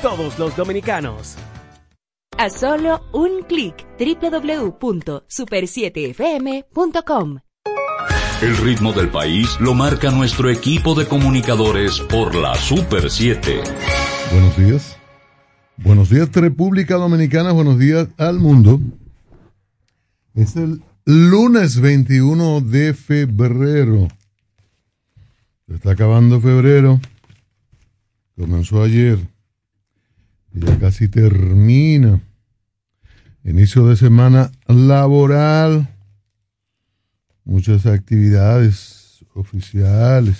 todos los dominicanos. A solo un clic www.super7fm.com. El ritmo del país lo marca nuestro equipo de comunicadores por la Super 7. Buenos días. Buenos días República Dominicana, buenos días al mundo. Es el lunes 21 de febrero. Se está acabando febrero. Comenzó ayer. Ya casi termina. Inicio de semana laboral. Muchas actividades oficiales.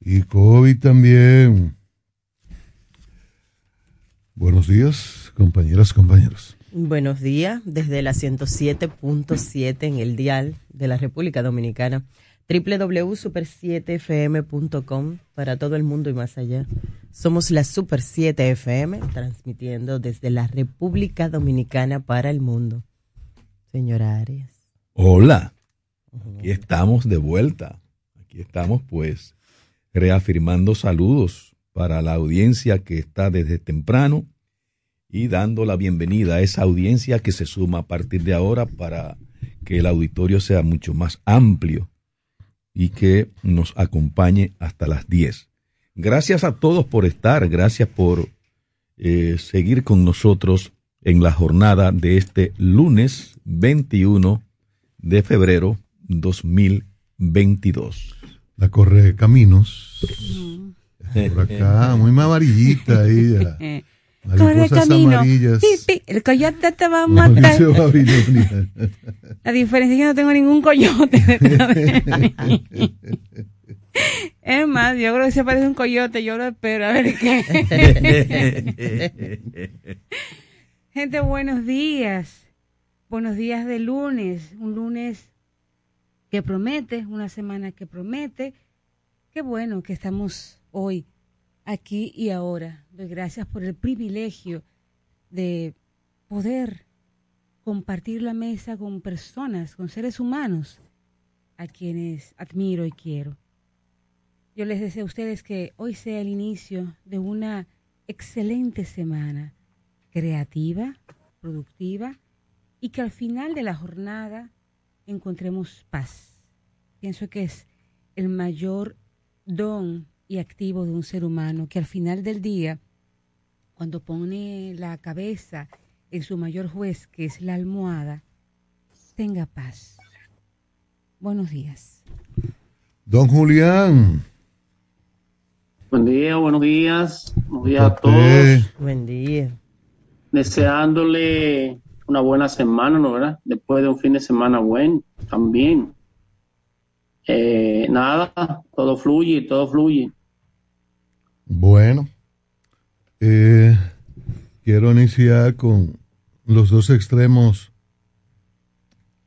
Y COVID también. Buenos días, compañeras, compañeros. Buenos días, desde la 107.7 en el dial de la República Dominicana www.super7fm.com para todo el mundo y más allá. Somos la Super 7 FM, transmitiendo desde la República Dominicana para el mundo. Señora Arias. Hola, aquí estamos de vuelta. Aquí estamos pues reafirmando saludos para la audiencia que está desde temprano y dando la bienvenida a esa audiencia que se suma a partir de ahora para que el auditorio sea mucho más amplio y que nos acompañe hasta las 10. Gracias a todos por estar, gracias por eh, seguir con nosotros en la jornada de este lunes 21 de febrero 2022. La corre caminos. Por acá, muy amarillita ahí. Corre camino. el coyote te va a matar. La diferencia es que no tengo ningún coyote. es más, yo creo que se parece un coyote. Yo lo espero a ver qué. Gente, buenos días. Buenos días de lunes. Un lunes que promete, una semana que promete. Qué bueno que estamos hoy aquí y ahora. Doy gracias por el privilegio de poder compartir la mesa con personas, con seres humanos a quienes admiro y quiero. Yo les deseo a ustedes que hoy sea el inicio de una excelente semana, creativa, productiva, y que al final de la jornada encontremos paz. Pienso que es el mayor don y activo de un ser humano que al final del día, cuando pone la cabeza en su mayor juez, que es la almohada, tenga paz. Buenos días. Don Julián. Buen día, buenos días. Buenos días a todos. Buen día. Deseándole una buena semana, ¿no verdad? Después de un fin de semana bueno, también. Eh, nada, todo fluye, todo fluye. Bueno, eh, quiero iniciar con los dos extremos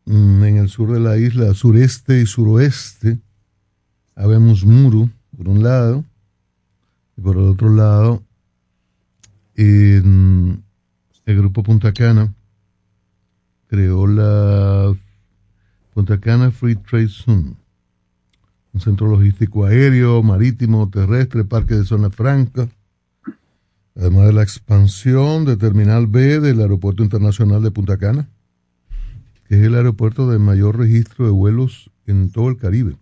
mm, en el sur de la isla, sureste y suroeste. Habemos Muru, por un lado, y por el otro lado, en el grupo Punta Cana creó la Punta Cana Free Trade Zone, un centro logístico aéreo, marítimo, terrestre, parque de zona franca, además de la expansión de Terminal B del Aeropuerto Internacional de Punta Cana, que es el aeropuerto de mayor registro de vuelos en todo el Caribe,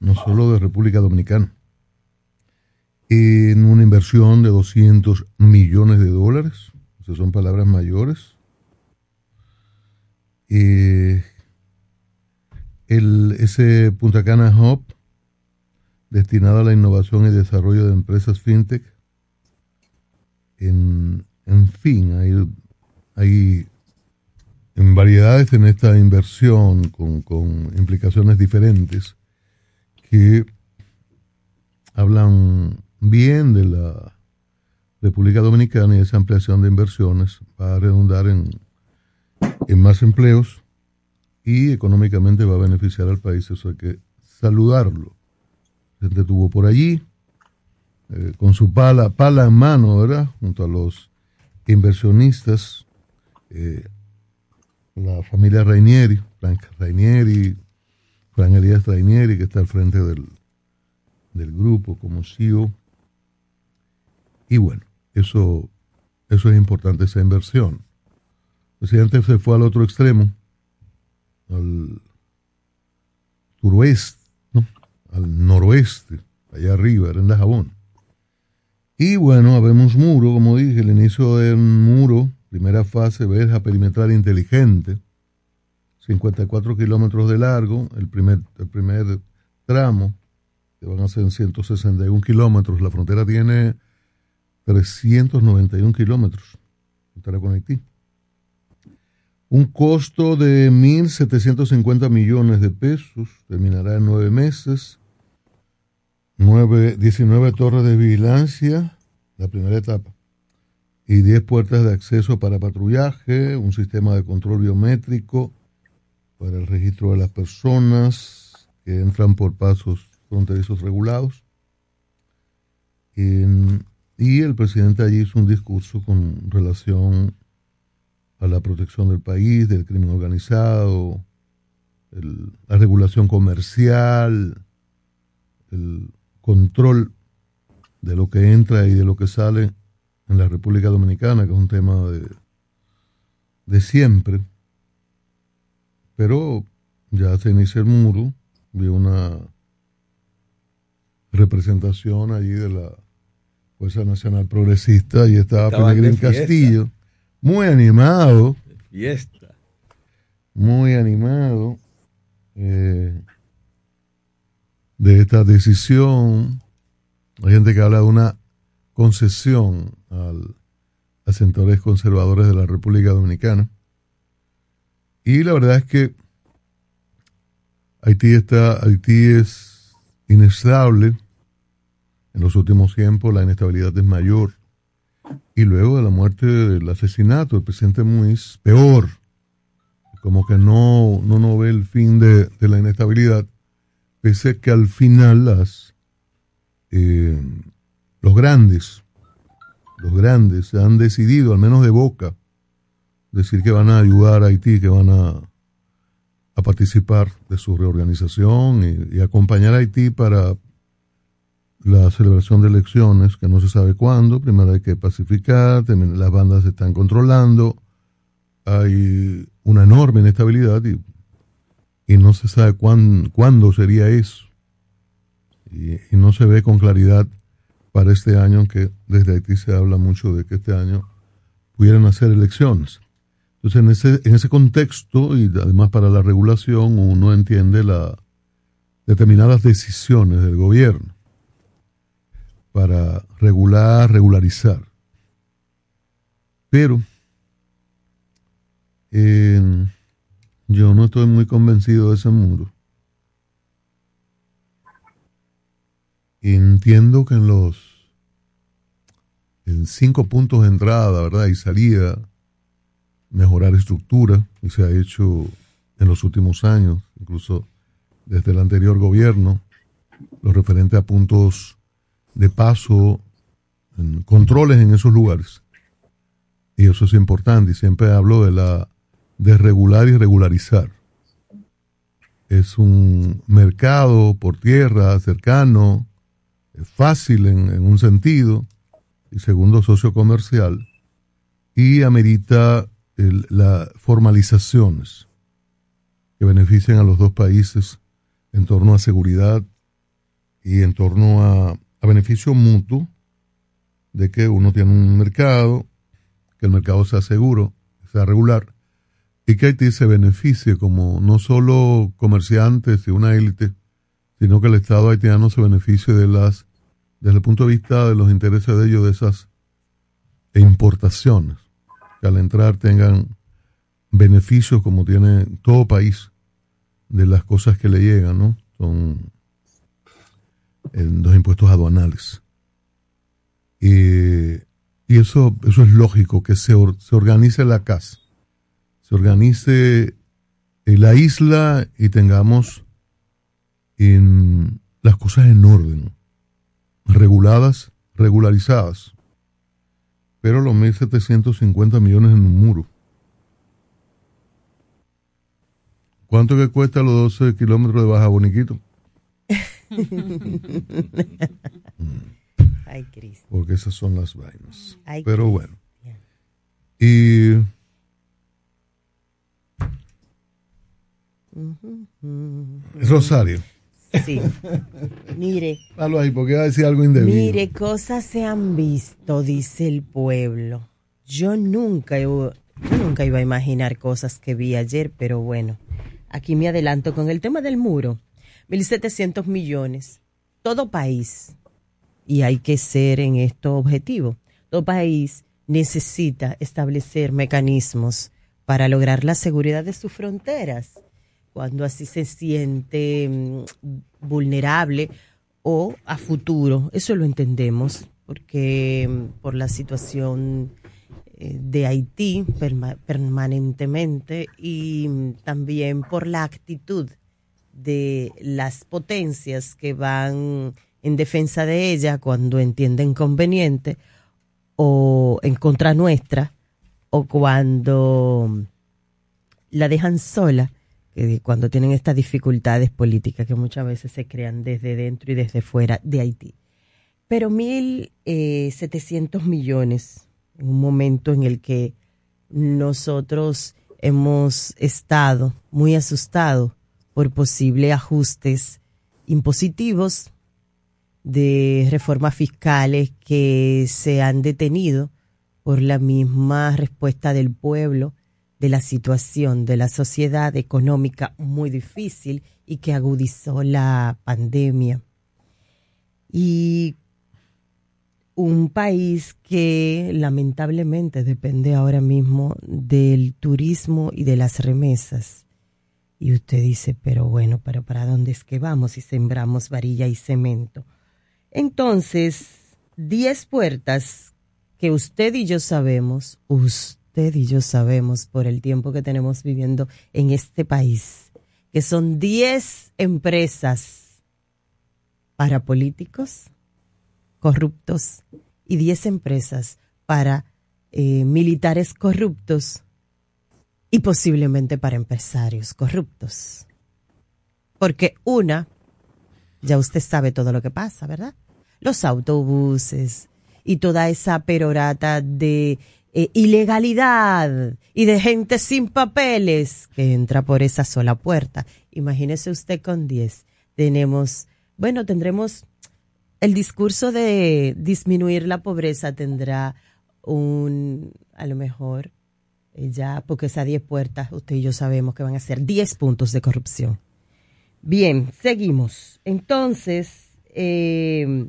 no solo de República Dominicana, en una inversión de 200 millones de dólares, esas son palabras mayores. Eh, el, ese Punta Cana Hub, destinado a la innovación y desarrollo de empresas fintech, en, en fin, hay, hay en variedades en esta inversión con, con implicaciones diferentes que hablan bien de la República Dominicana y esa ampliación de inversiones va a redundar en, en más empleos y económicamente va a beneficiar al país. Eso hay que saludarlo. Se detuvo por allí eh, con su pala, pala en mano, ¿verdad? Junto a los inversionistas, eh, la familia Rainieri, Frank Rainieri, Frank Elías Rainieri, que está al frente del, del grupo como CEO. Y bueno, eso, eso es importante, esa inversión. El presidente se fue al otro extremo al suroeste, ¿no? al noroeste, allá arriba, era en Jabón. Y bueno, habemos muro, como dije, el inicio del muro, primera fase, verja perimetral inteligente, 54 kilómetros de largo, el primer, el primer tramo, que van a ser 161 kilómetros, la frontera tiene 391 kilómetros, frontera con Haití. Un costo de 1.750 millones de pesos, terminará en nueve meses, nueve, 19 torres de vigilancia, la primera etapa, y 10 puertas de acceso para patrullaje, un sistema de control biométrico para el registro de las personas que entran por pasos fronterizos regulados. y el presidente allí hizo un discurso con relación a la protección del país, del crimen organizado, la regulación comercial, el control de lo que entra y de lo que sale en la República Dominicana, que es un tema de, de siempre. Pero ya se inicia el muro, vi una representación allí de la Fuerza Nacional Progresista y estaba Pellegrín Castillo muy animado. Fiesta. Muy animado eh, de esta decisión. Hay gente que habla de una concesión al, a sectores conservadores de la República Dominicana. Y la verdad es que Haití está, Haití es inestable. En los últimos tiempos la inestabilidad es mayor y luego de la muerte del asesinato del presidente Muiz, peor, como que no, no, no ve el fin de, la inestabilidad, pese que al final las, eh, los grandes, los grandes han decidido, al menos de boca, decir que van a ayudar a Haití, que van a, a participar de su reorganización y, y acompañar a Haití para la celebración de elecciones, que no se sabe cuándo, primero hay que pacificar, las bandas se están controlando, hay una enorme inestabilidad y, y no se sabe cuándo sería eso. Y, no se ve con claridad para este año, aunque desde Haití se habla mucho de que este año pudieran hacer elecciones. Entonces, en ese, en ese contexto, y además para la regulación, uno entiende la determinadas decisiones del gobierno para regular, regularizar. Pero yo no estoy muy convencido de ese muro. Entiendo que en los en cinco puntos de entrada, ¿verdad? Y salida, mejorar estructura, y se ha hecho en los últimos años, incluso desde el anterior gobierno, lo referente a puntos de paso, controles en esos lugares. Y eso es importante, y siempre hablo de la de regular y regularizar. es un mercado por tierra cercano, fácil en, un sentido, y segundo, socio comercial, y amerita las formalizaciones que beneficien a los dos países en torno a seguridad y en torno a, a beneficio mutuo de que uno tiene un mercado, que el mercado sea seguro, sea regular, y que Haití se beneficie como no solo comerciantes y una élite, sino que el Estado haitiano se beneficie de las, desde el punto de vista de los intereses de ellos, de esas importaciones, que al entrar tengan beneficios como tiene todo país de las cosas que le llegan, ¿no? Son los impuestos aduanales. Y, eso, eso es lógico, que se, se organice la casa, se organice la isla y tengamos en las cosas en orden, reguladas, regularizadas. Pero los 1.750 millones en un muro. ¿Cuánto que cuesta los 12 kilómetros de Baja Boniquito? Ay, Cristo. Porque esas son las vainas. Pero bueno. Y. Rosario. Sí. Mire. Ahí, porque va a decir algo indebido. Mire, cosas se han visto, dice el pueblo. Yo nunca, yo nunca iba a imaginar cosas que vi ayer, pero bueno, aquí me adelanto con el tema del muro. 1.700 millones. Todo país, y hay que ser en esto objetivo, todo país necesita establecer mecanismos para lograr la seguridad de sus fronteras. Cuando así se siente mm, vulnerable o a futuro, eso lo entendemos, porque mm, por la situación eh, de Haití permanentemente y mm, también por la actitud de las potencias que van en defensa de ella cuando entienden conveniente o en contra nuestra o cuando la dejan sola, cuando tienen estas dificultades políticas que muchas veces se crean desde dentro y desde fuera de Haití. Pero 1.700 millones en un momento en el que nosotros hemos estado muy asustados por posibles ajustes impositivos de reformas fiscales que se han detenido por la misma respuesta del pueblo de la situación de la sociedad económica muy difícil y que agudizó la pandemia. Y un país que lamentablemente depende ahora mismo del turismo y de las remesas. Y usted dice, pero bueno, pero ¿para dónde es que vamos si sembramos varilla y cemento? Entonces, diez puertas que usted y yo sabemos, usted y yo sabemos por el tiempo que tenemos viviendo en este país, que son diez empresas para políticos corruptos y diez empresas para eh, militares corruptos y posiblemente para empresarios corruptos. Porque una, ya usted sabe todo lo que pasa, ¿verdad? Los autobuses y toda esa perorata de eh, ilegalidad y de gente sin papeles que entra por esa sola puerta. Imagínese usted con 10. Tenemos, bueno, tendremos el discurso de disminuir la pobreza tendrá un, a lo mejor, eh, ya, porque esas 10 puertas, usted y yo sabemos que van a ser 10 puntos de corrupción. Bien, seguimos. Entonces, eh,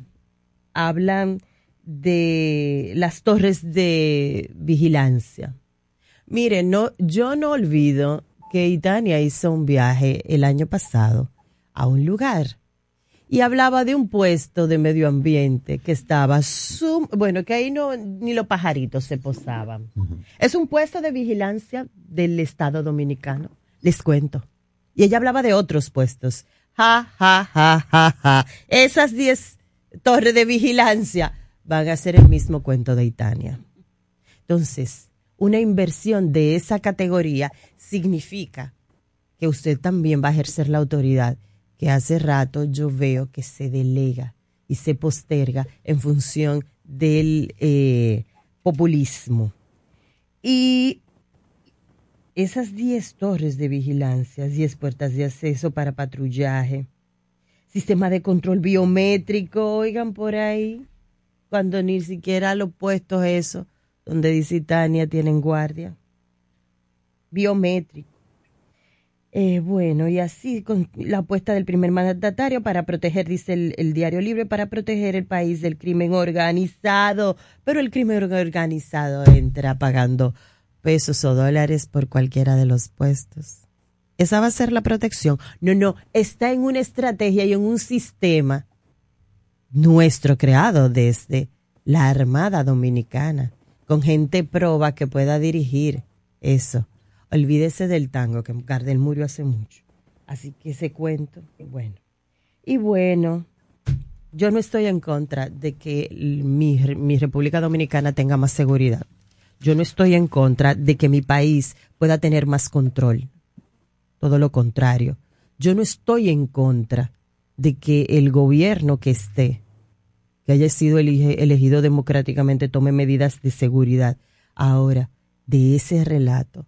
hablan de las torres de vigilancia. Mire, no, yo no olvido que Itania hizo un viaje el año pasado a un lugar y hablaba de un puesto de medio ambiente que estaba, sum bueno, que ahí no, ni los pajaritos se posaban. Es un puesto de vigilancia del Estado Dominicano, les cuento. Y ella hablaba de otros puestos. Ja, ja, ja, ja, ja. Esas diez torres de vigilancia van a ser el mismo cuento de Itania. Entonces, una inversión de esa categoría significa que usted también va a ejercer la autoridad que hace rato yo veo que se delega y se posterga en función del eh, populismo. Y esas 10 torres de vigilancia, 10 puertas de acceso para patrullaje, sistema de control biométrico, oigan por ahí, cuando ni siquiera los puestos eso, donde dice Tania, tienen guardia. Biométrico. Eh, bueno, y así con la apuesta del primer mandatario para proteger, dice el, el, diario libre, para proteger el país del crimen organizado. Pero el crimen organizado entra pagando pesos o dólares por cualquiera de los puestos. Esa va a ser la protección. No, no, está en una estrategia y en un sistema nuestro creado desde la Armada Dominicana, con gente proba que pueda dirigir eso. Olvídese del tango, que Gardel murió hace mucho. Así que ese cuento, bueno. Y bueno, yo no estoy en contra de que mi, mi República Dominicana tenga más seguridad. Yo no estoy en contra de que mi país pueda tener más control. Todo lo contrario. Yo no estoy en contra de que el gobierno que esté, que haya sido elegido democráticamente, tome medidas de seguridad. Ahora, de ese relato,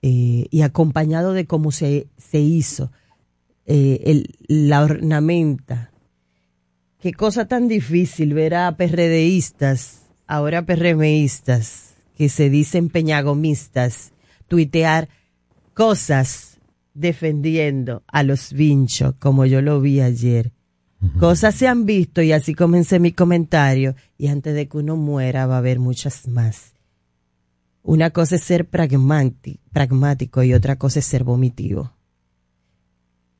eh, y acompañado de cómo se, se hizo eh, el, la ornamenta. Qué cosa tan difícil ver a PRDistas, ahora PRMistas, que se dicen peñagomistas, tuitear cosas defendiendo a los vinchos, como yo lo vi ayer. Cosas se han visto y así comencé mi comentario y antes de que uno muera va a haber muchas más. Una cosa es ser pragmático y otra cosa es ser vomitivo.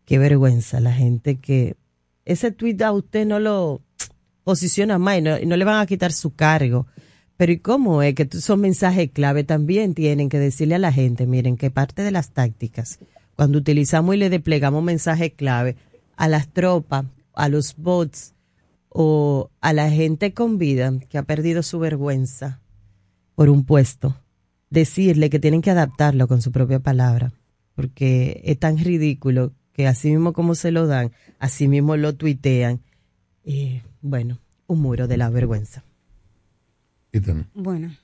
Qué vergüenza la gente que ese tweet a usted no lo posiciona más y no, y no le van a quitar su cargo. Pero ¿y cómo es que son mensajes clave? También tienen que decirle a la gente, miren, que parte de las tácticas, cuando utilizamos y le desplegamos mensajes clave a las tropas, a los bots o a la gente con vida que ha perdido su vergüenza por un puesto, decirle que tienen que adaptarlo con su propia palabra, porque es tan ridículo que así mismo como se lo dan, así mismo lo tuitean. Y bueno, un muro de la vergüenza. Bueno,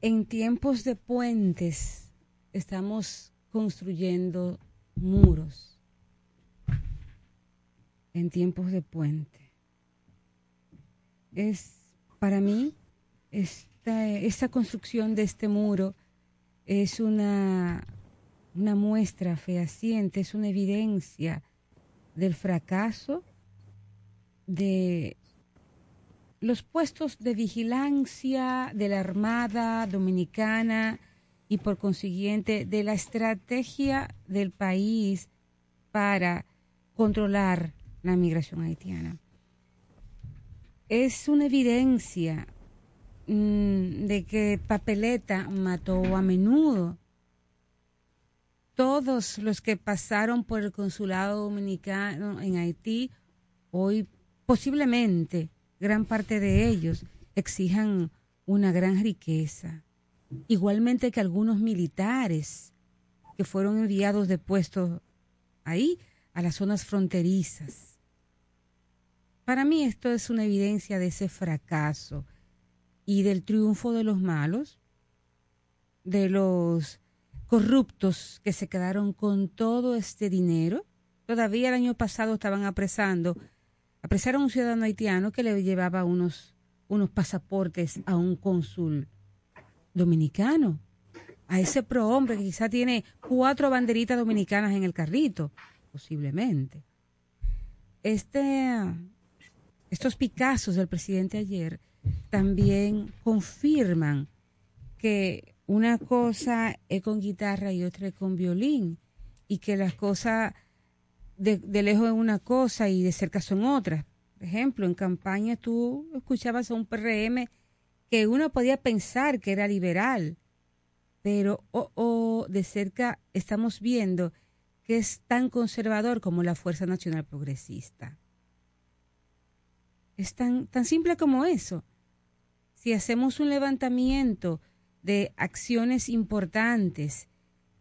en tiempos de puentes estamos construyendo muros. En tiempos de puente. Es, para mí, es esta, construcción de este muro es una, una muestra fehaciente, es una evidencia del fracaso de los puestos de vigilancia de la Armada Dominicana y por consiguiente de la estrategia del país para controlar la migración haitiana. Es una evidencia Mm, de que Papeleta mató a menudo. Todos los que pasaron por el consulado dominicano en Haití, hoy posiblemente gran parte de ellos exijan una gran riqueza. Igualmente que algunos militares que fueron enviados de puestos ahí a las zonas fronterizas. Para mí esto es una evidencia de ese fracaso y del triunfo de los malos, de los corruptos que se quedaron con todo este dinero. Todavía el año pasado estaban apresando, apresaron a un ciudadano haitiano que le llevaba unos, unos pasaportes a un cónsul dominicano, a ese prohombre que quizá tiene cuatro banderitas dominicanas en el carrito, posiblemente. Este, estos Picassos del presidente ayer también confirman que una cosa es con guitarra y otra es con violín y que las cosas de, lejos es una cosa y de cerca son otras. Por ejemplo, en campaña tú escuchabas a un PRM que uno podía pensar que era liberal, pero o de cerca estamos viendo que es tan conservador como la Fuerza Nacional Progresista. Es tan, tan simple como eso. Si hacemos un levantamiento de acciones importantes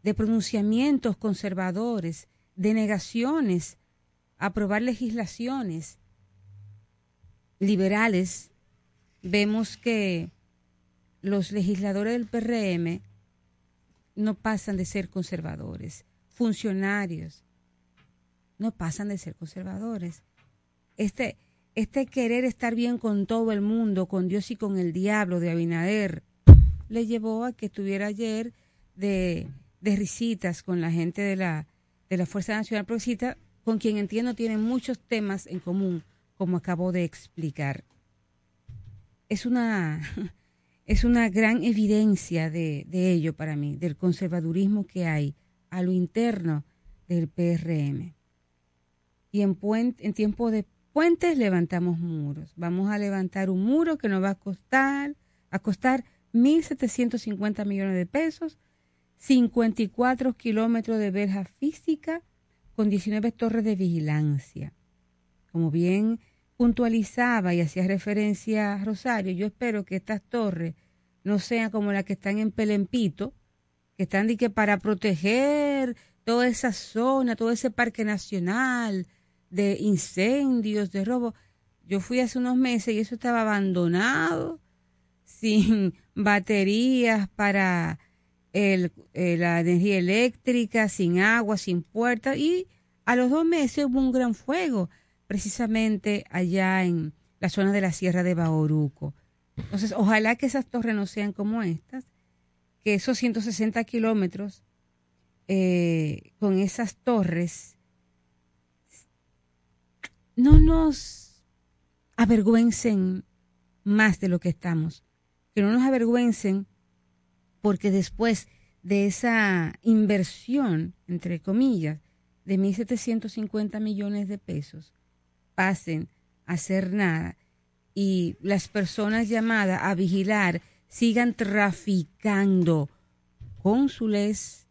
de pronunciamientos conservadores, de negaciones, aprobar legislaciones liberales, vemos que los legisladores del PRM no pasan de ser conservadores, funcionarios no pasan de ser conservadores. Este, este querer estar bien con todo el mundo, con Dios y con el diablo de Abinader, le llevó a que estuviera ayer de, de risitas con la gente de la, de la Fuerza Nacional Progresista, con quien entiendo tienen muchos temas en común, como acabo de explicar. Es una, es una gran evidencia de, de ello para mí, del conservadurismo que hay a lo interno del PRM. Y en, en tiempo de puentes levantamos muros. Vamos a levantar un muro que nos va a costar, a costar 1.750 millones de pesos, 54 kilómetros de verja física con 19 torres de vigilancia. Como bien puntualizaba y hacía referencia a Rosario, yo espero que estas torres no sean como las que están en Pelempito, que están para proteger toda esa zona, todo ese parque nacional de incendios, de robo. Yo fui hace unos meses y eso estaba abandonado, sin baterías para el, eh, la energía eléctrica, sin agua, sin puertas. Y a los dos meses hubo un gran fuego, precisamente allá en la zona de la Sierra de Bauruco. Entonces, ojalá que esas torres no sean como estas, que esos 160 kilómetros eh, con esas torres no nos avergüencen más de lo que estamos, que no nos avergüencen porque después de esa inversión, entre comillas, de 1.750 millones de pesos, pasen a hacer nada y las personas llamadas a vigilar sigan traficando cónsules,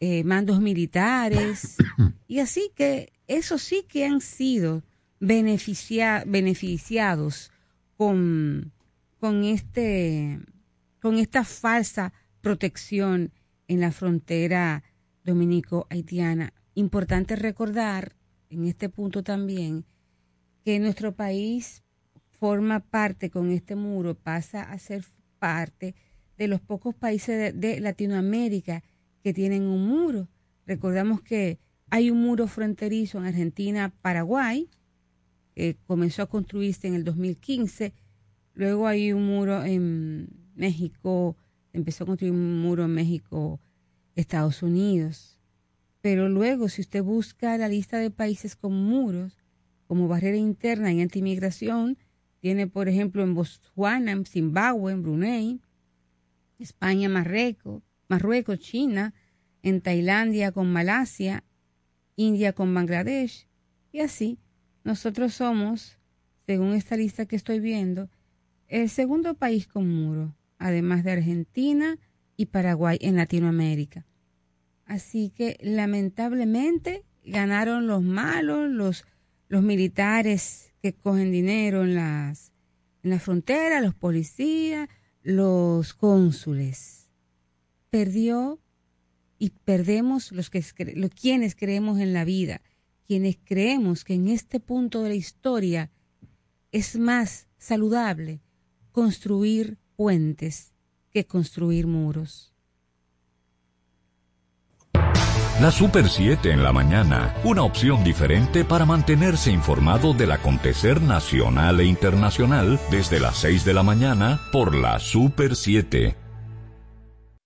eh, mandos militares, y así que eso sí que han sido beneficiados con, con, este, con esta falsa protección en la frontera dominico-haitiana. Importante recordar en este punto también que nuestro país forma parte con este muro, pasa a ser parte de los pocos países de, Latinoamérica que tienen un muro. Recordamos que hay un muro fronterizo en Argentina-Paraguay, que comenzó a construirse en el 2015. Luego hay un muro en México, empezó a construir un muro en México, Estados Unidos. Pero luego, si usted busca la lista de países con muros, como barrera interna y antimigración, tiene, por ejemplo, en Botswana, en Zimbabue, en Brunei, España, Marruecos, Marruecos, China, en Tailandia con Malasia, India con Bangladesh y así. Nosotros somos, según esta lista que estoy viendo, el segundo país con muro, además de Argentina y Paraguay en Latinoamérica. Así que lamentablemente ganaron los malos, los, los militares que cogen dinero en las en la frontera, los policías, los cónsules. Perdió y perdemos los que los, quienes creemos en la vida, quienes creemos que en este punto de la historia es más saludable construir puentes que construir muros. La Super 7 en la mañana, una opción diferente para mantenerse informado del acontecer nacional e internacional desde las 6 de la mañana por la Super 7.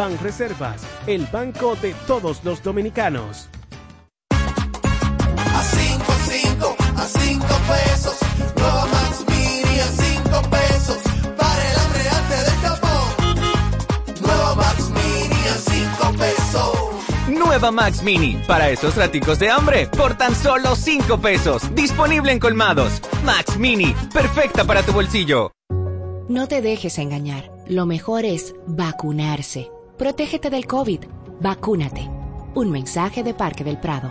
Banreservas, el banco de todos los dominicanos. A 5, 5, a 5 pesos. Nueva Max Mini a 5 pesos. Para el hambre antes del tapón. Nueva Max Mini a 5 pesos. nueva Max Mini, para esos raticos de hambre, por tan solo 5 pesos. Disponible en colmados. Max Mini, perfecta para tu bolsillo. No te dejes engañar. Lo mejor es vacunarse. Protégete del COVID. Vacúnate. Un mensaje de Parque del Prado.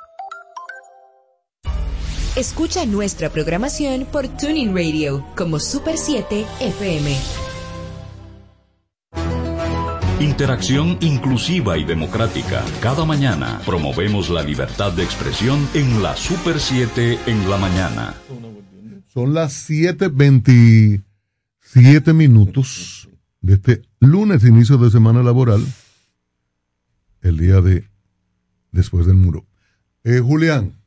Escucha nuestra programación por Tuning Radio como Super 7 FM. Interacción inclusiva y democrática. Cada mañana promovemos la libertad de expresión en la Super 7 en la mañana. Son las 7.27 minutos de este lunes, inicio de semana laboral, el día de después del muro. Eh, Julián.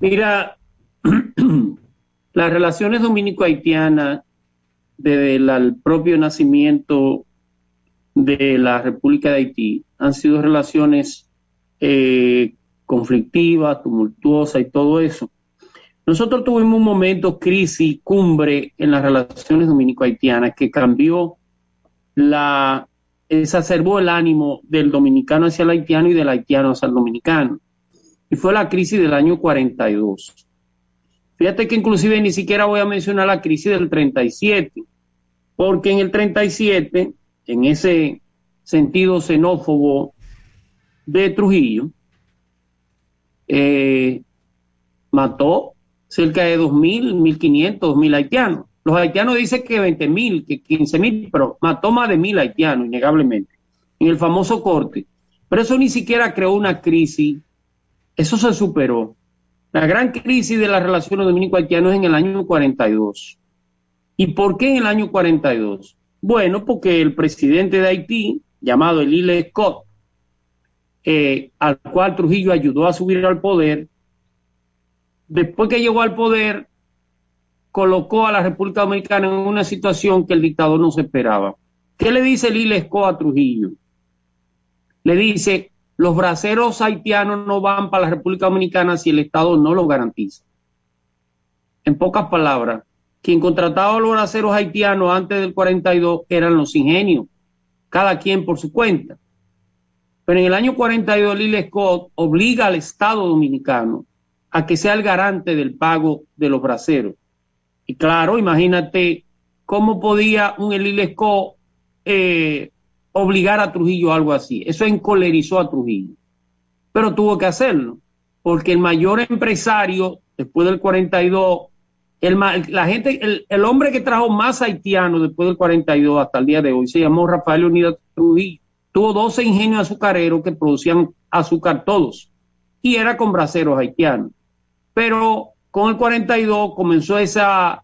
Mira, las relaciones dominico-haitianas desde el propio nacimiento de la República de Haití han sido relaciones eh, conflictivas, tumultuosas y todo eso. Nosotros tuvimos un momento crisis, cumbre en las relaciones dominico-haitianas que cambió la, exacerbó el ánimo del dominicano hacia el haitiano y del haitiano hacia el dominicano y fue la crisis del año 42. Fíjate que inclusive ni siquiera voy a mencionar la crisis del 37, porque en el 37, en ese sentido xenófobo de Trujillo, eh, mató cerca de 2.000, 1.500, 2.000 haitianos. Los haitianos dicen que 20.000, que 15.000, pero mató más de 1.000 haitianos, innegablemente, en el famoso corte. Pero eso ni siquiera creó una crisis eso se superó. La gran crisis de las relaciones dominico-haitianas en el año 42. ¿Y por qué en el año 42? Bueno, porque el presidente de Haití, llamado Elile Scott, eh, al cual Trujillo ayudó a subir al poder, después que llegó al poder, colocó a la República Dominicana en una situación que el dictador no se esperaba. ¿Qué le dice Elile Scott a Trujillo? Le dice, los braceros haitianos no van para la República Dominicana si el Estado no lo garantiza. En pocas palabras, quien contrataba a los braceros haitianos antes del 42 eran los ingenios, cada quien por su cuenta. Pero en el año 42, Lille Scott obliga al Estado dominicano a que sea el garante del pago de los braceros. Y claro, imagínate cómo podía un Lille Scott eh, obligar a Trujillo a algo así. Eso encolerizó a Trujillo. Pero tuvo que hacerlo, porque el mayor empresario, después del 42, el, la gente, el, hombre que trajo más haitianos después del 42 hasta el día de hoy se llamó Rafael Leonidas Trujillo. Tuvo 12 ingenios azucareros que producían azúcar todos y era con braceros haitianos. Pero con el 42 comenzó esa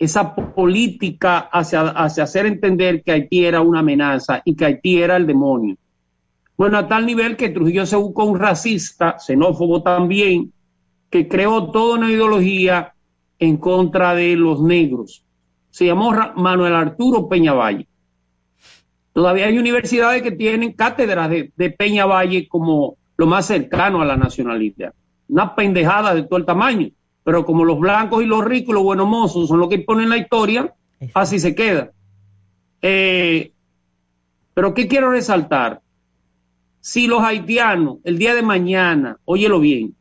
esa política hacia, hacia hacer entender que Haití era una amenaza y que Haití era el demonio. Bueno, a tal nivel que Trujillo se buscó un racista, xenófobo también, que creó toda una ideología en contra de los negros. Se llamó Manuel Arturo Peñavalle. Todavía hay universidades que tienen cátedras de, de Peñavalle como lo más cercano a la nacionalidad. Una pendejada de todo el tamaño. Pero como los blancos y los ricos y los buenos mozos son los que ponen la historia, así se queda. Eh, pero ¿qué quiero resaltar? Si los haitianos, el día de mañana, óyelo bien,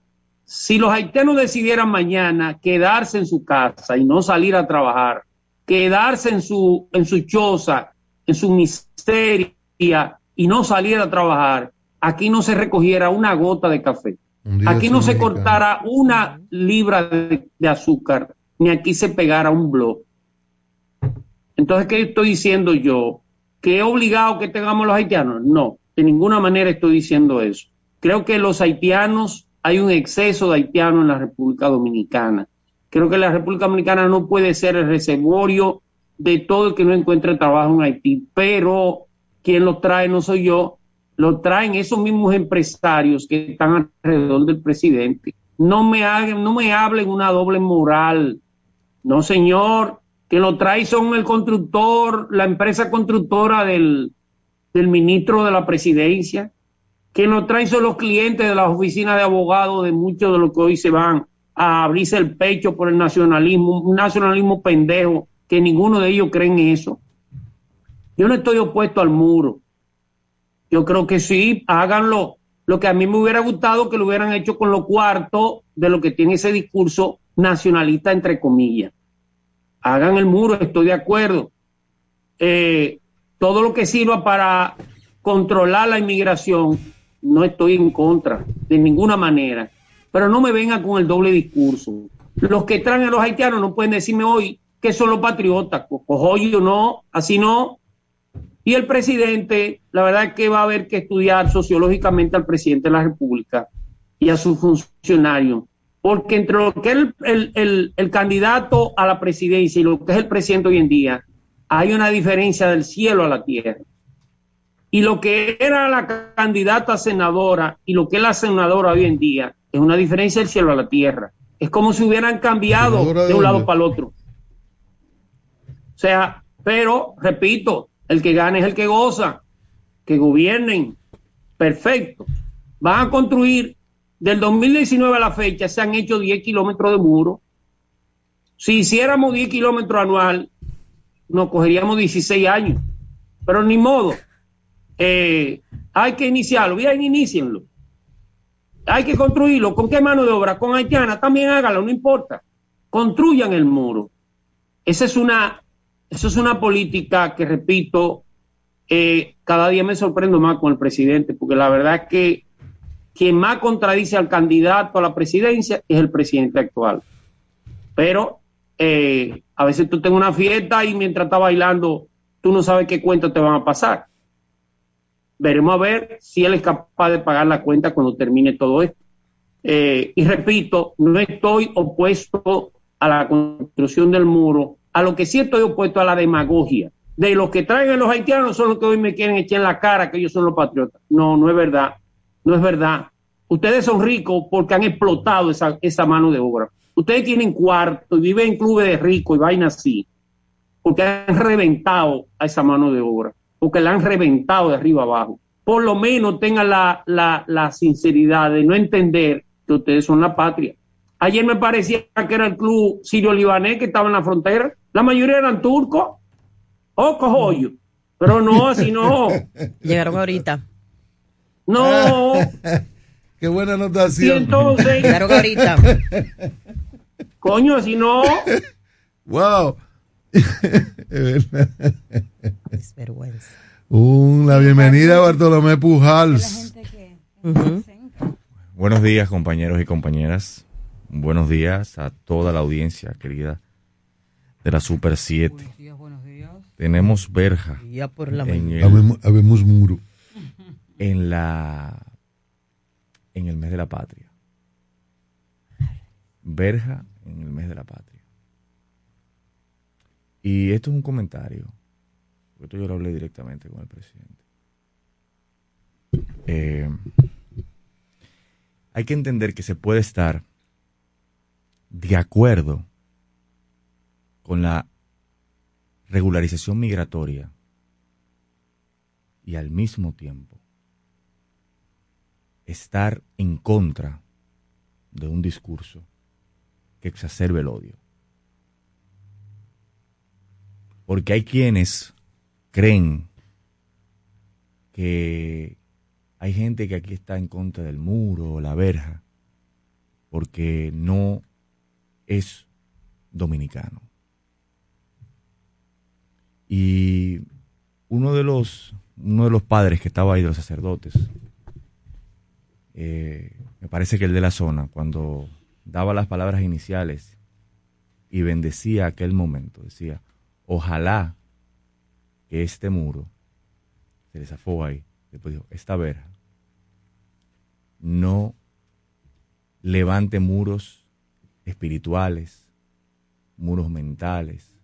si los haitianos decidieran mañana quedarse en su casa y no salir a trabajar, quedarse en su, en su choza, en su miseria y no salir a trabajar, aquí no se recogiera una gota de café. Aquí no se cortara una libra de, azúcar, ni aquí se pegara un blog. Entonces, ¿qué estoy diciendo yo? ¿Que es obligado que tengamos los haitianos? No, de ninguna manera estoy diciendo eso. Creo que los haitianos, hay un exceso de haitianos en la República Dominicana. Creo que la República Dominicana no puede ser el reservorio de todo el que no encuentre trabajo en Haití, pero quien lo trae no soy yo, lo traen esos mismos empresarios que están alrededor del presidente. No me hagan, no me hablen una doble moral. No, señor, que lo trae son el constructor, la empresa constructora del, ministro de la presidencia, que lo traen son los clientes de las oficinas de abogados de muchos de los que hoy se van a abrirse el pecho por el nacionalismo, un nacionalismo pendejo, que ninguno de ellos cree en eso. Yo no estoy opuesto al muro. Yo creo que sí, háganlo. Lo que a mí me hubiera gustado que lo hubieran hecho con lo cuarto de lo que tiene ese discurso nacionalista, entre comillas. Hagan el muro, estoy de acuerdo. Eh, todo lo que sirva para controlar la inmigración, no estoy en contra, de ninguna manera. Pero no me vengan con el doble discurso. Los que traen a los haitianos no pueden decirme hoy que son los patriotas. Cojoyo, no, así no. Y el presidente, la verdad es que va a haber que estudiar sociológicamente al presidente de la República y a sus funcionarios, porque entre lo que es el, el, el, el candidato a la presidencia y lo que es el presidente hoy en día, hay una diferencia del cielo a la tierra. Y lo que era la candidata senadora y lo que es la senadora hoy en día es una diferencia del cielo a la tierra. Es como si hubieran cambiado ¿Senadora de de un lado para el otro. O sea, pero, repito, el que gane es el que goza, que gobiernen, perfecto. Van a construir, del 2019 a la fecha, se han hecho 10 kilómetros de muro. Si hiciéramos 10 kilómetros anual, nos cogeríamos 16 años. Pero ni modo. Eh, hay que iniciarlo. Bien, inicienlo. Hay que construirlo. ¿Con qué mano de obra? Con haitiana. También hágalo, no importa. Construyan el muro. Esa es una, esa es una política que, repito, eh, cada día me sorprendo más con el presidente, porque la verdad es que quien más contradice al candidato a la presidencia es el presidente actual. Pero eh, a veces tú tengas una fiesta y mientras estás bailando, tú no sabes qué cuentas te van a pasar. Veremos a ver si él es capaz de pagar la cuenta cuando termine todo esto. Eh, y repito, no estoy opuesto a la construcción del muro, a lo que sí estoy opuesto a la demagogia. De los que traen a los haitianos son los que hoy me quieren echar en la cara que ellos son los patriotas. No, no es verdad. No es verdad. Ustedes son ricos porque han explotado esa, esa mano de obra. Ustedes tienen cuarto y viven en clubes de ricos y vainas así. Porque han reventado a esa mano de obra. Porque la han reventado de arriba abajo. Por lo menos tengan la, la, la sinceridad de no entender que ustedes son la patria. Ayer me parecía que era el club sirio-libanés que estaba en la frontera. La mayoría eran turcos. Oh, cojollo. Pero no, así no. Llegaron ahorita. No. Qué buena anotación. Y entonces. Llegaron ahorita. Coño, así no. wow. Es verdad. Es vergüenza. Una bienvenida a Bartolomé Pujals. Buenos días, compañeros y compañeras. Buenos días a toda la audiencia querida de la Super 7. Tenemos verja Ya por la en el, Habemos, habemos muro. en la en el mes de la patria. Verja en el mes de la patria. Y esto es un comentario. porque Esto yo lo hablé directamente con el presidente. Eh, hay que entender que se puede estar de acuerdo con la regularización migratoria y al mismo tiempo estar en contra de un discurso que exacerbe el odio. Porque hay quienes creen que hay gente que aquí está en contra del muro o la verja porque no es dominicano. Y uno de los, uno de los padres que estaba ahí, de los sacerdotes, eh, me parece que el de la zona, cuando daba las palabras iniciales y bendecía aquel momento, decía, ojalá que este muro, se desafó ahí, después dijo, esta verja, no levante muros espirituales, muros mentales,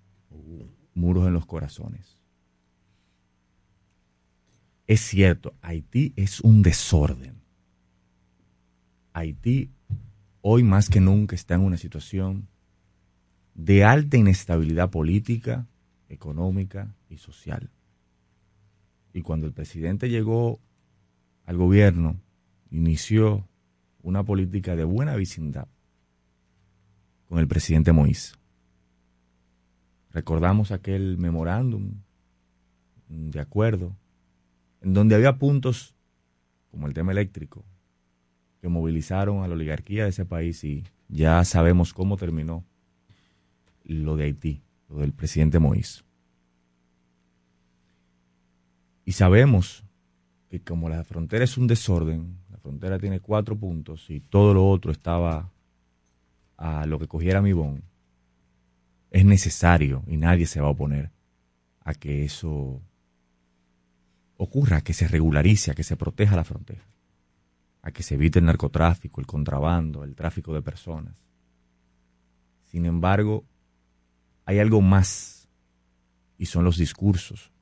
muros en los corazones. Es cierto, Haití es un desorden. Haití hoy más que nunca está en una situación de alta inestabilidad política, económica y social. Y cuando el presidente llegó al gobierno, inició una política de buena vecindad con el presidente Moïse. Recordamos aquel memorándum de acuerdo en donde había puntos como el tema eléctrico que movilizaron a la oligarquía de ese país y ya sabemos cómo terminó lo de Haití, lo del presidente Moïse. Y sabemos que como la frontera es un desorden, la frontera tiene cuatro puntos y todo lo otro estaba a lo que cogiera mi bon, es necesario y nadie se va a oponer a que eso ocurra, a que se regularice, a que se proteja la frontera, a que se evite el narcotráfico, el contrabando, el tráfico de personas. Sin embargo, hay algo más y son los discursos.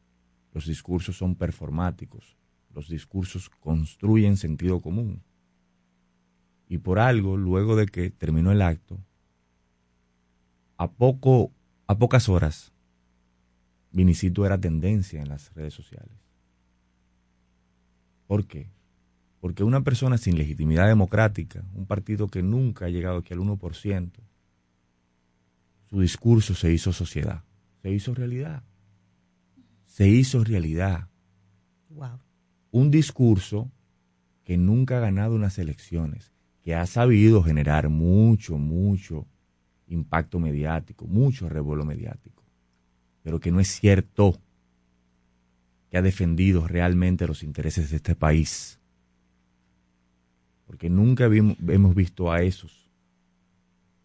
Los discursos son performáticos, los discursos construyen sentido común. Y por algo, luego de que terminó el acto, a poco, a pocas horas, Vinicito era tendencia en las redes sociales. ¿Por qué? Porque una persona sin legitimidad democrática, un partido que nunca ha llegado aquí al 1%, su discurso se hizo sociedad, se hizo realidad. Se hizo realidad. Wow. Un discurso que nunca ha ganado unas elecciones, que ha sabido generar mucho, mucho impacto mediático, mucho revuelo mediático, pero que no es cierto que ha defendido realmente los intereses de este país. Porque nunca hemos visto a esos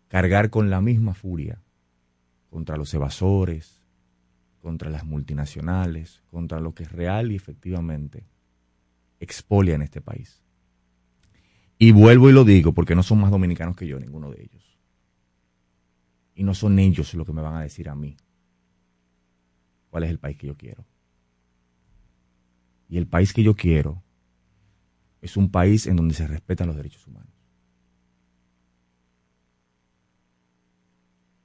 cargar con la misma furia contra los evasores, contra las multinacionales, contra lo que es real y efectivamente expolia en este país. Y vuelvo y lo digo porque no son más dominicanos que yo, ninguno de ellos. Y no son ellos los que me van a decir a mí cuál es el país que yo quiero. Y el país que yo quiero es un país en donde se respetan los derechos humanos.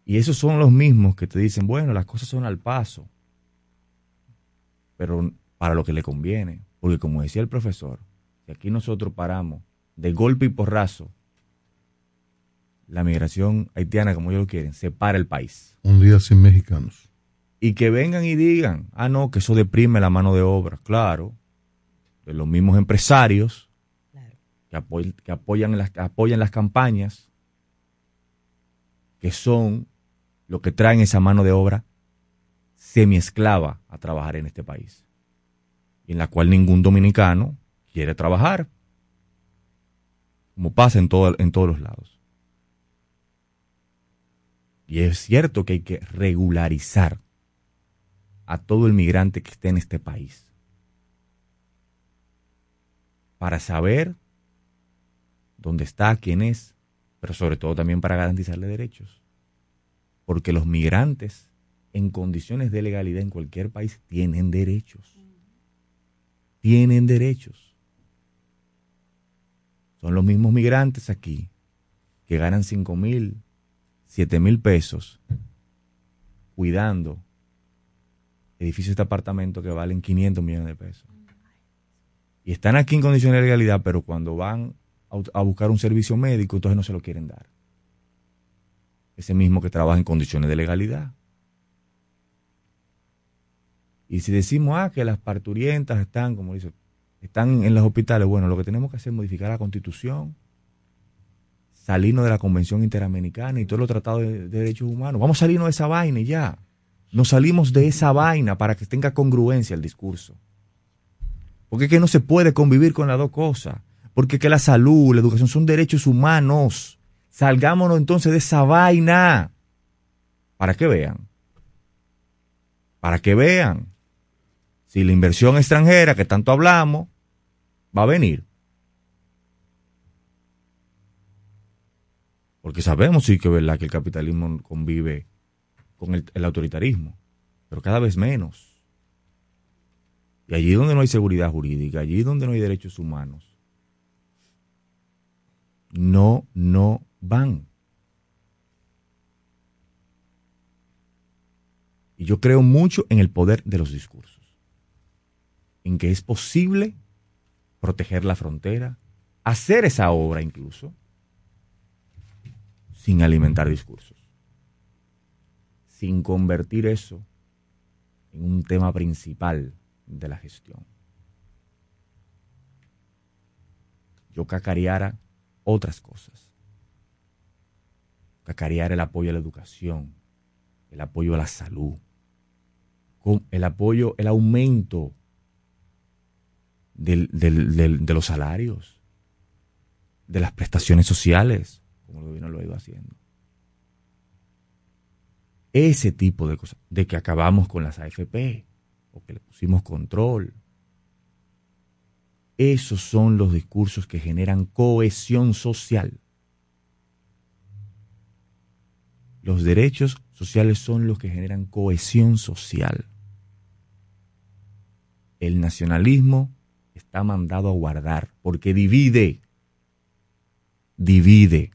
Y esos son los mismos que te dicen, bueno, las cosas son al paso, pero para lo que le conviene. Porque como decía el profesor, si aquí nosotros paramos de golpe y porrazo la migración haitiana, como ellos lo quieren, separa el país. Un día sin mexicanos. Y que vengan y digan, ah, no, que eso deprime la mano de obra. Claro, de los mismos empresarios que, apoy- que apoyan, las, que apoyan las campañas, que son lo que traen esa mano de obra semiesclava a trabajar en este país. Y en la cual ningún dominicano quiere trabajar. Como pasa en, todo, en todos los lados. Y es cierto que hay que regularizar a todo el migrante que esté en este país. Para saber dónde está, quién es, pero sobre todo también para garantizarle derechos. Porque los migrantes en condiciones de legalidad en cualquier país tienen derechos. Tienen derechos. Son los mismos migrantes aquí que ganan 5 mil, 7 mil pesos cuidando edificios de apartamento que valen 500 millones de pesos. Y están aquí en condiciones de legalidad, pero cuando van a, a buscar un servicio médico, entonces no se lo quieren dar. Ese mismo que trabaja en condiciones de legalidad. Y si decimos, ah, que las parturientas están, como dice, están en los hospitales, bueno, lo que tenemos que hacer es modificar la constitución, salirnos de la Convención Interamericana y todos los tratados de, de derechos humanos. Vamos a salirnos de esa vaina y ya. Nos salimos de esa vaina para que tenga congruencia el discurso. Porque es que no se puede convivir con las dos cosas. Porque es que la salud, la educación son derechos humanos. Salgámonos entonces de esa vaina. Para que vean. Para que vean. Si la inversión extranjera que tanto hablamos va a venir. Porque sabemos sí que es verdad que el capitalismo convive con el, el autoritarismo. pero cada vez menos. Y allí donde no hay seguridad jurídica, allí donde no hay derechos humanos, no, no van. Y yo creo mucho en el poder de los discursos, en que es posible proteger la frontera, hacer esa obra incluso, sin alimentar discursos, sin convertir eso en un tema principal de la gestión. Yo cacareara otras cosas. Cacarear el apoyo a la educación, el apoyo a la salud, el apoyo, el aumento de los salarios, de las prestaciones sociales, como el gobierno lo ha ido haciendo. Ese tipo de cosas, de que acabamos con las AFP, o que le pusimos control. Esos son los discursos que generan cohesión social. Los derechos sociales son los que generan cohesión social. El nacionalismo está mandado a guardar porque divide, divide.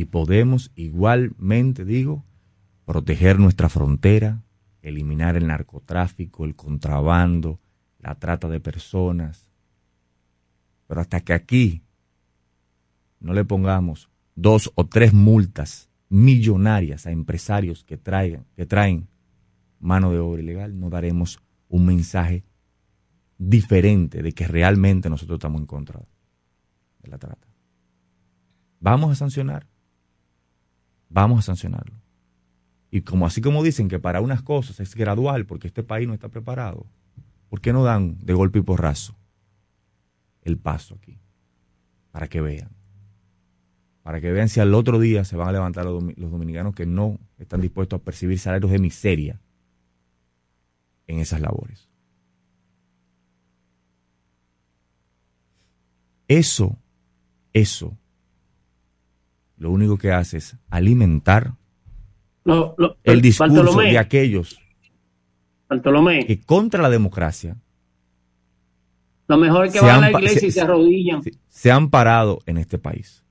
Y podemos igualmente, digo, proteger nuestra frontera, eliminar el narcotráfico, el contrabando, la trata de personas. Pero hasta que aquí no le pongamos dos o tres multas millonarias a empresarios que traigan, que traen mano de obra ilegal, no daremos un mensaje diferente de que realmente nosotros estamos en contra de la trata. Vamos a sancionar. Vamos a sancionarlo. Y como así como dicen que para unas cosas es gradual porque este país no está preparado, ¿por qué no dan de golpe y porrazo el paso aquí? Para que vean. Para que vean si al otro día se van a levantar los, los dominicanos que no están dispuestos a percibir salarios de miseria en esas labores. Eso, eso, lo único que hace es alimentar el discurso Bartolomé, de aquellos Bartolomé, que contra la democracia lo mejor es que se van a la iglesia se- y se arrodillan. se han parado en este país.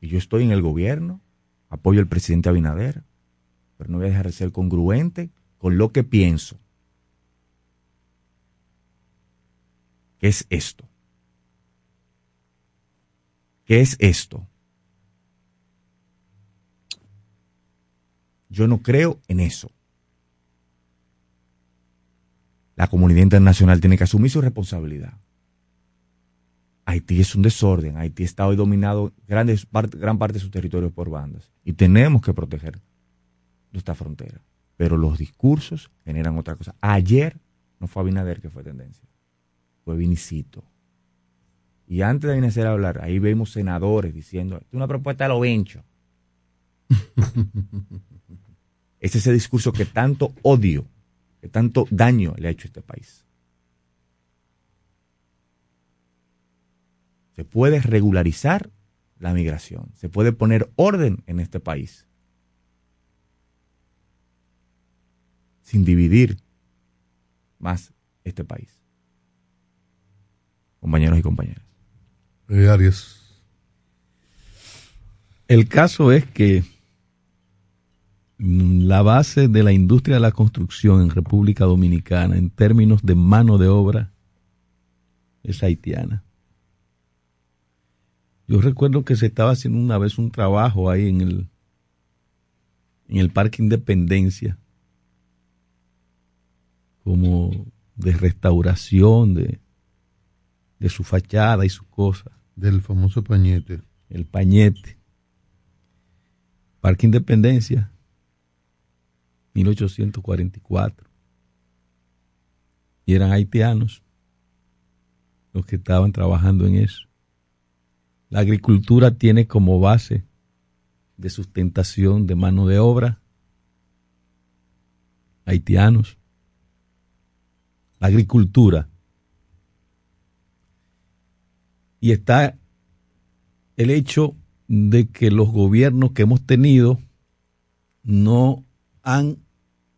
Y yo estoy en el gobierno, apoyo al presidente Abinader, pero no voy a dejar de ser congruente con lo que pienso. ¿Qué es esto? ¿Qué es esto? Yo no creo en eso. La comunidad internacional tiene que asumir su responsabilidad. Haití es un desorden. Haití está hoy dominado gran parte de su territorio por bandas. Y tenemos que proteger nuestra frontera. Pero los discursos generan otra cosa. Ayer no fue Abinader que fue tendencia. Fue Vinicito. Y antes de Abinader hablar, ahí vemos senadores diciendo, "Esto es una propuesta de lo vencho. es ese discurso que tanto odio, que tanto daño le ha hecho a este país. Se puede regularizar la migración, se puede poner orden en este país sin dividir más este país. Compañeros y compañeras. Eh, Arias. El caso es que mm, la base de la industria de la construcción en República Dominicana en términos de mano de obra es haitiana. Yo recuerdo que se estaba haciendo una vez un trabajo ahí en el en el Parque Independencia como de restauración de, de su fachada y su cosa. Del famoso pañete. El pañete. Parque Independencia, 1844. Y eran haitianos los que estaban trabajando en eso. La agricultura tiene como base de sustentación de mano de obra haitianos. La agricultura. Y está el hecho de que los gobiernos que hemos tenido no han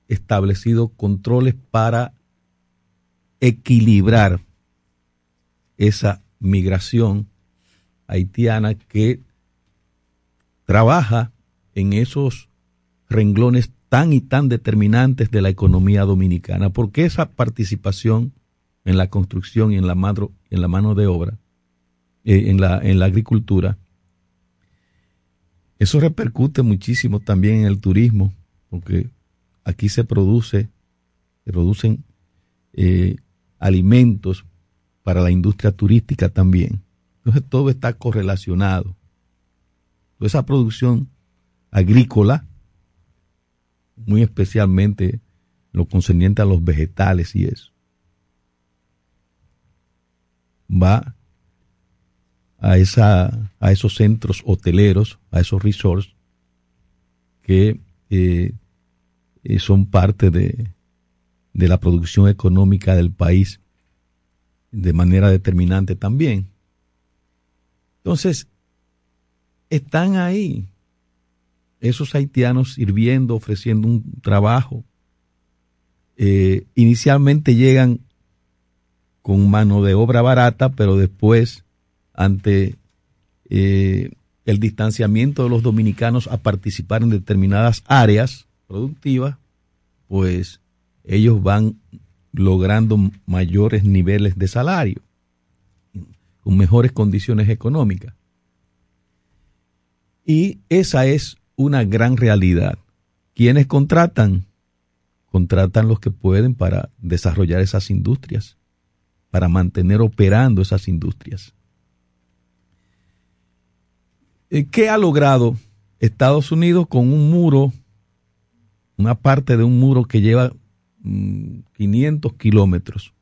establecido controles para equilibrar esa migración haitiana que trabaja en esos renglones tan y tan determinantes de la economía dominicana, porque esa participación en la construcción y en la, mano, en la mano de obra, eh, en, la, en la agricultura, eso repercute muchísimo también en el turismo, porque aquí se produce, se producen eh, alimentos para la industria turística también. Entonces todo está correlacionado. esa producción agrícola, muy especialmente lo concerniente a los vegetales y eso, va a, esa, a esos centros hoteleros, a esos resorts que eh, eh, son parte de, de la producción económica del país de manera determinante también. Entonces, están ahí esos haitianos sirviendo, ofreciendo un trabajo. Eh, inicialmente llegan con mano de obra barata, pero después, ante eh, el distanciamiento de los dominicanos a participar en determinadas áreas productivas, pues ellos van logrando mayores niveles de salario, con mejores condiciones económicas. Y esa es una gran realidad. ¿Quiénes contratan? Contratan los que pueden para desarrollar esas industrias, para mantener operando esas industrias. Eh, ¿Qué ha logrado Estados Unidos con un muro, una parte de un muro que lleva 500 mm, kilómetros?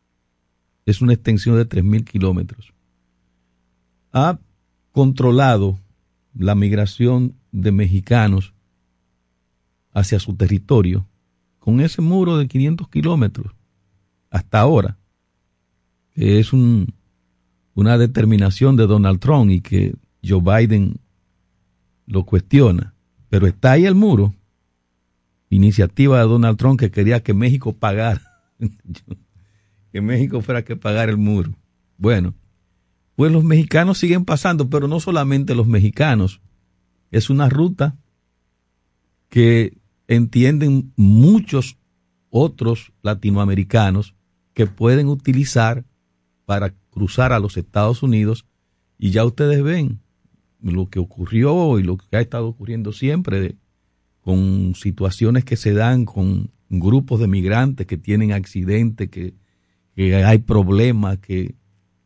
Es una extensión de 3.000 kilómetros. Ha controlado la migración de mexicanos hacia su territorio con ese muro de 500 kilómetros hasta ahora, es un, una determinación de Donald Trump y que Joe Biden lo cuestiona, pero está ahí el muro, iniciativa de Donald Trump que quería que México pagara, que México fuera que pagar el muro. Bueno, pues los mexicanos siguen pasando, pero no solamente los mexicanos, es una ruta que entienden muchos otros latinoamericanos que pueden utilizar para cruzar a los Estados Unidos. Y ya ustedes ven lo que ocurrió y lo que ha estado ocurriendo siempre con situaciones que se dan con grupos de migrantes que tienen accidentes, que, hay problemas, que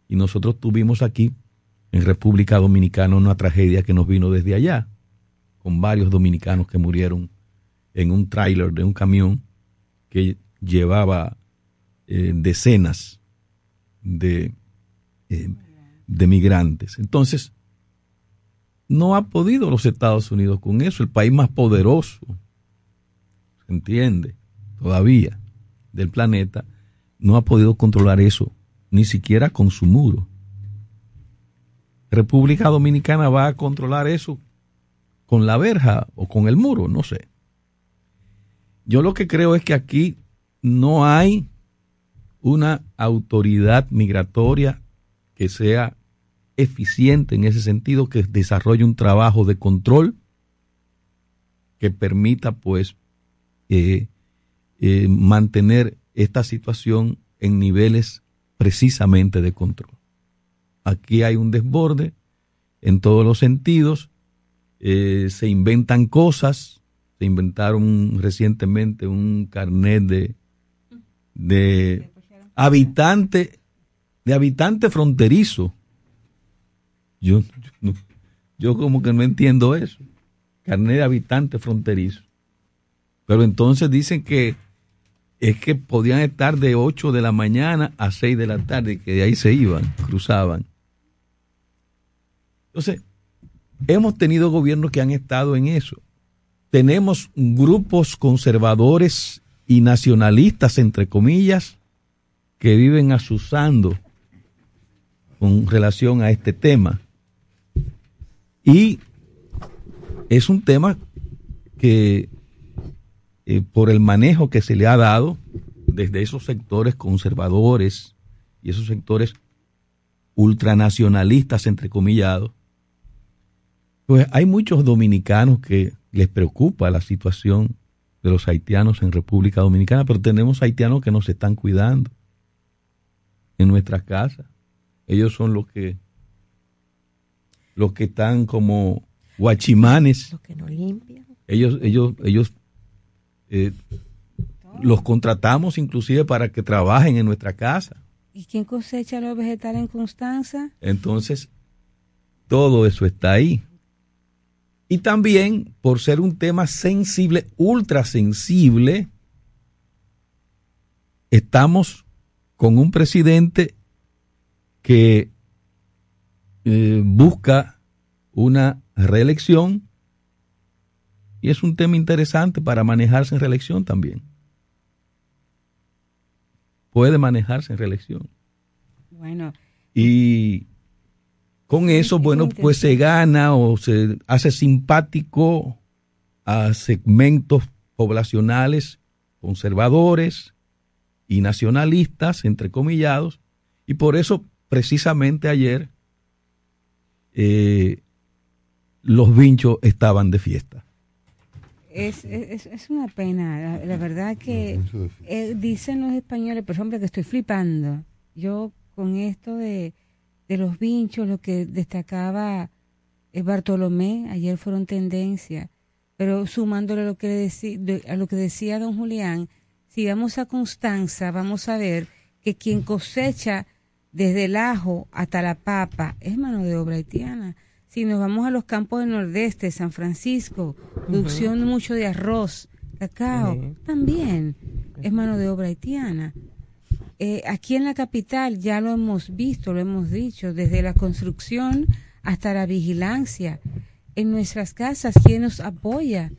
y nosotros tuvimos aquí en República Dominicana una tragedia que nos vino desde allá con varios dominicanos que murieron en un tráiler de un camión que llevaba eh, decenas de, eh, de migrantes. Entonces, no ha podido los Estados Unidos con eso, el país más poderoso, ¿se entiende? Todavía del planeta, no ha podido controlar eso, ni siquiera con su muro. República Dominicana va a controlar eso con la verja o con el muro, no sé. Yo lo que creo es que aquí no hay una autoridad migratoria que sea eficiente en ese sentido, que desarrolle un trabajo de control que permita pues eh, eh, mantener esta situación en niveles precisamente de control. Aquí hay un desborde en todos los sentidos eh, se inventan cosas, se inventaron recientemente un carnet de, de habitante, de habitante fronterizo. Yo, yo como que no entiendo eso. Carnet de habitante fronterizo. Pero entonces dicen que es que podían estar de 8 de la mañana a 6 de la tarde, que de ahí se iban, cruzaban. Entonces, Hemos tenido gobiernos que han estado en eso. Tenemos grupos conservadores y nacionalistas, entre comillas, que viven asusando con relación a este tema. Y es un tema que eh, por el manejo que se le ha dado desde esos sectores conservadores y esos sectores ultranacionalistas, entrecomillados, pues hay muchos dominicanos que les preocupa la situación de los haitianos en República Dominicana, pero tenemos haitianos que nos están cuidando en nuestras casas. Ellos son los que los que están como guachimanes. Los que no limpian. Ellos ellos ellos eh, los contratamos inclusive para que trabajen en nuestra casa. ¿Y quién cosecha los vegetales en Constanza? Entonces, todo eso está ahí. Y también, por ser un tema sensible, ultra sensible, estamos con un presidente que eh, busca una reelección y es un tema interesante para manejarse en reelección también. Puede manejarse en reelección. Bueno. Y con eso, bueno, pues se gana o se hace simpático a segmentos poblacionales conservadores y nacionalistas, entrecomillados, y por eso precisamente ayer eh, los vinchos estaban de fiesta. Es, es, es una pena, la, la verdad que eh, dicen los españoles, por ejemplo, que estoy flipando. Yo con esto de, de los vinchos, lo que destacaba eh, Bartolomé, ayer fueron tendencia, pero sumándole a lo que, decía, a lo que decía don Julián, si vamos a Constanza, vamos a ver que quien cosecha desde el ajo hasta la papa es mano de obra haitiana. Si nos vamos a los campos del nordeste, San Francisco, producción mucho de arroz, cacao, también es mano de obra haitiana. Eh, aquí en la capital ya lo hemos visto, lo hemos dicho, desde la construcción hasta la vigilancia. En nuestras casas, ¿quién nos apoya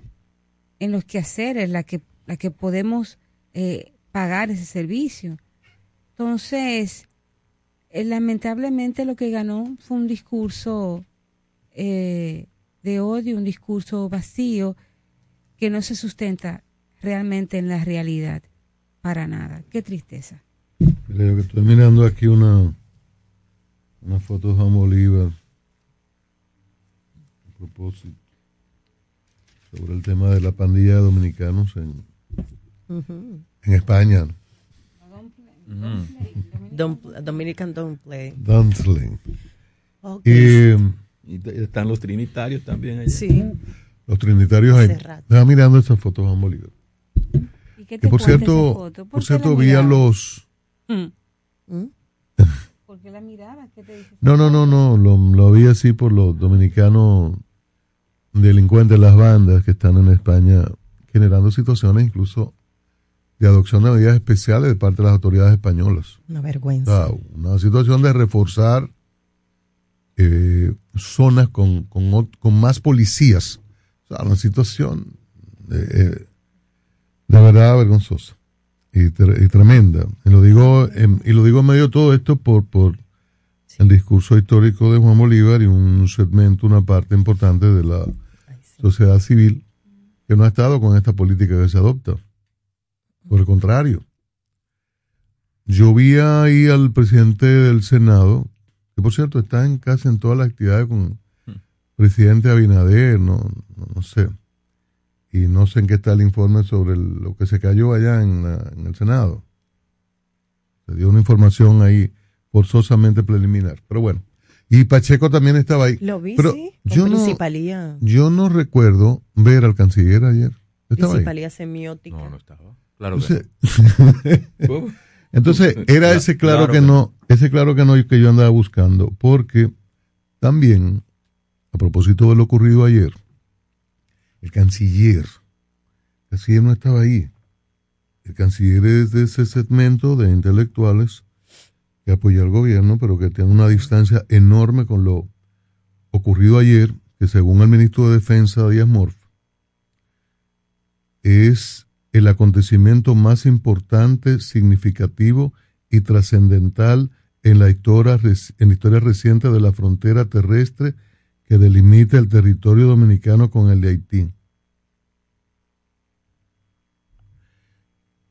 en los quehaceres, la que, la que podemos eh, pagar ese servicio? Entonces, eh, lamentablemente lo que ganó fue un discurso eh, de odio, un discurso vacío que no se sustenta realmente en la realidad para nada. Qué tristeza. Creo que estoy mirando aquí una, una foto de Juan Bolívar a propósito sobre el tema de la pandilla de dominicanos en, en España. Don't, Dominican don't play. Dumpling. Ok. Y, están los trinitarios también allá. Sí. los trinitarios ahí. Estaba mirando esa foto de Juan Bolívar. ¿Y qué Que por cierto, foto? ¿Por cierto vi a los Mm. ¿Por qué la mirabas? ¿Qué te dice? No, no, no, no, lo, lo vi así por los dominicanos delincuentes, las bandas que están en España generando situaciones incluso de adopción de medidas especiales de parte de las autoridades españolas. Una O vergüenza. sea, una situación de reforzar eh, zonas con, con, más policías. O sea, una situación de, eh, de verdad vergonzosa y, tre- y tremenda. Y lo digo en, y lo digo en medio de todo esto por, por el discurso histórico de Juan Bolívar y un segmento, una parte importante de la sociedad civil que no ha estado con esta política que se adopta. Por el contrario, yo vi ahí al presidente del Senado, que por cierto está en casi en todas las actividades con el presidente Abinader, no, no, no sé. Y no sé en qué está el informe sobre el- lo que se cayó allá en, la- en el Senado. Se dio una información ahí forzosamente preliminar. Pero bueno. Y Pacheco también estaba ahí. Lo vi, Pero sí. yo no, principalía. yo no recuerdo ver al canciller ayer. Estaba ahí. Principalía semiótica. No, no estaba. Claro que Entonces, ¿Cómo? entonces, era ese claro, claro que que no, ese claro que no que yo andaba buscando, porque también, a propósito de lo ocurrido ayer, el canciller, el canciller no estaba ahí. El canciller es de ese segmento de intelectuales que apoya al gobierno, pero que tiene una distancia enorme con lo ocurrido ayer, que según el ministro de Defensa, Díaz Morf, es el acontecimiento más importante, significativo y trascendental en la historia, en la historia reciente de la frontera terrestre que delimita el territorio dominicano con el de Haití.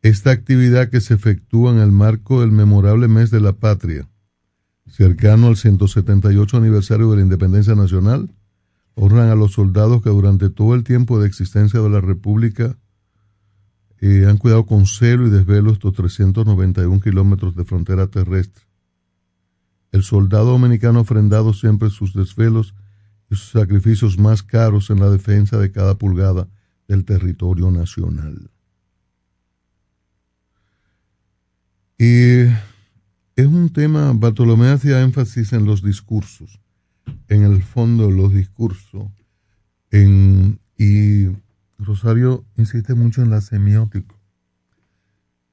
esta actividad que se efectúa en el marco del memorable mes de la patria, cercano al 178 aniversario de la independencia nacional, honran a los soldados que durante todo el tiempo de existencia de la República eh, han cuidado con celo y desvelo estos 391 kilómetros de frontera terrestre. El soldado dominicano ofrendado siempre sus desvelos y sus sacrificios más caros en la defensa de cada pulgada del territorio nacional. Y es un tema, Bartolomé hacía énfasis en los discursos, en el fondo de los discursos, en, y Rosario insiste mucho en la semiótica,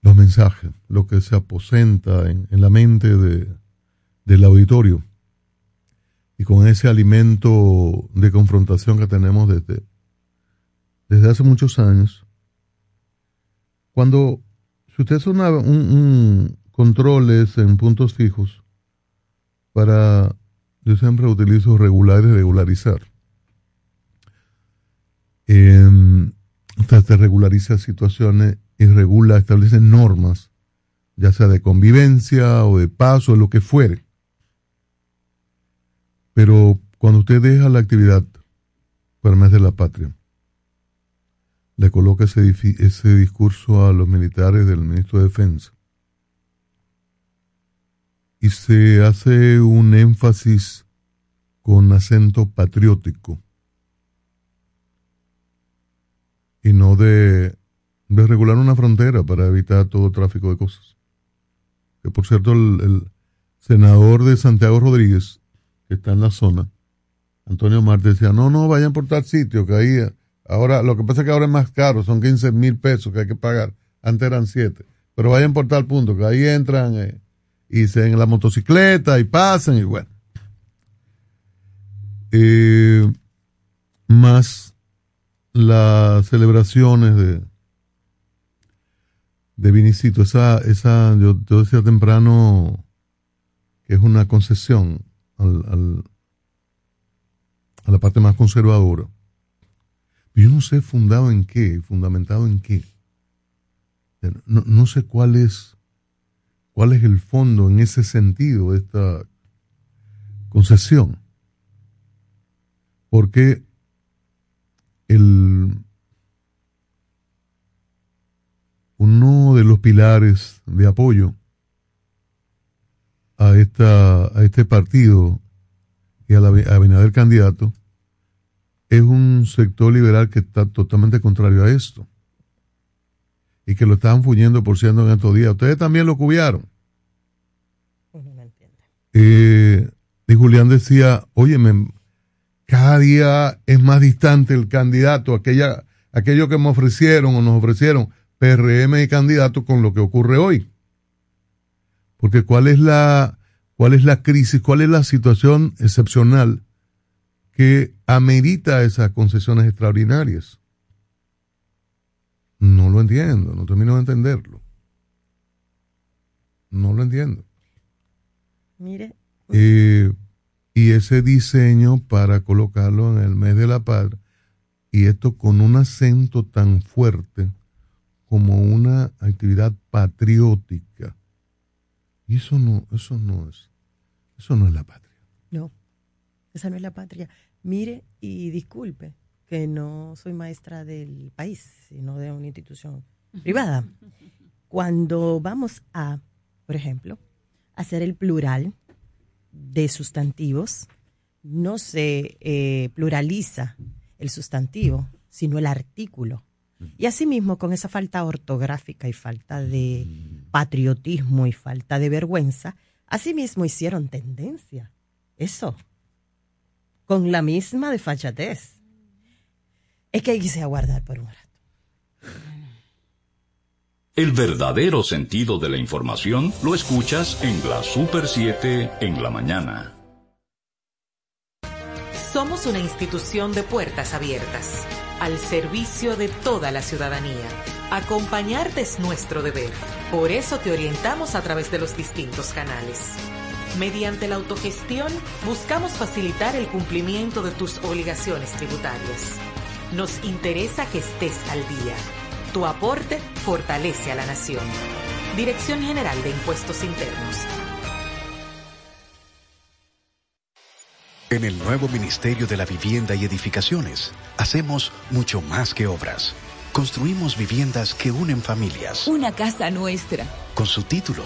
los mensajes, lo que se aposenta en, la mente de, del auditorio y con ese alimento de confrontación que tenemos desde, desde hace muchos años. Cuando, si usted hace un, un controles en puntos fijos, para, yo siempre utilizo regular y regularizar. Eh, te regulariza situaciones y regula, establece normas, ya sea de convivencia o de paso, o lo que fuere. Pero cuando usted deja la actividad para mes de la patria, le coloca ese, ese discurso a los militares del ministro de Defensa y se hace un énfasis con acento patriótico y no de, de regular una frontera para evitar todo tráfico de cosas. Que por cierto, el, senador de Santiago Rodríguez que está en la zona, Antonio Marte decía, no, no, vayan por tal sitio, que ahí, ahora, lo que pasa es que ahora es más caro, son 15 mil pesos que hay que pagar, antes eran 7, pero vayan por tal punto, que ahí entran eh, y se en la motocicleta y pasan y bueno. Eh, más las celebraciones de de Vinicito, esa, esa, yo, decía temprano que es una concesión al, al, a la parte más conservadora. Yo no sé fundado en qué, fundamentado en qué. No, no sé cuál es, cuál es el fondo en ese sentido de esta concesión. Porque el, uno de los pilares de apoyo a, esta, a este partido y a la a candidato es un sector liberal que está totalmente contrario a esto y que lo estaban fuyendo por siendo en estos días. Ustedes también lo cubrieron. Eh, y Julián decía, oye, cada día es más distante el candidato, aquella, aquello que me ofrecieron o nos ofrecieron PRM y candidato con lo que ocurre hoy. Porque cuál es la, cuál es la crisis, cuál es la situación excepcional que amerita esas concesiones extraordinarias. No lo entiendo, no termino de entenderlo. No lo entiendo. Mire. Eh, y ese diseño para colocarlo en el mes de la paz, y esto con un acento tan fuerte como una actividad patriótica y eso no, eso no es, eso no es la patria. No, esa no es la patria. Mire y disculpe que no soy maestra del país, sino de una institución privada. Cuando vamos a, por ejemplo, hacer el plural de sustantivos, no se eh, pluraliza el sustantivo, sino el artículo. Y asimismo, con esa falta ortográfica y falta de patriotismo y falta de vergüenza, asimismo hicieron tendencia. Eso. Con la misma desfachatez. Es que hay que aguardar por un rato. El verdadero sentido de la información lo escuchas en la Super 7 en la mañana. Somos una institución de puertas abiertas al servicio de toda la ciudadanía. Acompañarte es nuestro deber. Por eso te orientamos a través de los distintos canales. Mediante la autogestión, buscamos facilitar el cumplimiento de tus obligaciones tributarias. Nos interesa que estés al día. Tu aporte fortalece a la nación. Dirección General de Impuestos Internos. En el nuevo Ministerio de la Vivienda y Edificaciones, hacemos mucho más que obras. Construimos viviendas que unen familias. Una casa nuestra. Con su título,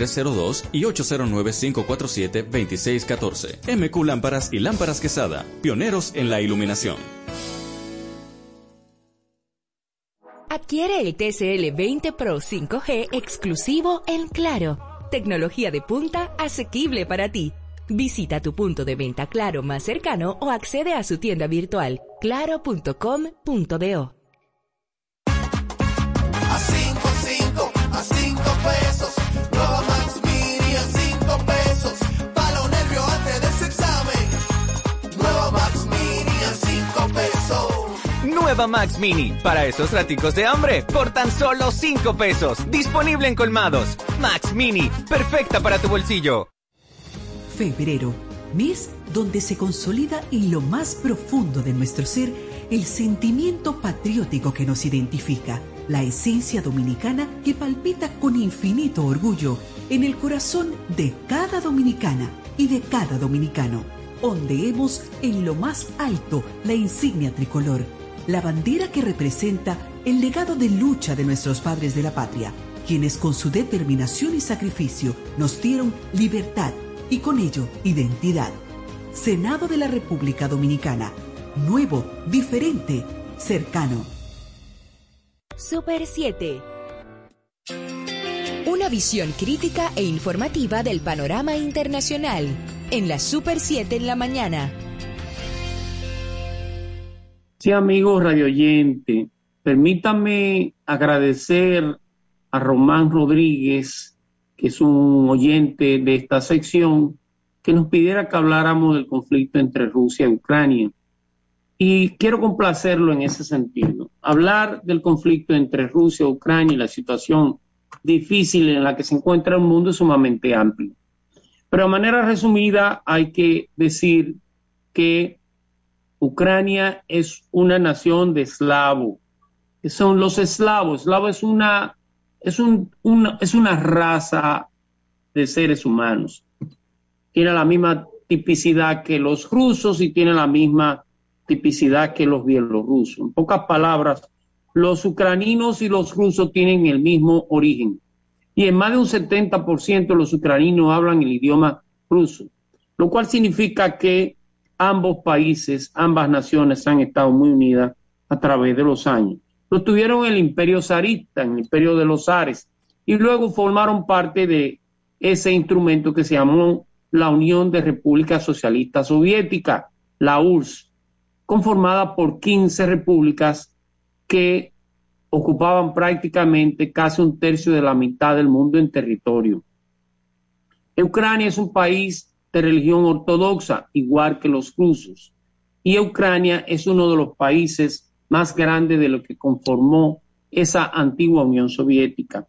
2302 y 809-547-2614. MQ Lámparas y Lámparas Quesada, pioneros en la iluminación. Adquiere el TCL 20 Pro 5G exclusivo en Claro. Tecnología de punta asequible para ti. Visita tu punto de venta Claro más cercano o accede a su tienda virtual claro.com.do. Max Mini, para esos raticos de hambre, por tan solo 5 pesos. Disponible en colmados. Max Mini, perfecta para tu bolsillo. Febrero, mes donde se consolida en lo más profundo de nuestro ser el sentimiento patriótico que nos identifica, la esencia dominicana que palpita con infinito orgullo en el corazón de cada dominicana y de cada dominicano. Ondeemos en lo más alto la insignia tricolor, la bandera que representa el legado de lucha de nuestros padres de la patria, quienes con su determinación y sacrificio nos dieron libertad y con ello identidad. Senado de la República Dominicana. Nuevo, diferente, cercano. Super 7. Una visión crítica e informativa del panorama internacional. En la Super 7 en la mañana. Sí, amigos radioyente, permítame agradecer a Román Rodríguez, que es un oyente de esta sección, que nos pidiera que habláramos del conflicto entre Rusia y Ucrania. Y quiero complacerlo en ese sentido. Hablar del conflicto entre Rusia y Ucrania y la situación difícil en la que se encuentra el mundo es sumamente amplio. Pero de manera resumida hay que decir que Ucrania es una nación de eslavos, son los eslavos. Eslavo es una, es, un, una, es una raza de seres humanos. Tiene la misma tipicidad que los rusos y tiene la misma tipicidad que los bielorrusos. En pocas palabras, los ucraninos y los rusos tienen el mismo origen. Y en más de un 70% los ucraninos hablan el idioma ruso, lo cual significa que ambos países, ambas naciones han estado muy unidas a través de los años. Lo tuvieron el imperio zarista, en el imperio de los zares, y luego formaron parte de ese instrumento que se llamó la Unión de Repúblicas Socialistas Soviéticas, la URSS, conformada por 15 repúblicas que ocupaban prácticamente casi un tercio de la mitad del mundo en territorio. Ucrania es un país de religión ortodoxa, igual que los rusos, y Ucrania es uno de los países más grandes de lo que conformó esa antigua Unión Soviética.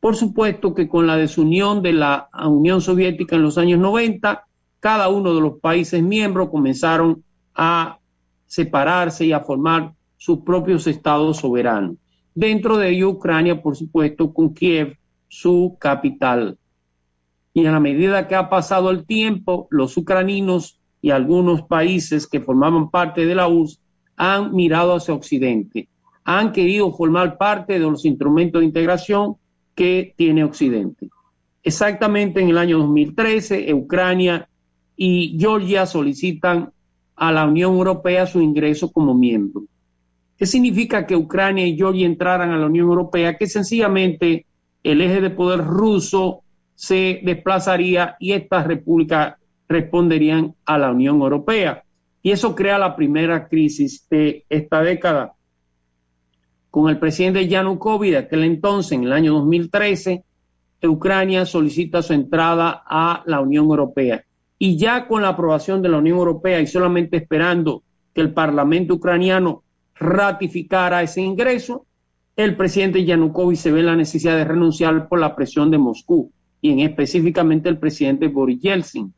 Por supuesto que con la desunión de la Unión Soviética en los años 90, cada uno de los países miembros comenzaron a separarse y a formar sus propios estados soberanos. Dentro de ello, Ucrania, por supuesto, con Kiev, su capital. Y a la medida que ha pasado el tiempo, los ucraninos y algunos países que formaban parte de la URSS han mirado hacia Occidente. han querido formar parte de los instrumentos de integración que tiene Occidente. Exactamente en el año 2013, Ucrania y Georgia solicitan a la Unión Europea su ingreso como miembro. ¿Qué significa que Ucrania y Georgia entraran a la Unión Europea? Que sencillamente el eje de poder ruso se desplazaría y estas repúblicas responderían a la Unión Europea. Y eso crea la primera crisis de esta década. Con el presidente Yanukovych aquel entonces, en el año 2013, Ucrania solicita su entrada a la Unión Europea. Y ya con la aprobación de la Unión Europea y solamente esperando que el Parlamento ucraniano ratificara ese ingreso, el presidente Yanukovych se ve la necesidad de renunciar por la presión de Moscú y en específicamente el presidente Boris Yeltsin.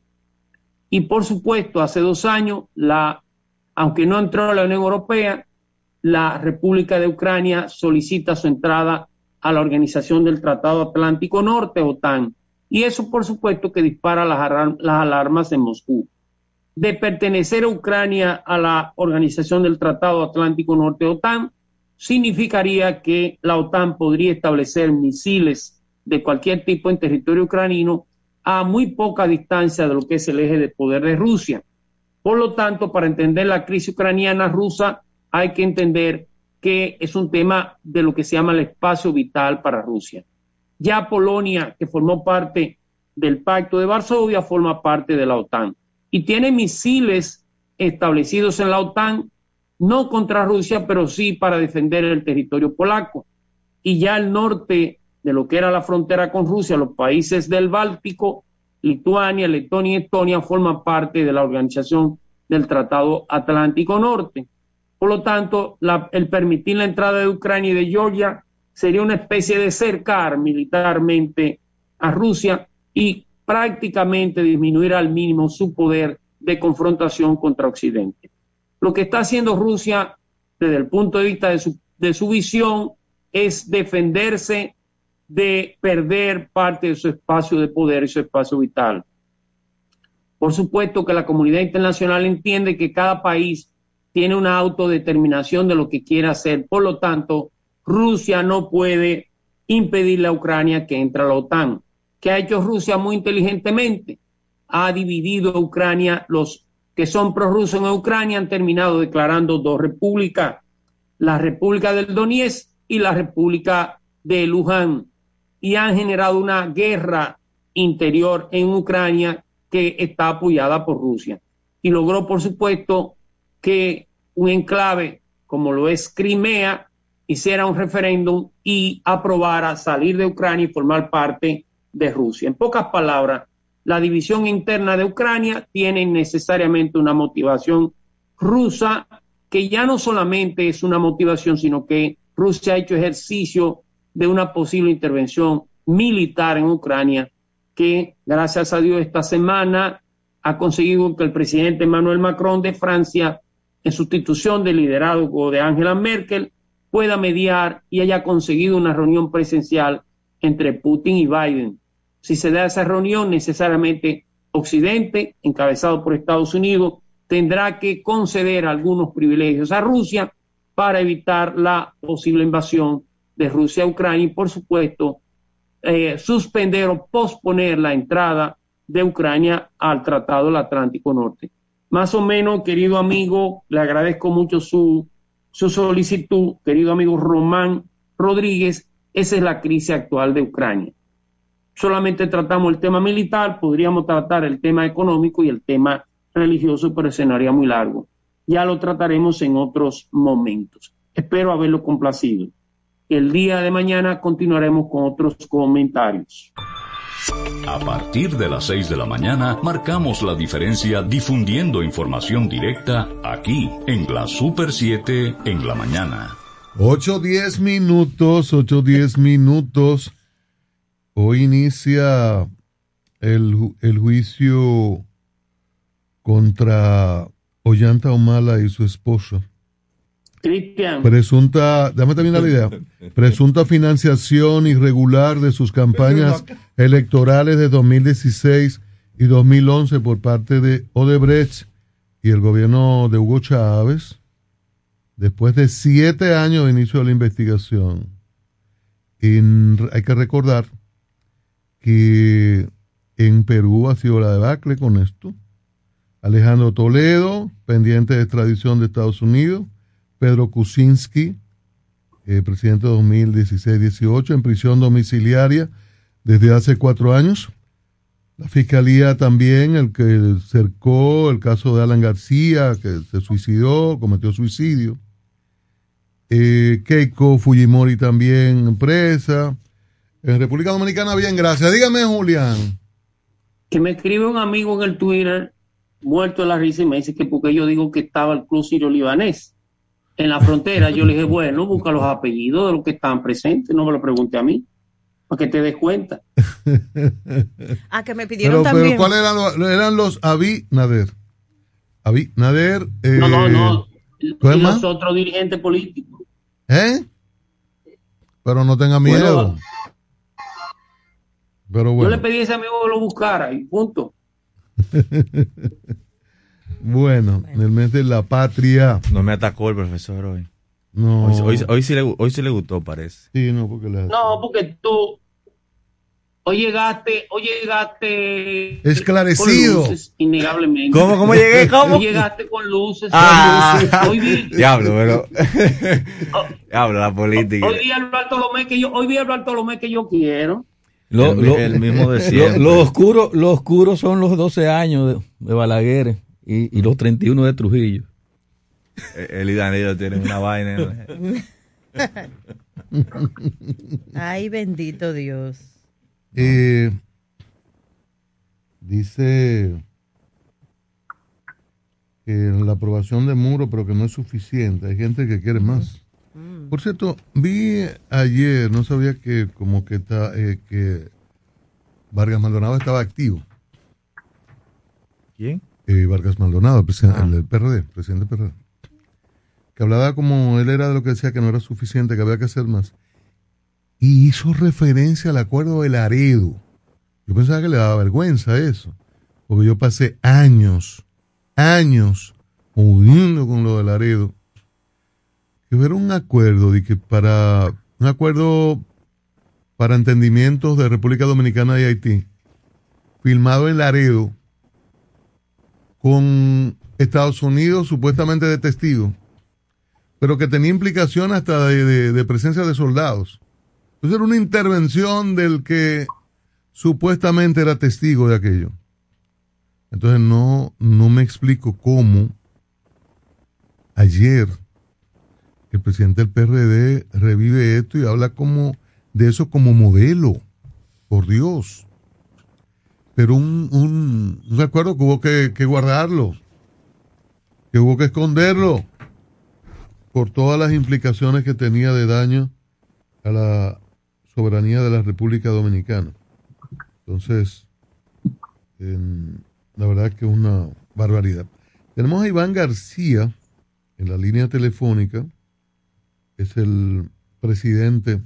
Y por supuesto, hace dos años, la, aunque no entró a la Unión Europea, la República de Ucrania solicita su entrada a la Organización del Tratado Atlántico Norte, OTAN. Y eso, por supuesto, que dispara las, las alarmas en Moscú. De pertenecer a Ucrania a la Organización del Tratado Atlántico Norte, OTAN, significaría que la OTAN podría establecer misiles de cualquier tipo en territorio ucranino a muy poca distancia de lo que es el eje de poder de Rusia. Por lo tanto, para entender la crisis ucraniana rusa, hay que entender que es un tema de lo que se llama el espacio vital para Rusia. Ya Polonia, que formó parte del Pacto de Varsovia, forma parte de la OTAN y tiene misiles establecidos en la OTAN, no contra Rusia, pero sí para defender el territorio polaco. Y ya el norte de lo que era la frontera con Rusia, los países del Báltico, Lituania, Letonia y Estonia forman parte de la organización del Tratado Atlántico Norte. Por lo tanto, el permitir la entrada de Ucrania y de Georgia sería una especie de cercar militarmente a Rusia y prácticamente disminuir al mínimo su poder de confrontación contra Occidente. Lo que está haciendo Rusia desde el punto de vista de su, de su visión es defenderse de perder parte de su espacio de poder y su espacio vital. Por supuesto que la comunidad internacional entiende que cada país tiene una autodeterminación de lo que quiere hacer. Por lo tanto, Rusia no puede impedirle a Ucrania que entre a la OTAN. ¿Qué ha hecho Rusia muy inteligentemente? Ha dividido a Ucrania. Los que son prorrusos en Ucrania han terminado declarando dos repúblicas, la República del Donetsk y la República de Luján, y han generado una guerra interior en Ucrania que está apoyada por Rusia. Y logró, por supuesto, que un enclave como lo es Crimea hiciera un referéndum y aprobara salir de Ucrania y formar parte de Rusia. En pocas palabras, la división interna de Ucrania tiene necesariamente una motivación rusa que ya no solamente es una motivación, sino que Rusia ha hecho ejercicio de una posible intervención militar en Ucrania que, gracias a Dios, esta semana ha conseguido que el presidente Emmanuel Macron de Francia, en sustitución del liderazgo de Angela Merkel, pueda mediar y haya conseguido una reunión presencial entre Putin y Biden. Si se da esa reunión, necesariamente Occidente, encabezado por Estados Unidos, tendrá que conceder algunos privilegios a Rusia para evitar la posible invasión de Rusia a Ucrania y, por supuesto, eh, suspender o posponer la entrada de Ucrania al Tratado del Atlántico Norte. Más o menos, querido amigo, le agradezco mucho su, su solicitud, querido amigo Román Rodríguez, esa es la crisis actual de Ucrania. Solamente tratamos el tema militar, podríamos tratar el tema económico y el tema religioso, pero escenario muy largo. Ya lo trataremos en otros momentos. Espero haberlo complacido. El día de mañana continuaremos con otros comentarios. A partir de las 6 de la mañana marcamos la diferencia difundiendo información directa aquí en la Super 7 en la mañana. 8, 10 minutos, 8, 10 minutos. Hoy inicia el, ju- el juicio contra Ollanta Humala y su esposa. Cristian, Presunta, dame también la idea, presunta financiación irregular de sus campañas electorales de 2016 y 2011 por parte de Odebrecht y el gobierno de Hugo Chávez, después de siete años de inicio de la investigación, en- hay que recordar que en Perú ha sido la debacle con esto. Alejandro Toledo, pendiente de extradición de Estados Unidos. Pedro Kuczynski, eh, presidente 2016-18, en prisión domiciliaria desde hace cuatro años. La fiscalía también, el que cercó el caso de Alan García, que se suicidó, cometió suicidio. Eh, Keiko Fujimori también presa. En República Dominicana, bien, gracias. Dígame, Julián. Que me escribe un amigo en el Twitter, muerto de la risa, y me dice que porque yo digo que estaba el Club Sirio Libanés en la frontera. Yo le dije, bueno, busca los apellidos de los que estaban presentes, no me lo pregunte a mí, para que te des cuenta. Ah, que me pidieron Pero, también. pero ¿cuáles eran los, eran los Avi Nader? Avi Nader. eh, No, no, no. Y los otros dirigentes políticos. ¿Eh? Pero no tenga miedo. Bueno, Pero Yo bueno. le pedí a ese amigo que lo buscara y punto. bueno, en el mes de la patria. No me atacó el profesor hoy. No. Hoy, hoy- hoy sí, le, hoy sí le gustó, parece. Sí, no, porque la- No, porque tú hoy llegaste, hoy llegaste Esclarecido. con luces, innegablemente. ¿Cómo, cómo llegué? ¿Cómo? Hoy llegaste con luces. Ah. con luces. Hoy vi, Diablo, pero. Diablo, la política. hoy vi al Bartolomé que yo, hoy vi al Bartolomé que yo quiero. Lo, El- lo- el mismo de lo-. Lo, oscuro, lo oscuro son los 12 años de, de Balaguer y, y los 31 de Trujillo. El y Danilo tienen una vaina. Ay, bendito Dios. Eh, dice que la aprobación de muro, pero que no es suficiente. Hay gente que quiere más. Por cierto, vi ayer, no sabía que como que está, eh, que Vargas Maldonado estaba activo. ¿Quién? Eh, Vargas Maldonado, el, presidente, el del PRD, presidente del PRD. Que hablaba como él era de lo que decía que no era suficiente, que había que hacer más. Y hizo referencia al acuerdo de Laredo. Yo pensaba que le daba vergüenza eso. Porque yo pasé años, años, jodiendo con lo de Laredo. Que era un acuerdo de que para, un acuerdo para entendimientos de República Dominicana y Haití, firmado en Laredo, con Estados Unidos supuestamente de testigo, pero que tenía implicación hasta de, presencia de soldados. Entonces era una intervención del que supuestamente era testigo de aquello. Entonces no, no me explico cómo ayer el presidente del PRD revive esto y habla como de eso como modelo. Por Dios. Pero un, un, un acuerdo que hubo que, que guardarlo, que hubo que esconderlo por todas las implicaciones que tenía de daño a la soberanía de la República Dominicana. Entonces, en- la verdad que es una barbaridad. Tenemos a Iván García en la línea telefónica, es el presidente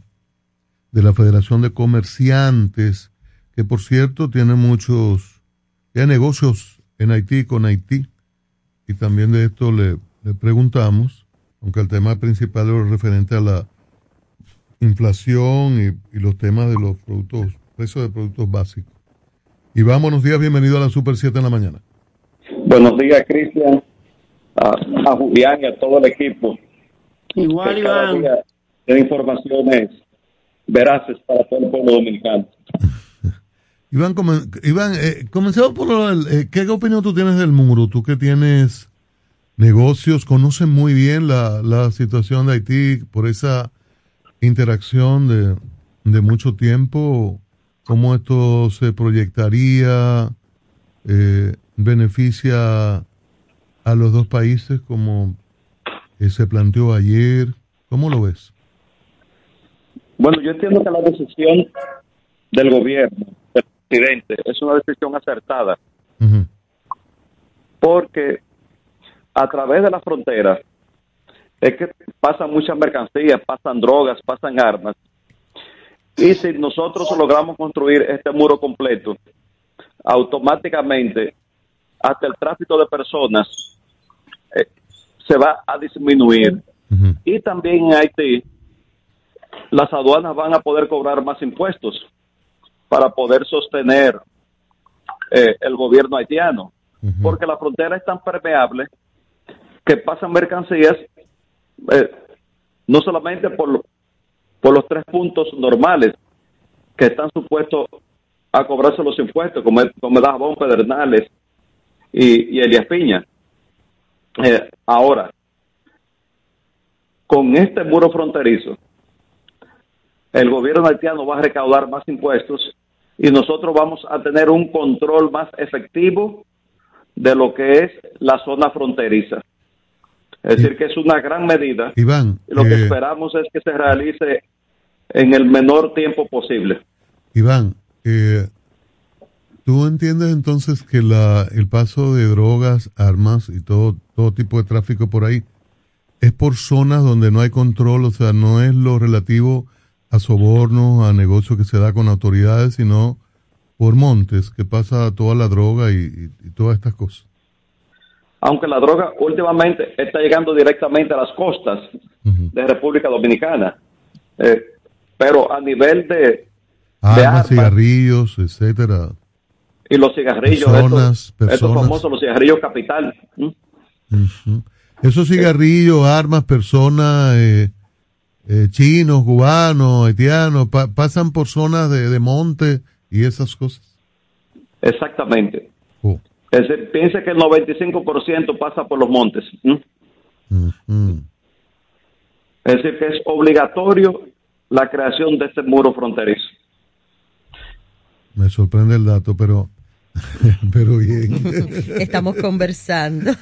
de la Federación de Comerciantes, que por cierto tiene muchos, tiene negocios en Haití con Haití, y también de esto le, le preguntamos, aunque el tema principal es referente a la inflación y, y los temas de los productos, precios de productos básicos. Iván, buenos días, bienvenido a la Super 7 en la mañana. Buenos días, Cristian, a, a Julián y a todo el equipo. Igual, Iván. tiene informaciones veraces para todo el pueblo dominicano. Iván, come- Iván eh, comencemos por del- eh, ¿qué opinión tú tienes del muro? Tú que tienes negocios, conoces muy bien la, la situación de Haití por esa interacción de, de mucho tiempo, cómo esto se proyectaría, eh, beneficia a los dos países como eh, se planteó ayer. ¿Cómo lo ves? Bueno, yo entiendo que la decisión del gobierno, presidente, es una decisión acertada, porque a través de la frontera es que pasan muchas mercancías, pasan drogas, pasan armas. Y si nosotros logramos construir este muro completo, automáticamente hasta el tráfico de personas eh, se va a disminuir. Y también en Haití, las aduanas van a poder cobrar más impuestos para poder sostener eh, el gobierno haitiano, porque la frontera es tan permeable que pasan mercancías eh, no solamente por, lo- por los tres puntos normales que están supuestos a cobrarse los impuestos, como, como Dajabón, Pedernales y, y Elías Piña. Eh, ahora, con este muro fronterizo, el gobierno haitiano va a recaudar más impuestos y nosotros vamos a tener un control más efectivo de lo que es la zona fronteriza. Es decir, que es una gran medida. Iván, Y lo que eh, esperamos es que se realice en el menor tiempo posible. Iván, eh, ¿tú entiendes entonces que la, el paso de drogas, armas y todo, todo tipo de tráfico por ahí es por zonas donde no hay control? O sea, no es lo relativo a sobornos, a negocios que se da con autoridades, sino por montes, que pasa toda la droga y, y- y todas estas cosas. Aunque la droga últimamente está llegando directamente a las costas de República Dominicana. Eh, pero a nivel de, de Armas, cigarrillos, etcétera. y los cigarrillos, Personas, estos, estos personas. famosos, los cigarrillos capital. Esos cigarrillos, armas, personas, eh, eh, chinos, cubanos, haitianos, pa- pasan por zonas de, de monte y esas cosas. Exactamente. Oh. Es piense que el 95% pasa por los montes. ¿m? Ujú. Es decir, que es obligatorio la creación de este muro fronterizo. Me sorprende el dato, pero, pero bien. Estamos conversando.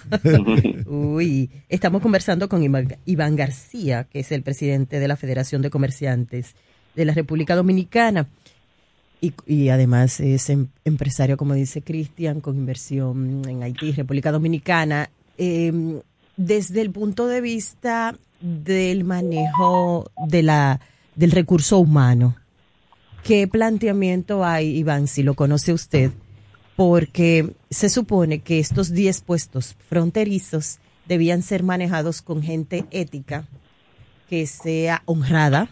Uy, estamos conversando con Iván, García, que es el presidente de la Federación de Comerciantes de la República Dominicana. Y, y además es em- empresario, como dice Cristian, con inversión en Haití, República Dominicana. Em, desde el punto de vista del manejo de la, del recurso humano, ¿qué planteamiento hay, Iván, si lo conoce usted? Porque se supone que estos 10 puestos fronterizos debían ser manejados con gente ética, que sea honrada,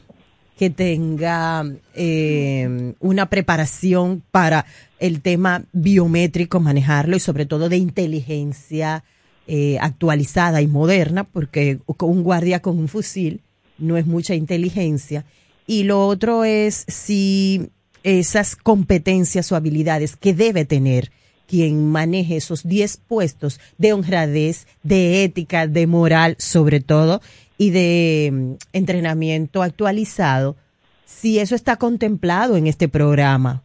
que tenga eh, una preparación para el tema biométrico, manejarlo y sobre todo de inteligencia eh, actualizada y moderna, porque un guardia con un fusil no es mucha inteligencia. Y lo otro es si esas competencias o habilidades que debe tener quien maneje esos 10 puestos de honradez, de ética, de moral sobre todo, y de mm, entrenamiento actualizado, si eso está contemplado en este programa.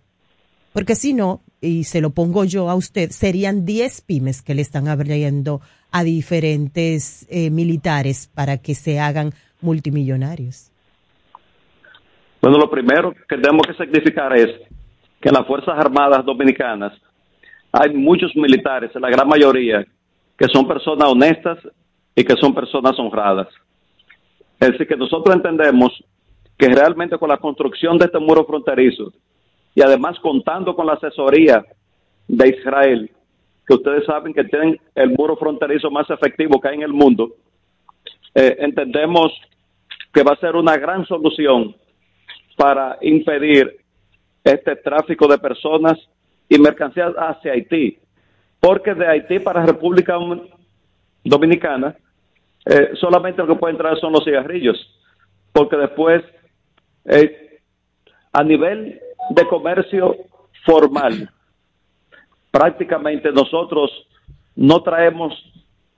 Porque si no, y se lo pongo yo a usted, serían 10 pymes que le están abriendo a diferentes eh, militares para que se hagan multimillonarios. Bueno, lo primero que tenemos que significar es que en las Fuerzas Armadas Dominicanas hay muchos militares, la gran mayoría, que son personas honestas y que son personas honradas. Es decir, que nosotros entendemos que realmente con la construcción de este muro fronterizo y además contando con la asesoría de Israel, que ustedes saben que tienen el muro fronterizo más efectivo que hay en el mundo, eh, entendemos que va a ser una gran solución para impedir este tráfico de personas y mercancías hacia Haití. Porque de Haití para República Dom- Dominicana eh, solamente lo que puede entrar son los cigarrillos. Porque después, eh, a nivel de comercio formal, prácticamente nosotros no traemos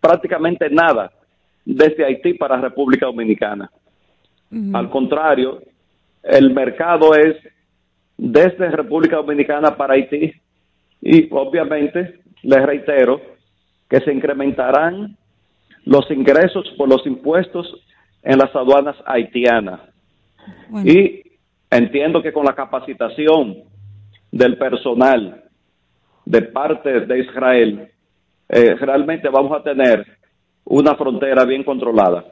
prácticamente nada desde Haití para República Dominicana. Al contrario, el mercado es desde República Dominicana para Haití y obviamente les reitero que se incrementarán los ingresos por los impuestos en las aduanas haitianas. Y entiendo que con la capacitación del personal de parte de Israel, eh, realmente vamos a tener una frontera bien controlada.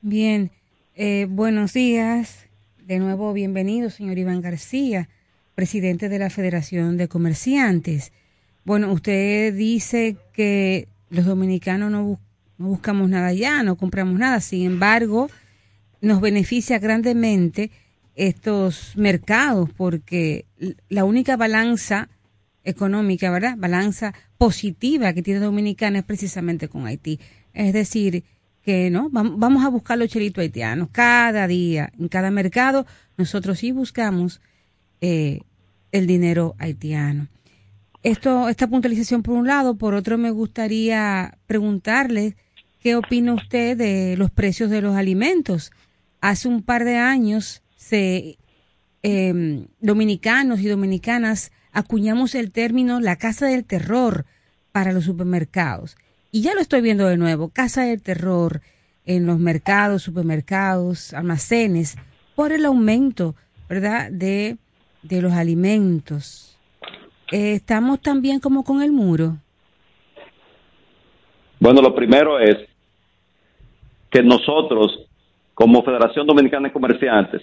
Bien, eh, buenos días. De nuevo, bienvenido, señor Iván García, presidente de la Federación de Comerciantes. Bueno, usted dice que los dominicanos no, no buscamos nada allá, no compramos nada. Sin embargo, nos beneficia grandemente estos mercados porque la única balanza económica, ¿verdad? Balanza positiva que tiene Dominicana es precisamente con Haití. Es decir, que no Vam- vamos a buscar los chelitos haitianos cada día, en cada mercado, nosotros sí buscamos eh, el dinero haitiano. Esto, esta puntualización por un lado, por otro me gustaría preguntarle qué opina usted de los precios de los alimentos. Hace un par de años se eh, dominicanos y dominicanas acuñamos el término la casa del terror para los supermercados. Y ya lo estoy viendo de nuevo, casa del terror en los mercados, supermercados, almacenes, por el aumento, ¿verdad?, de, de los alimentos. Eh, estamos también como con el muro. Bueno, lo primero es que nosotros, como Federación Dominicana de Comerciantes,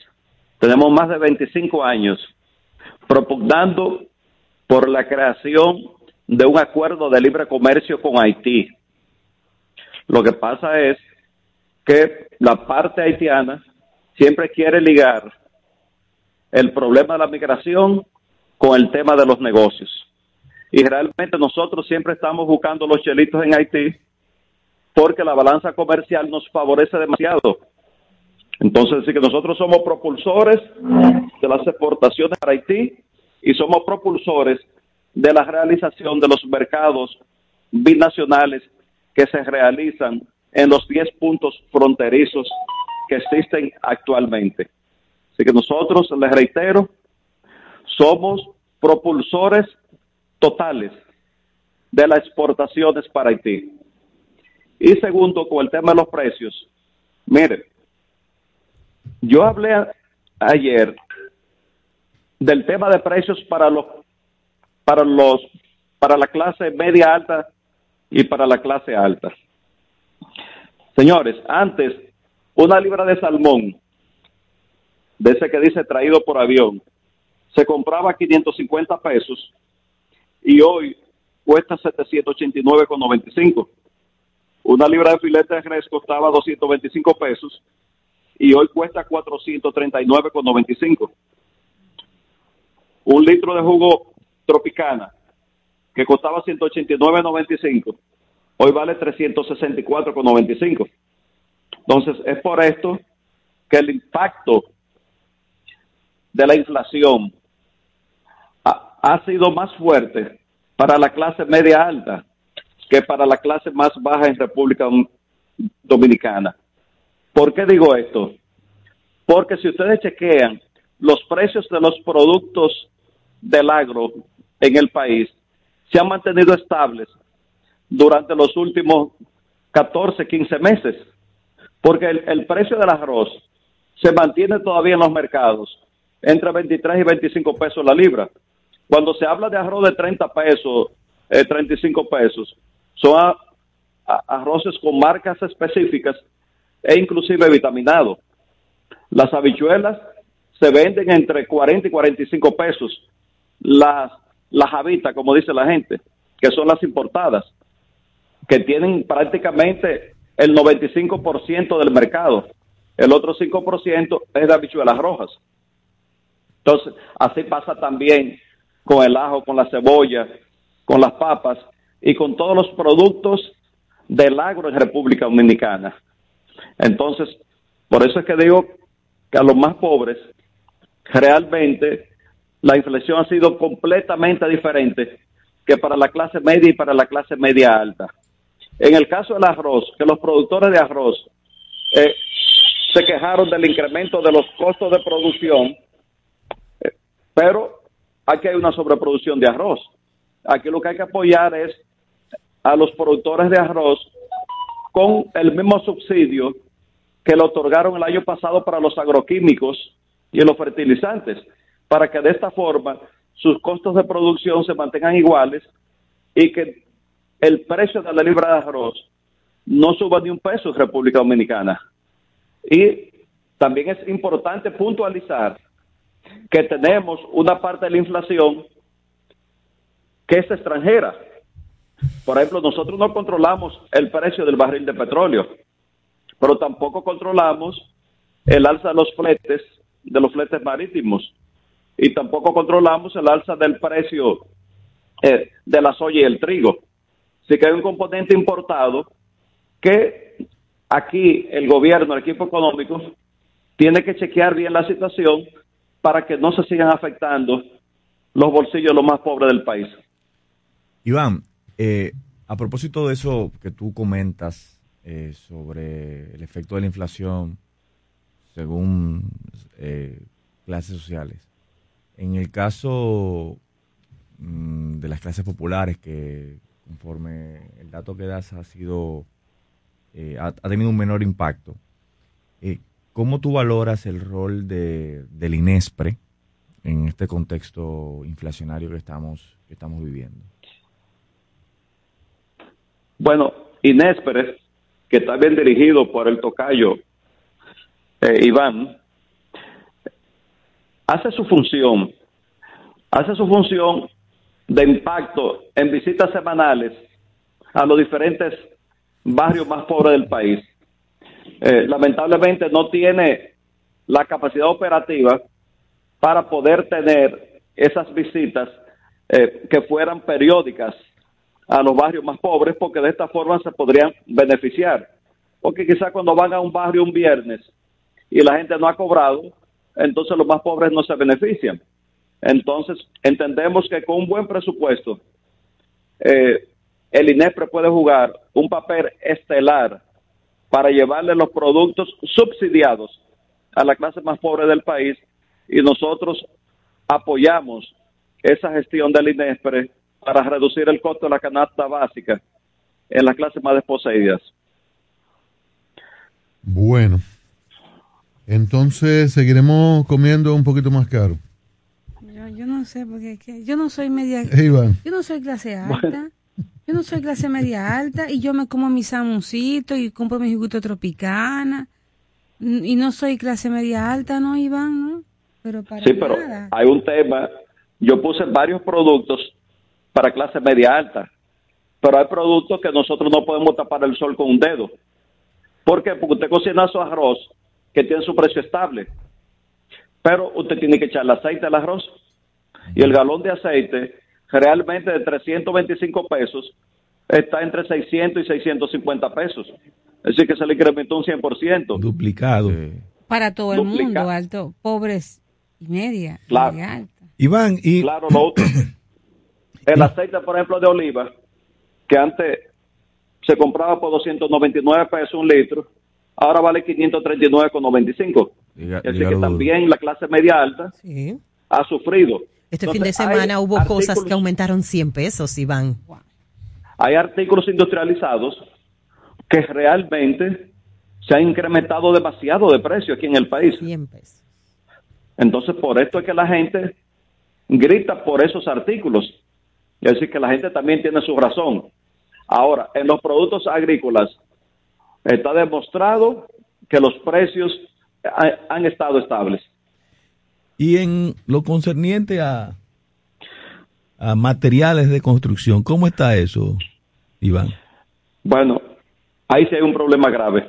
tenemos más de 25 años propugnando por la creación de un acuerdo de libre comercio con Haití. Lo que pasa es que la parte haitiana siempre quiere ligar el problema de la migración con el tema de los negocios. Y realmente nosotros siempre estamos buscando los chelitos en Haití porque la balanza comercial nos favorece demasiado. Entonces, sí que nosotros somos propulsores de las exportaciones para Haití y somos propulsores de la realización de los mercados binacionales que se realizan en los 10 puntos fronterizos que existen actualmente. Así que nosotros, les reitero, somos propulsores totales de las exportaciones para Haití. Y segundo, con el tema de los precios, mire, yo hablé ayer del tema de precios para los para los para la clase media alta y para la clase alta. Señores, antes una libra de salmón de ese que dice traído por avión se compraba a 550 pesos y hoy cuesta 789,95. Una libra de filete de res costaba 225 pesos y hoy cuesta 439,95. Un litro de jugo tropicana que costaba 189,95 hoy vale 364,95. Entonces, es por esto que el impacto de la inflación ha, sido más fuerte para la clase media alta que para la clase más baja en República Dom- Dominicana. ¿Por qué digo esto? Porque si ustedes chequean los precios de los productos del agro en el país, se han mantenido estables durante los últimos 14, 15 meses, porque el, precio del arroz se mantiene todavía en los mercados entre 23 y 25 pesos la libra. Cuando se habla de arroz de 30 pesos, eh, 35 pesos, son arroces con marcas específicas e inclusive vitaminados. Las habichuelas se venden entre 40 y 45 pesos. Las, las habitas, como dice la gente, que son las importadas, que tienen prácticamente el 95% del mercado. El otro 5% es de habichuelas rojas. Entonces, así pasa también con el ajo, con la cebolla, con las papas y con todos los productos del agro en República Dominicana. Entonces, por eso es que digo que a los más pobres, realmente la inflación ha sido completamente diferente que para la clase media y para la clase media alta. En el caso del arroz, que los productores de arroz eh, se quejaron del incremento de los costos de producción, eh, pero aquí hay una sobreproducción de arroz. Aquí lo que hay que apoyar es a los productores de arroz con el mismo subsidio que le otorgaron el año pasado para los agroquímicos y los fertilizantes, para que de esta forma sus costos de producción se mantengan iguales y que el precio de la libra de arroz no suba ni un peso en República Dominicana. Y también es importante puntualizar que tenemos una parte de la inflación que es extranjera. Por ejemplo, nosotros no controlamos el precio del barril de petróleo, pero tampoco controlamos el alza de los fletes, de los fletes marítimos, y tampoco controlamos el alza del precio eh, de la soya y el trigo. Así que hay un componente importado que aquí el gobierno, el equipo económico, tiene que chequear bien la situación para que no se sigan afectando los bolsillos los más pobres del país. Iván, eh, a propósito de eso que tú comentas eh, sobre el efecto de la inflación según eh, clases sociales, en el caso mm, de las clases populares que conforme el dato que das ha sido eh, ha, tenido un menor impacto. Eh, ¿Cómo tú valoras el rol de, del INESPRE en este contexto inflacionario que estamos, que estamos viviendo? Bueno, Inespere, que está bien dirigido por el tocayo eh, Iván, hace su función, hace su función de impacto en visitas semanales a los diferentes barrios más pobres del país. Eh, lamentablemente no tiene la capacidad operativa para poder tener esas visitas eh, que fueran periódicas a los barrios más pobres porque de esta forma se podrían beneficiar. Porque quizá cuando van a un barrio un viernes y la gente no ha cobrado, entonces los más pobres no se benefician. Entonces entendemos que con un buen presupuesto eh, el INEPRE puede jugar un papel estelar para llevarle los productos subsidiados a la clase más pobre del país y nosotros apoyamos esa gestión del INESPRE para reducir el costo de la canasta básica en las clases más desposeídas. Bueno, entonces seguiremos comiendo un poquito más caro. Yo, yo no sé, porque es que yo no soy media. Iván. Yo no soy clase alta. Yo no soy clase media alta y yo me como mis samoncitos y compro mis juguitos tropicana. Y no soy clase media alta, ¿no, Iván? ¿No? Pero para Sí, pero nada. hay un tema. Yo puse varios productos para clase media alta, pero hay productos que nosotros no podemos tapar el sol con un dedo. ¿Por qué? Porque usted cocina su arroz que tiene su precio estable, pero usted tiene que echarle aceite al arroz y el galón de aceite realmente de 325 pesos está entre 600 y 650 pesos. Es decir, que se le incrementó un 100%. Duplicado. Para todo el mundo, alto, pobres y media. Claro. media alta. Iván, y Claro, lo otro. El aceite, por ejemplo, de oliva, que antes se compraba por 299 pesos un litro, ahora vale 539,95. Diga- Así que también la clase media alta Sí. ha sufrido. Este fin de semana hubo cosas que aumentaron 100 pesos, Iván. Hay artículos industrializados que realmente se han incrementado demasiado de precio aquí en el país. 100 pesos. Entonces, por esto es que la gente grita por esos artículos. Es decir, que la gente también tiene su razón. Ahora, en los productos agrícolas está demostrado que los precios ha- han estado estables. Y en lo concerniente a, a materiales de construcción, ¿cómo está eso, Iván? Bueno, ahí sí hay un problema grave.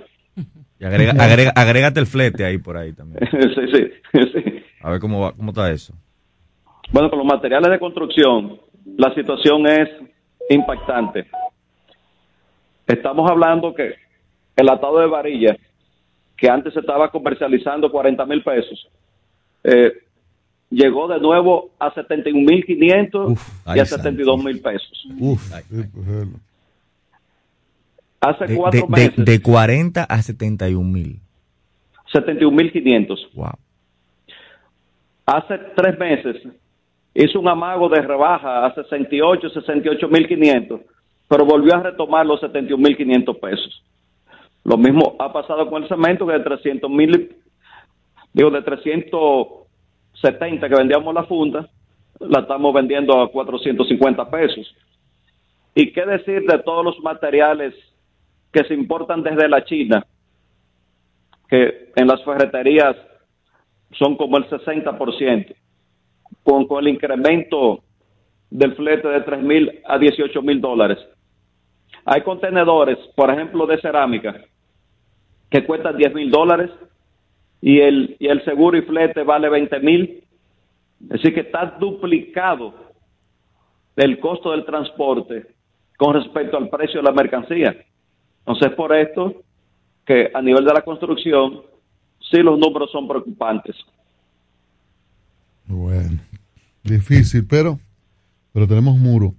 Y agrega, agrega, agrégate el flete ahí por ahí también. sí, sí, sí. A ver cómo va, cómo está eso. Bueno, con los materiales de construcción, la situación es impactante. Estamos hablando que el atado de varilla, que antes se estaba comercializando 40 mil pesos, eh, llegó de nuevo a 71.500 y a 72 mil pesos. Uf. Hace De, cuatro de- de- meses, de 40 a 71 mil. 71.500. Wow. Hace tres meses hizo un amago de rebaja a 68, 68.500, pero volvió a retomar los 71.500 pesos. Lo mismo ha pasado con el cemento, que de 300 mil, digo, de 370 que vendíamos la funda, la estamos vendiendo a 450 pesos. ¿Y qué decir de todos los materiales que se importan desde la China? que en las ferreterías son como el 60%, con, con el incremento del flete de 3 mil a 18 mil dólares. Hay contenedores, por ejemplo, de cerámica, que cuestan 10 mil dólares y el, y el seguro y flete vale 20 mil. Así que está duplicado el costo del transporte con respecto al precio de la mercancía. Entonces, por esto que a nivel de la construcción, sí los números son preocupantes. Bueno, difícil, pero, pero tenemos muro.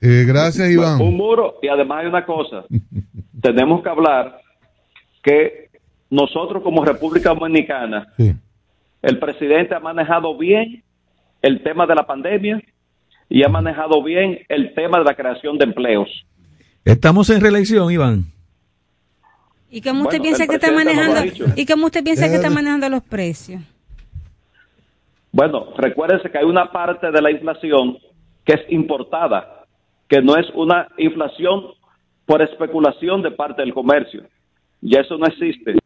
Eh, gracias, Iván. Un muro y además hay una cosa, tenemos que hablar que nosotros como República Dominicana, el presidente ha manejado bien el tema de la pandemia y ha manejado bien el tema de la creación de empleos. Estamos en reelección, Iván. ¿Y cómo usted Bueno, piensa que está manejando? ¿Y cómo usted piensa que Eh, está manejando los precios? Bueno, recuérdense que hay una parte de la inflación que es importada, que no es una inflación por especulación de parte del comercio. Y eso no existe.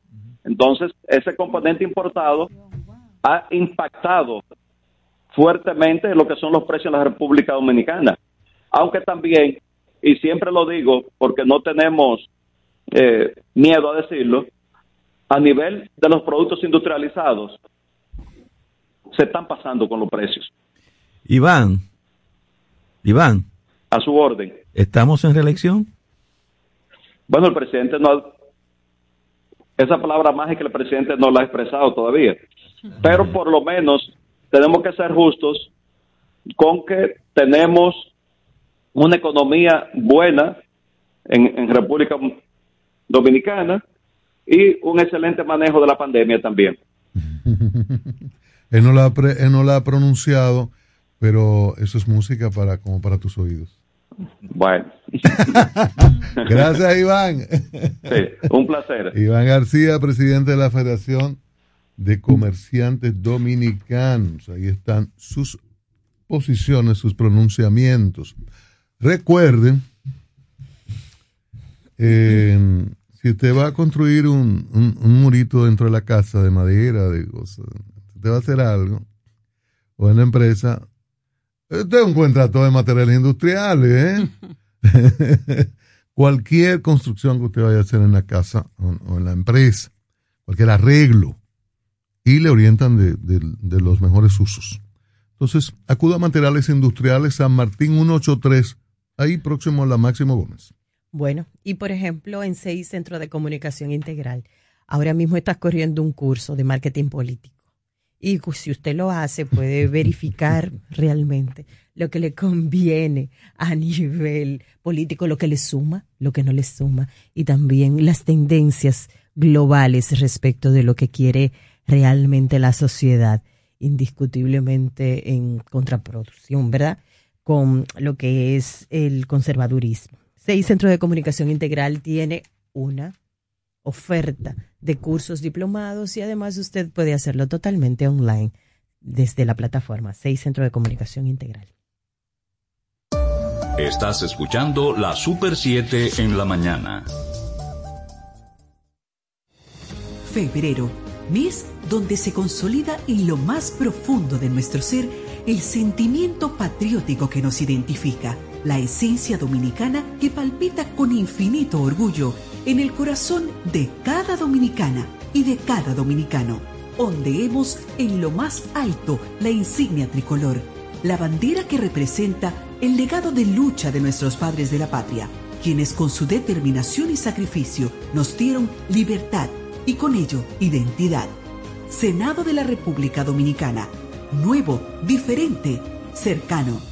Entonces, ese componente importado ha impactado fuertemente lo que son los precios en la República Dominicana. Aunque también, y siempre lo digo porque no tenemos eh, miedo a decirlo, a nivel de los productos industrializados, se están pasando con los precios. Iván. Iván. A su orden. ¿Estamos en reelección? Bueno, el presidente no ha- esa palabra mágica el presidente no la ha expresado todavía. Pero por lo menos tenemos que ser justos con que tenemos una economía buena en, República Dominicana y un excelente manejo de la pandemia también. Él no la él no la ha pronunciado, pero eso es música para como para tus oídos. Bueno. Gracias, Iván. Sí, un placer. Iván García, presidente de la Federación de Comerciantes Dominicanos. Ahí están sus posiciones, sus pronunciamientos. Recuerden, eh, si usted va a construir un, un- un murito dentro de la casa de madera, de cosas, usted va a hacer algo, o en la empresa, usted encuentra todo de materiales industriales, ¿eh? cualquier construcción que usted vaya a hacer en la casa o, o en la empresa, cualquier arreglo, y le orientan de, de- de los mejores usos. Entonces, acuda a Materiales Industriales San Martín 183, ahí próximo a la Máximo Gómez. Bueno, y por ejemplo, en seis Centro de Comunicación Integral, ahora mismo estás corriendo un curso de marketing político. Y si usted lo hace, puede verificar realmente lo que le conviene a nivel político, lo que le suma, lo que no le suma, y también las tendencias globales respecto de lo que quiere realmente la sociedad, indiscutiblemente en contraproducción, ¿verdad? Con lo que es el conservadurismo. Seis Centro de Comunicación Integral tiene una oferta de cursos diplomados y además usted puede hacerlo totalmente online desde la plataforma Seis Centro de Comunicación Integral. Estás escuchando la Super 7 en la mañana. Febrero, mes donde se consolida en lo más profundo de nuestro ser el sentimiento patriótico que nos identifica, la esencia dominicana que palpita con infinito orgullo en el corazón de cada dominicana y de cada dominicano. Ondeemos en lo más alto la insignia tricolor, la bandera que representa el legado de lucha de nuestros padres de la patria, quienes con su determinación y sacrificio nos dieron libertad y con ello identidad. Senado de la República Dominicana, nuevo, diferente, cercano.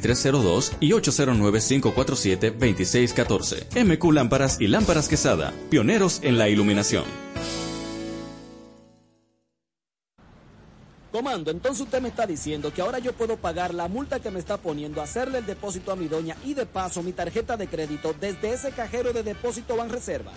809-687-2302 y 809-547-2614. MQ Lámparas y Lámparas Quesada, pioneros en la iluminación. Comando, entonces usted me está diciendo que ahora yo puedo pagar la multa que me está poniendo, hacerle el depósito a mi doña y de paso mi tarjeta de crédito desde ese cajero de depósito Banreservas.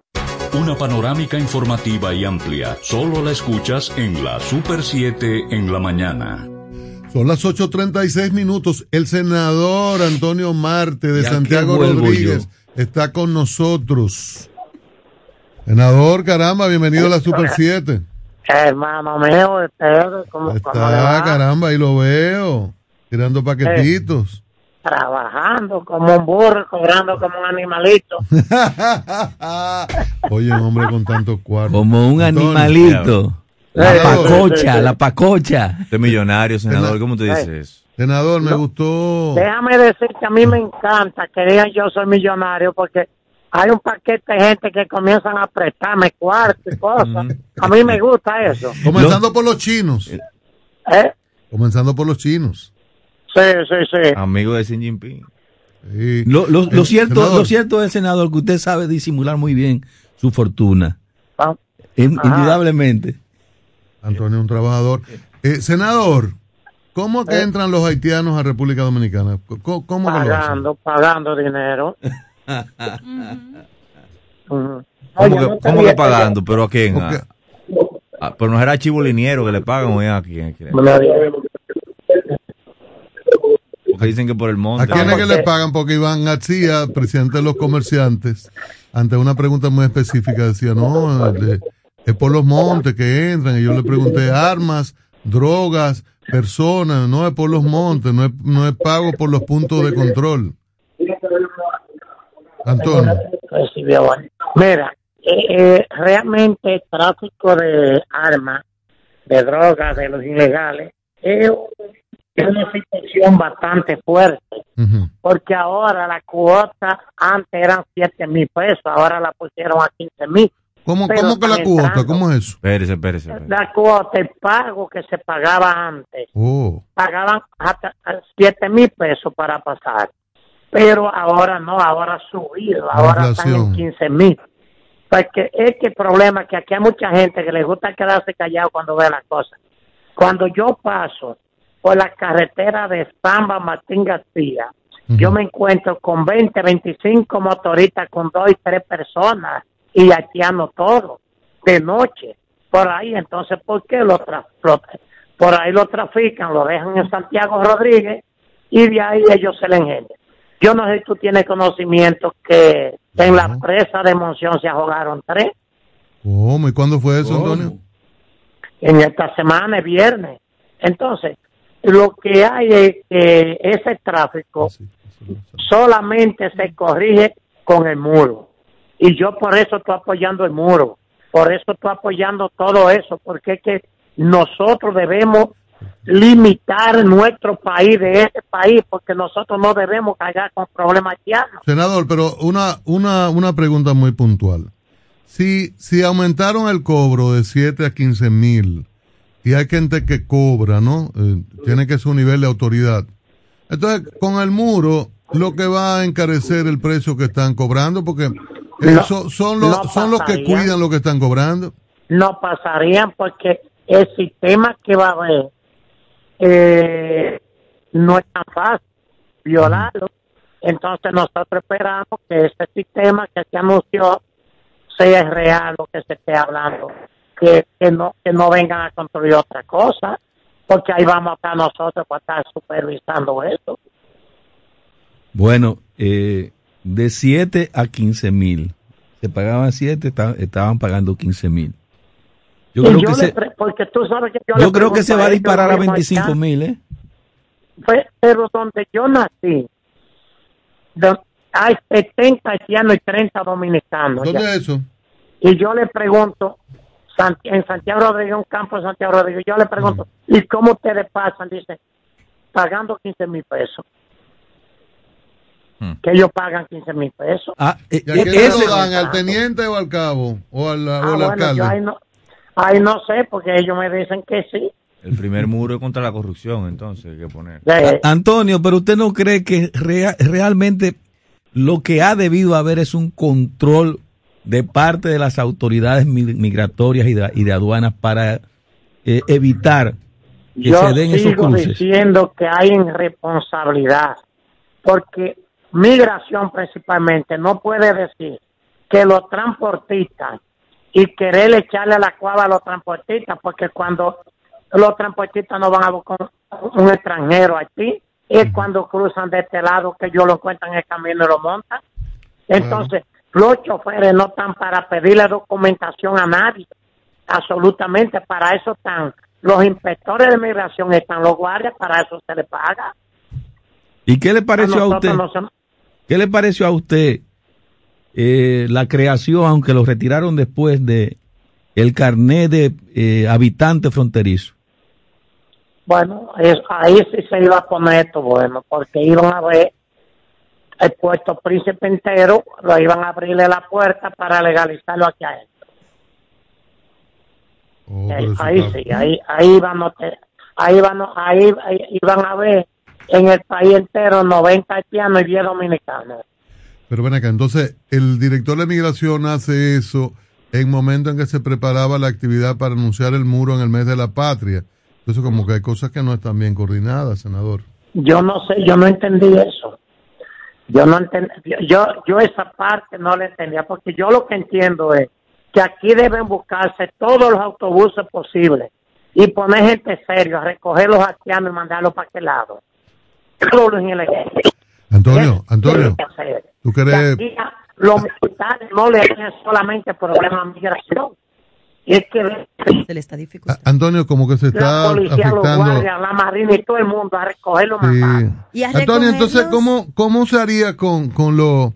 Una panorámica informativa y amplia. Solo la escuchas en la Super 7 en la mañana. Son las 8.36 minutos. El senador Antonio Marte de Ya Santiago Rodríguez está con nosotros. Senador, caramba, bienvenido a la Super 7. Hermano mío, espero, como Está, caramba, ahí lo veo. Tirando paquetitos. Trabajando como un burro, cobrando como un animalito. Oye, un hombre con tantos cuartos. Como un Antonio. animalito. La Eh, pacocha, eh, eh. la pacocha. Usted es millonario, senador. ¿Cómo te dices eso? Senador, me gustó. Déjame decir que a mí me encanta que digan yo soy millonario porque hay un paquete de gente que comienzan a prestarme cuartos y cosas. A mí me gusta eso. Comenzando por los chinos. ¿Eh? Comenzando por los chinos. Sí, sí, sí. Amigo de Xi Jinping. Lo, lo- lo cierto, senador. lo cierto es, senador, que usted sabe disimular muy bien su fortuna. Ah. In-. Indudablemente. Antonio es un trabajador. Eh, senador, ¿cómo que Eh. entran los haitianos a República Dominicana? ¿Cómo, cómo que lo hacen? Pagando, pagando dinero. ¿Cómo Oye, que, no te cómo que rías, pagando? ¿Pero a quién? Porque- A- a- pero no era Chivo Liniero que le pagan o a quién. Porque dicen que por el monte. ¿A quiénes que le pagan? Porque Iván García, presidente de los comerciantes, ante una pregunta muy específica decía, no, es por los montes que entran. Y yo le pregunté, armas, drogas, personas, no es por los montes, no es, no es pago por los puntos de control. Antonio. Mira, eh, eh, realmente el tráfico de armas, de drogas, de los ilegales, es es una situación bastante fuerte, porque ahora la cuota antes eran 7 mil pesos, ahora la pusieron a 15 mil. ¿Cómo, cómo que la cuota? entrando. ¿Cómo es eso? Espérese, espérese. espérese. La cuota, el pago que se pagaba antes, Oh, pagaban hasta 7 mil pesos para pasar. Pero ahora no, ahora ha subido, ahora están en inflación. 15 mil. Porque es que el problema es que aquí hay mucha gente que le gusta quedarse callado cuando ve las cosas. Cuando yo paso por la carretera de Samba Martín García, yo me encuentro con 20, 25 motoristas con dos y tres personas y haitiano todo de noche por ahí. Entonces, ¿por qué lo, tra- lo- por ahí lo trafican, lo dejan en Santiago Rodríguez y de ahí ellos se le engendran? Yo no sé si tú tienes conocimiento que en la presa de Monción se ahogaron tres ¿Cómo? ¿Y cuándo fue eso, Antonio? en esta semana, es viernes. Entonces, lo que hay es que ese tráfico solamente se corrige con el muro. Y yo por eso estoy apoyando el muro. Por eso estoy apoyando todo eso, porque es que nosotros debemos limitar nuestro país de ese país, porque nosotros no debemos cargar con problemas haitianos. Senador, pero una, una, una pregunta muy puntual. Si, si aumentaron el cobro de 7 a 15 mil y hay gente que cobra, ¿no? Eh, tiene que ser un nivel de autoridad. Entonces, con el muro, lo que va a encarecer el precio que están cobrando, porque eh, son, los, no son los que cuidan lo que están cobrando. no pasarían porque el sistema que va a haber eh, no es tan fácil violarlo. Entonces nosotros esperamos que ese sistema que se anunció sea real lo que se esté hablando, que, que no que no vengan a construir otra cosa, porque ahí vamos a estar nosotros para estar supervisando eso. Bueno, eh, de 7 a 15 mil. Se pagaban 7, estaban pagando 15 mil. Yo Y creo yo que le se, porque tú sabes que yo, yo creo que se va a disparar a mismos 25 allá, mil, ¿eh? fue- pero donde yo nací, de- hay 70 haitianos y 30 dominicanos. ¿Dónde ya. es eso? Y yo le pregunto, en Santiago Rodríguez, un campo de Santiago Rodríguez, yo le pregunto, ¿y cómo ustedes pasan? Dice, pagando 15 mil pesos. Que ellos pagan 15 mil pesos. Ah, eh, ¿Y a quién se lo dan? ¿Al teniente o al cabo? ¿O al, o Ah, al bueno, alcalde? yo ahí no, ahí no sé, porque ellos me dicen que sí. El primer muro es contra la corrupción, entonces hay que poner. Eh, Antonio, pero usted no cree que rea- realmente lo que ha debido haber es un control de parte de las autoridades mi- migratorias y de, y de aduanas para eh, evitar que yo se den esos sigo cruces. diciendo que hay irresponsabilidad, porque migración principalmente no puede decir que los transportistas y querer echarle la cuava a los transportistas, porque cuando los transportistas no van a buscar un, un extranjero aquí, es cuando cruzan de este lado que ellos lo encuentran en el camino y lo montan. Entonces, los choferes no están para pedirle documentación a nadie, absolutamente, para eso están los inspectores de migración, están los guardias, para eso se les paga. ¿Y qué le pareció a, usted? no se- ¿Qué le pareció a usted eh, la creación, aunque lo retiraron después de el carnet de eh, habitante fronterizo? Bueno, es- ahí sí se iba a poner esto bueno, porque iban a ver el puesto príncipe entero, lo iban a abrirle la puerta para legalizarlo aquí a él. Oh, eso ahí está- sí, ahí, ahí te- ahí a- ahí, ahí iban a ver en el país entero 90 haitianos y 10 dominicanos. Pero ven acá, entonces el director de migración hace eso en momento en que se preparaba la actividad para anunciar el muro en el mes de la patria. Entonces como que hay cosas que no están bien coordinadas, senador. Yo no sé, yo no entendí eso. Yo no entendí, yo, yo esa parte no la entendía, porque yo lo que entiendo es que aquí deben buscarse todos los autobuses posibles y poner gente seria, a recoger los haitianos y mandarlos para aquel lado. Antonio, Antonio, tú aquí a los militares no le tienen solamente problemas de migración. Es que Se le está dificultando. Antonio, como que se la está policía, los afectando... guardias, la marina y todo el mundo a recogerlos Sí. Y a Antonio, entonces, ¿cómo, ¿cómo se haría con, con, lo,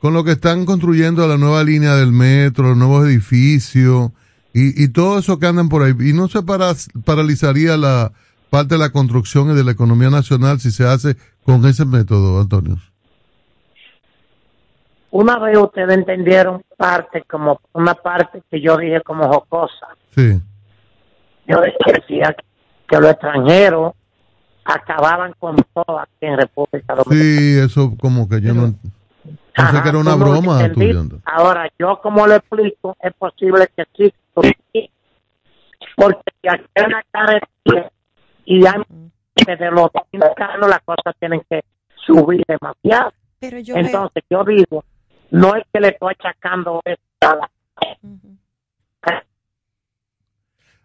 con lo que están construyendo la nueva línea del metro, los nuevos edificios y, y todo eso que andan por ahí? ¿Y no se para, paralizaría la parte de la construcción y de la economía nacional si se hace con ese método, Antonio? Una vez ustedes entendieron parte como una parte que yo dije como jocosa. Sí. Yo decía que los extranjeros acababan con todo aquí en República Dominicana. Sí, eso como que yo no... Pensé Ajá, que era una broma. Ahora, yo como lo explico, es posible que sí. Porque si aquí hay una carretera y hay de los dominicanos, las cosas tienen que subir demasiado. Pero yo Entonces yo digo, no es que le estoy achacando a la...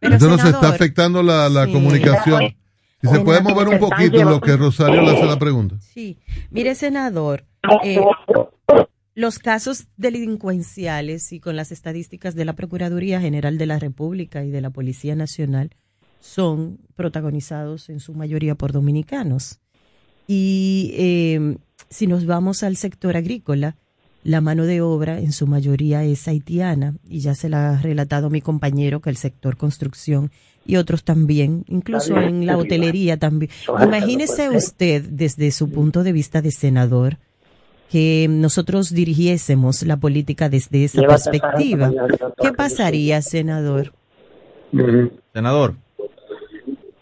Entonces nos está afectando la, la comunicación. Si se puede mover un poquito en lo que Rosario le hace la pregunta. Sí, mire senador, eh, los casos delincuenciales y con las estadísticas de la Procuraduría General de la República y de la Policía Nacional son protagonizados en su mayoría por dominicanos. Y eh, si nos vamos al sector agrícola, la mano de obra en su mayoría es haitiana y ya se la ha relatado mi compañero que el sector construcción y otros también, incluso en la hotelería también. Imagínese usted desde su punto de vista de senador que nosotros dirigiésemos la política desde esa perspectiva. ¿Qué pasaría, senador? Senador.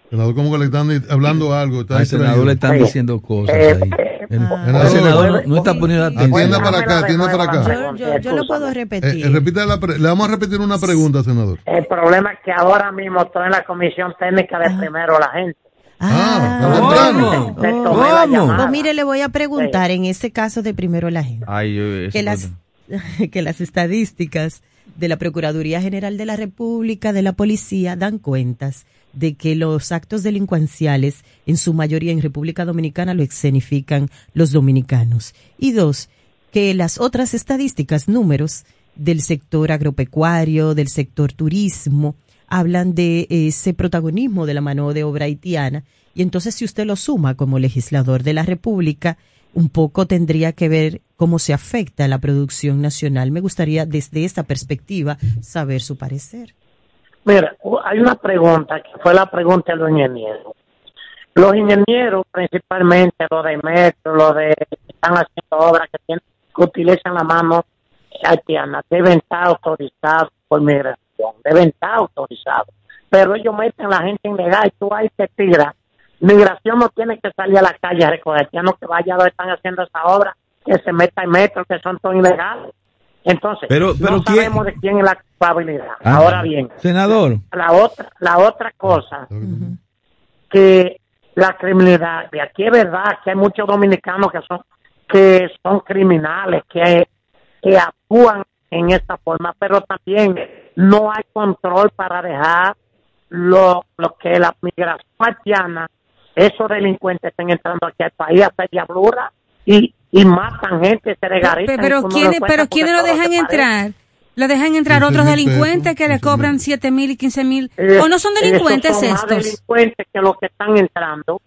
Senador, como que le están hablando algo. Está Al senador le están diciendo cosas ahí. El, el senador no, no está poniendo atención. Atienda para acá, atienda para acá. Yo, yo, yo lo puedo Eh, repetir. eh, repita la pre- le vamos a repetir una pregunta, senador. El problema es que ahora mismo estoy en la comisión técnica de primero la gente. Ah, tomé la llamada. Pues mire, le voy a preguntar en ese caso de primero la gente. Ay, yo- eso que las, que las estadísticas de la Procuraduría General de la República, de la Policía, dan cuentas de que los actos delincuenciales, en su mayoría en República Dominicana, lo escenifican los dominicanos. Y dos, que las otras estadísticas, números del sector agropecuario, del sector turismo, hablan de ese protagonismo de la mano de obra haitiana. Y entonces, si usted lo suma como legislador de la República, un poco tendría que ver cómo se afecta la producción nacional. Me gustaría, desde esta perspectiva, saber su parecer. Mira, hay una pregunta que fue la pregunta de los ingenieros. Los ingenieros, principalmente los de metro, los de que están haciendo obras que, tienen, que utilizan la mano haitiana, deben estar autorizados por migración, deben estar autorizados. Pero ellos meten a la gente ilegal y tú ahí te tiras. Migración no tiene que salir a la calle a recoger haitianos que vaya donde están haciendo esa obra, que se meta en metro, que son todos ilegales. Entonces, Pero- pero no ¿quién- sabemos de quién es la culpabilidad. Ah, Ahora bien, Senador. la otra la otra cosa que la criminalidad de aquí es verdad que hay muchos dominicanos que son que son criminales que que actúan en esta forma pero también no hay control para dejar lo, lo que la migración haitiana esos delincuentes estén entrando aquí al país a hacer diablura y, y matan gente se Pero, regarizan pero, ¿quiénes, pero ¿quiénes lo dejan entrar? ¿Lo dejan entrar 15 otros delincuentes que le cobran 7 mil y 15 mil? Eh, ¿O no son delincuentes esos son más estos? delincuentes que los que están entrando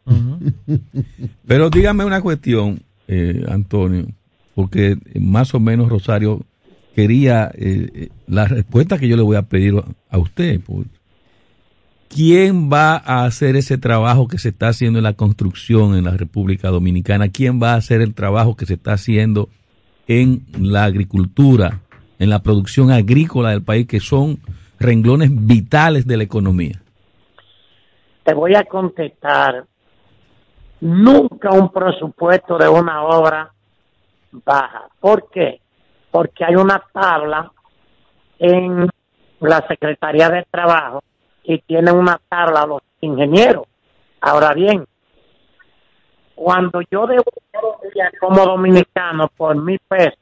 Pero dígame una cuestión, eh, Antonio, porque más o menos Rosario quería eh, eh, la respuesta que yo le voy a pedir a usted. pues. ¿Quién va a hacer ese trabajo que se está haciendo en la construcción en la República Dominicana? ¿Quién va a hacer el trabajo que se está haciendo en la agricultura, en la producción agrícola del país, que son renglones vitales de la economía? te voy a contestar. Nunca un presupuesto de una obra baja. ¿Por qué? Porque hay una tabla en la Secretaría de Trabajo y tienen una tabla los ingenieros. Ahora bien, cuando yo debo como dominicano por mil pesos,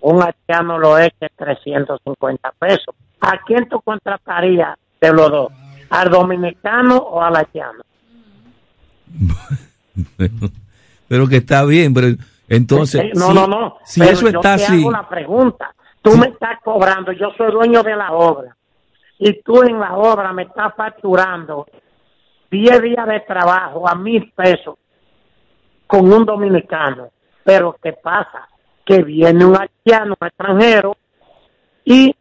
un haitiano lo que 350 pesos. ¿A quién tú contratarías de los dos? ¿Al dominicano o al haitiano? pero que está bien, pero entonces... Eh, no, si- no, no. Si Pero eso yo está te así... hago la pregunta. Tú me estás cobrando, yo soy dueño de la obra. Y tú en la obra me estás facturando 10 días de trabajo a mil pesos con un dominicano. Pero ¿qué pasa? Que viene un haitiano, un extranjero, y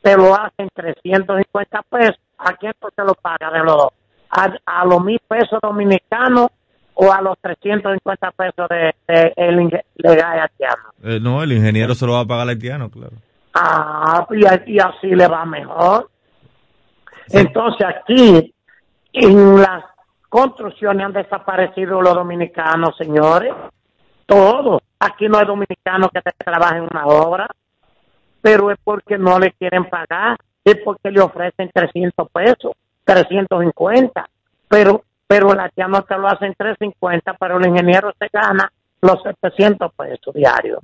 te lo hacen 350 pesos. ¿A quién tú te lo pagas de los dos? ¿A, a los mil pesos dominicanos o a los 350 pesos de, de el legal haitiano? Eh, no, el ingeniero se lo va a pagar al haitiano, claro. Ah, y así le va mejor. Entonces aquí, en las construcciones han desaparecido los dominicanos, señores. Todos. Aquí no hay dominicanos que trabajen en una obra, pero es porque no le quieren pagar, es porque le ofrecen 300 pesos, 350, pero pero el haitiano te lo hacen 350, pero el ingeniero se gana los 700 pesos diarios.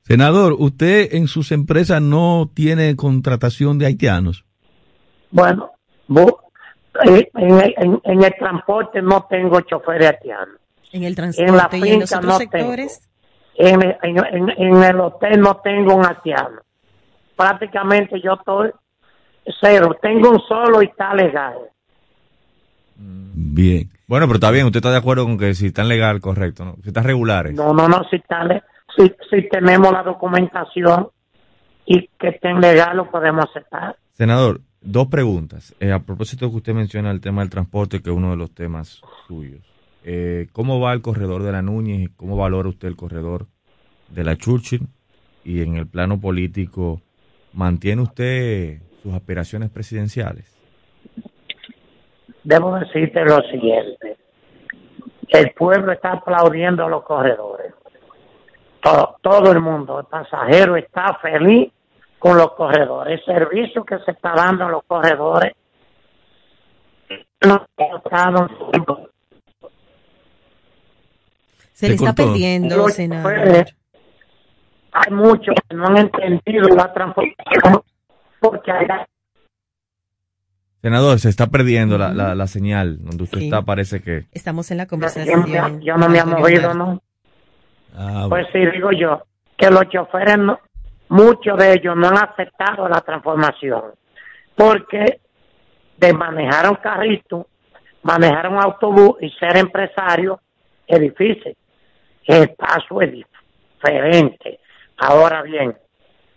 Senador, ¿usted en sus empresas no tiene contratación de haitianos? Bueno, eh, en, en- en el transporte no tengo choferes haitianos. En el En la transporte y en los finca otros no sectores. En, el- en, en- en el hotel no tengo un haitiano. Prácticamente yo estoy cero. Tengo un solo y está legal. Bien. Bueno, pero está bien, usted está de acuerdo con que si están legal, correcto, ¿no? Si están regulares. No, no, no, si, está le- si, si tenemos la documentación y que estén legal lo podemos aceptar. Senador, dos preguntas. Eh, a propósito que usted menciona el tema del transporte, que es uno de los temas suyos. Eh, ¿Cómo va el corredor de la Núñez? ¿Cómo valora usted el corredor de la Churchill? Y en el plano político, ¿mantiene usted sus aspiraciones presidenciales? Debo decirte lo siguiente. El pueblo está aplaudiendo a los corredores. Todo, todo el mundo, el pasajero está feliz con los corredores. El servicio que se está dando a los corredores no Se le está perdiendo, Los senador. Hay muchos que no han entendido la transformación porque hay Senador, se está perdiendo la, la, la señal. Donde usted Sí. está, parece que... Estamos en la conversación. yo no me ha Antonio movido. ¿no? Pues sí, digo yo, que los choferes, no- muchos de ellos no han aceptado la transformación, porque de manejar un carrito, manejar un autobús y ser empresario es difícil. El paso es diferente. Ahora bien,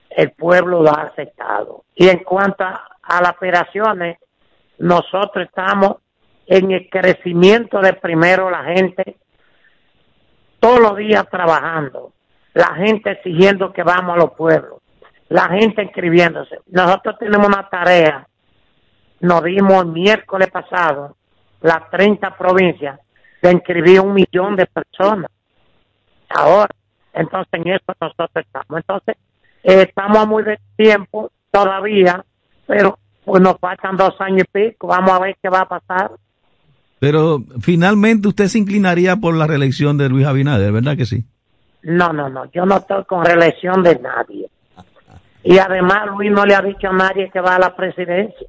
el pueblo lo ha aceptado. Y en cuanto a, a las operaciones, nosotros estamos en el crecimiento de primero la gente todos los días trabajando, la gente exigiendo que vamos a los pueblos, la gente inscribiéndose. Nosotros tenemos una tarea, nos dimos el miércoles pasado, las 30 provincias, de inscribir un millón de personas. Ahora, entonces en eso nosotros estamos. Entonces, eh, estamos a muy de tiempo todavía, pero pues nos faltan dos años y pico, vamos a ver qué va a pasar. Pero finalmente usted se inclinaría por la reelección de Luis Abinader, ¿verdad que sí? No, no, no, yo no estoy con reelección de nadie. Y además Luis no le ha dicho a nadie que va a la presidencia.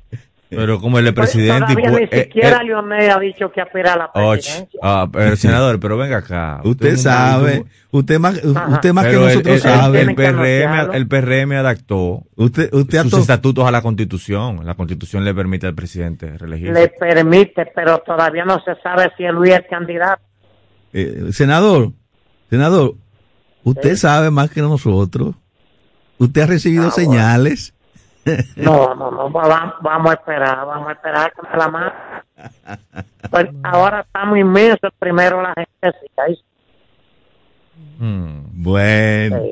Pero como el presidente... todavía ni eh, siquiera eh, Leonel ha dicho que aspira a la och, presidencia. ah, pero, senador, pero venga acá. Usted es sabe, usted más, usted más que Pero el- nosotros el, sabe. El, PRM, el PRM adaptó usted, usted sus estatutos a la Constitución. La Constitución le permite al presidente reelegirse. Le permite, pero todavía no se sabe si Luis es candidato. eh, senador, senador, usted sabe más que nosotros. Usted ha recibido Ah, bueno. señales. No, no, no, va- vamos a esperar, vamos a esperar que me la mande. Pues ahora estamos inmensos, primero la gente sí, ahí Mm. Bueno,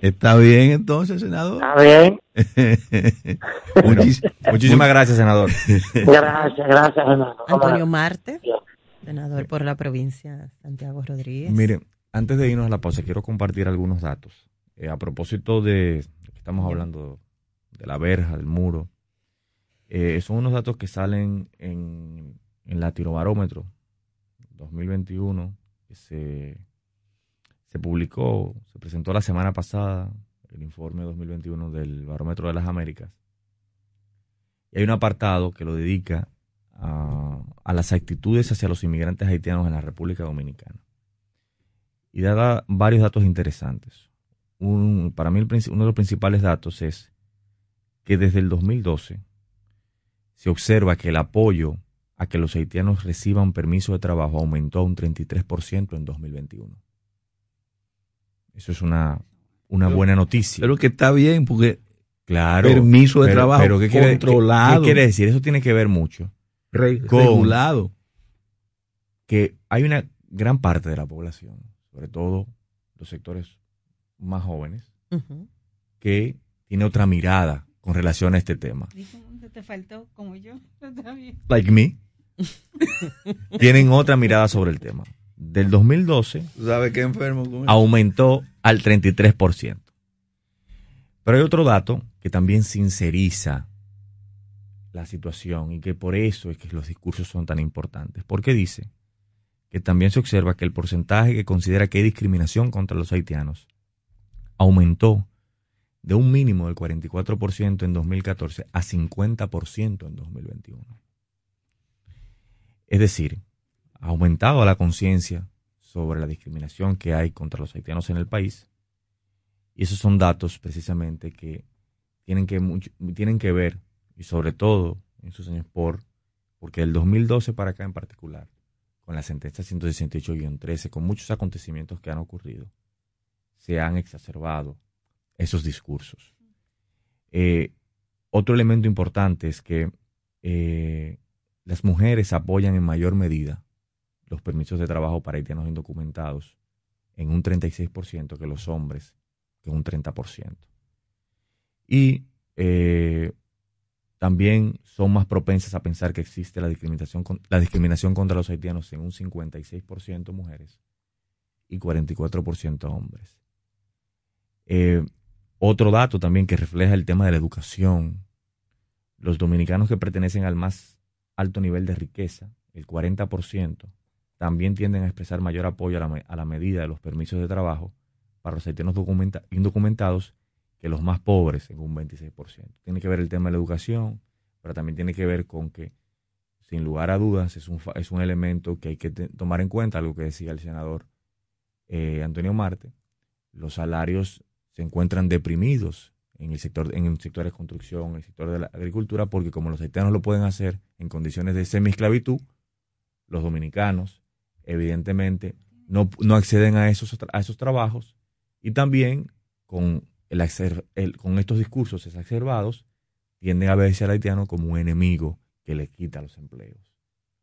está bien entonces, senador. está bien. Muchis- Muchísimas gracias, senador. Gracias, gracias, hermano. Antonio Marte, senador por la provincia Santiago Rodríguez. Miren, antes de irnos a la pausa, quiero compartir algunos datos. Eh, a propósito de, estamos hablando de la verja, del muro, eh, son unos datos que salen en, en Latinobarómetro 2021, que se, se publicó, se presentó la semana pasada, el informe 2021 del Barómetro de las Américas. Y hay un apartado que lo dedica a, a las actitudes hacia los inmigrantes haitianos en la República Dominicana. Y da varios datos interesantes. Un- para mí el uno de los principales datos es que desde el 2012 se observa que el apoyo a que los haitianos reciban permiso de trabajo aumentó un 33% en 2021. Eso es una, una Pero- buena noticia. Pero que está bien, porque Claro. permiso de pero- trabajo pero ¿qué quiere- controlado, ¿qué, qué quiere decir? Eso tiene que ver mucho re- con regulado. que hay una gran parte de la población, sobre todo los sectores más jóvenes, que tiene otra mirada con relación a este tema. Te faltó como yo. Está bien. Like me. tienen otra mirada sobre el tema. Del 2012 ¿Sabe qué enfermo con aumentó al 33%. Pero hay otro dato que también sinceriza la situación y que por eso es que los discursos son tan importantes. Porque dice que también se observa que el porcentaje que considera que hay discriminación contra los haitianos aumentó de un mínimo del 44% en 2014 a 50% en 2021. Es decir, ha aumentado la conciencia sobre la discriminación que hay contra los haitianos en el país. Y esos son datos precisamente que tienen que, tienen que ver, y sobre todo en sus años por, porque del 2012 para acá en particular, con la sentencia 168-13, con muchos acontecimientos que han ocurrido, se han exacerbado esos discursos. Eh, otro elemento importante es que eh, las mujeres apoyan en mayor medida los permisos de trabajo para haitianos indocumentados en un 36% que los hombres, que un 30%. Y eh, también son más propensas a pensar que existe la discriminación, la discriminación contra los haitianos en un 56% mujeres y 44% hombres. Eh, otro dato también que refleja el tema de la educación. Los dominicanos que pertenecen al más alto nivel de riqueza, el 40%, también tienden a expresar mayor apoyo a la, medida de los permisos de trabajo para los haitianos indocumentados que los más pobres, en un 26%. Tiene que ver el tema de la educación, pero también tiene que ver con que, sin lugar a dudas, es un, es un elemento que hay que tomar en cuenta, algo que decía el senador eh, Antonio Marte, los salarios se encuentran deprimidos en el sector en el sector de construcción, en el sector de la agricultura, porque como los haitianos lo pueden hacer en condiciones de semi-esclavitud, los dominicanos evidentemente no, no acceden a esos, a esos trabajos y también con, el, con estos discursos exacerbados tienden a verse al haitiano como un enemigo que le quita los empleos,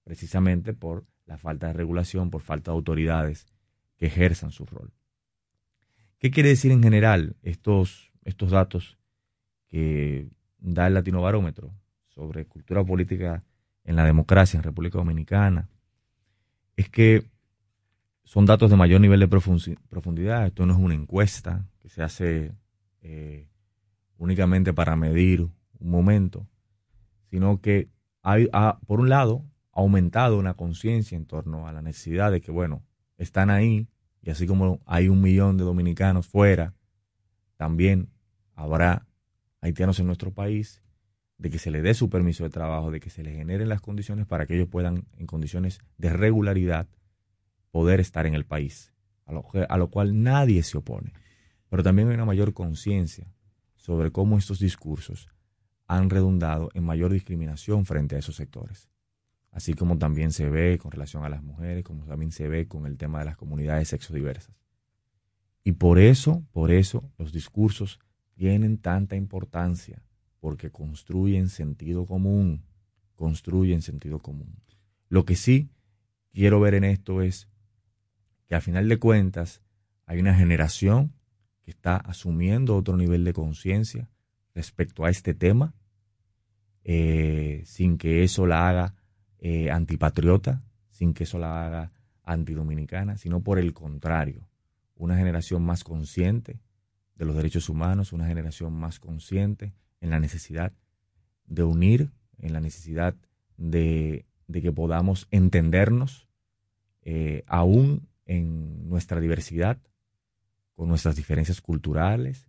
precisamente por la falta de regulación, por falta de autoridades que ejerzan su rol. ¿Qué quiere decir en general estos, estos datos que da el Latino Barómetro sobre cultura política en la democracia en República Dominicana? Es que son datos de mayor nivel de profundidad. Esto no es una encuesta que se hace eh, únicamente para medir un momento, sino que hay, por un lado, ha aumentado una conciencia en torno a la necesidad de que, bueno, están ahí, y así como hay un millón de dominicanos fuera, también habrá haitianos en nuestro país, de que se les dé su permiso de trabajo, de que se les generen las condiciones para que ellos puedan, en condiciones de regularidad, poder estar en el país, a lo, a lo cual nadie se opone. Pero también hay una mayor conciencia sobre cómo estos discursos han redundado en mayor discriminación frente a esos sectores así como también se ve con relación a las mujeres, como también se ve con el tema de las comunidades sexodiversas. Y por eso, por eso, los discursos tienen tanta importancia, porque construyen sentido común, construyen sentido común. Lo que sí quiero ver en esto es que a final de cuentas hay una generación que está asumiendo otro nivel de conciencia respecto a este tema, eh, sin que eso la haga eh, antipatriota, sin que eso la haga antidominicana, sino por el contrario, una generación más consciente de los derechos humanos, una generación más consciente en la necesidad de unir, en la necesidad de, que podamos entendernos eh, aún en nuestra diversidad, con nuestras diferencias culturales,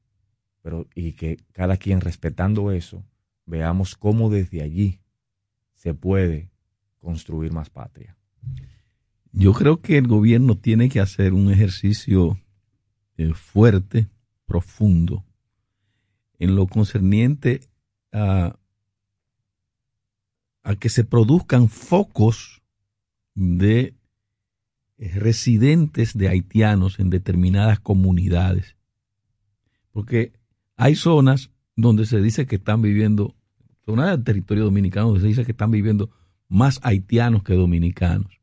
pero y que cada quien respetando eso, veamos cómo desde allí se puede construir más patria. Yo creo que el gobierno tiene que hacer un ejercicio eh, fuerte, profundo, en lo concerniente a, a que se produzcan focos de residentes de haitianos en determinadas comunidades. Porque hay zonas donde se dice que están viviendo, zonas del territorio dominicano donde se dice que están viviendo más haitianos que dominicanos.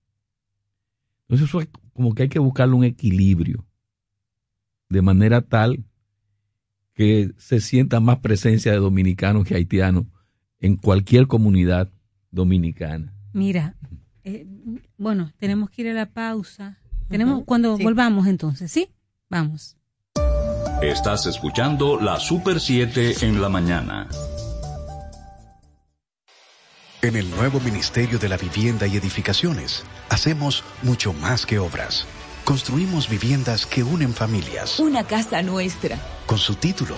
Entonces eso es como que hay que buscarle un equilibrio, de manera tal que se sienta más presencia de dominicanos que haitianos en cualquier comunidad dominicana. Mira, eh, bueno, tenemos que ir a la pausa. Tenemos cuando volvamos entonces, ¿sí? Vamos. Estás escuchando la Super 7 en la mañana. En el nuevo Ministerio de la Vivienda y Edificaciones, hacemos mucho más que obras. Construimos viviendas que unen familias. Una casa nuestra. Con su título,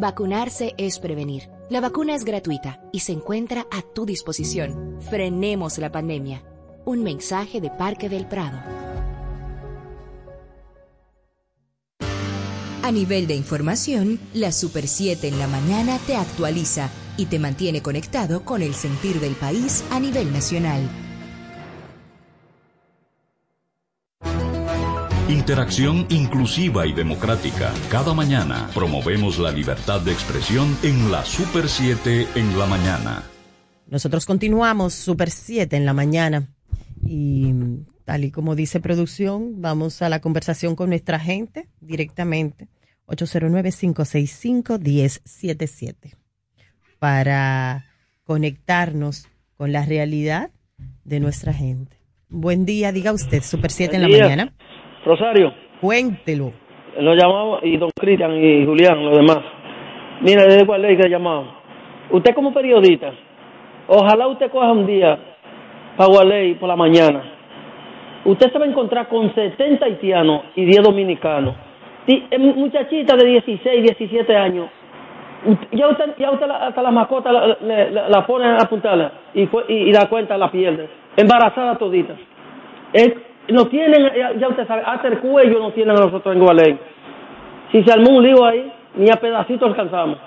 Vacunarse es prevenir. La vacuna es gratuita y se encuentra a tu disposición. Frenemos la pandemia. Un mensaje de Parque del Prado. A nivel de información, la Super 7 en la mañana te actualiza y te mantiene conectado con el sentir del país a nivel nacional. Interacción inclusiva y democrática. Cada mañana promovemos la libertad de expresión en la Super 7 en la mañana. Nosotros continuamos Super 7 en la mañana y tal y como dice producción, vamos a la conversación con nuestra gente directamente. 809-565-1077 para conectarnos con la realidad de nuestra gente. Buen día, diga usted, Super 7 en la mañana. Rosario. Cuéntelo. Lo llamamos, y don Cristian y Julián, los demás. Mira, desde cuál ley que ha llamado. Usted como periodista, ojalá usted coja un día para Gualey por la mañana. Usted se va a encontrar con 70 haitianos y 10 dominicanos. Eh, muchachita de 16, 17 años. Ya usted, ya usted la- hasta la mascota la, la, la- pone a apuntarla y, y, y la cuenta la pierde. Embarazada todita. Es, no tienen, ya, ya usted sabe, hasta el cuello no tienen a nosotros en Gualey. Si se armó un lío ahí, ni a pedacitos alcanzamos.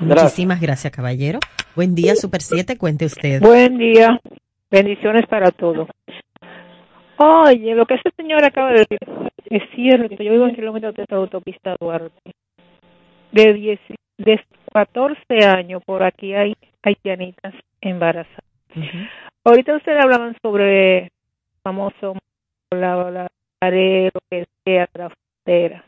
Gracias. Muchísimas gracias, caballero. Buen día, Super 7, cuente usted. Buen día, bendiciones para todos. Oye, lo que ese señor acaba de decir es cierto. Yo vivo en kilómetros de la autopista Duarte. De, 10, de 14 años por aquí hay haitianitas embarazadas. Ahorita ustedes hablaban sobre famoso la, la pared, lo que sea, la frontera.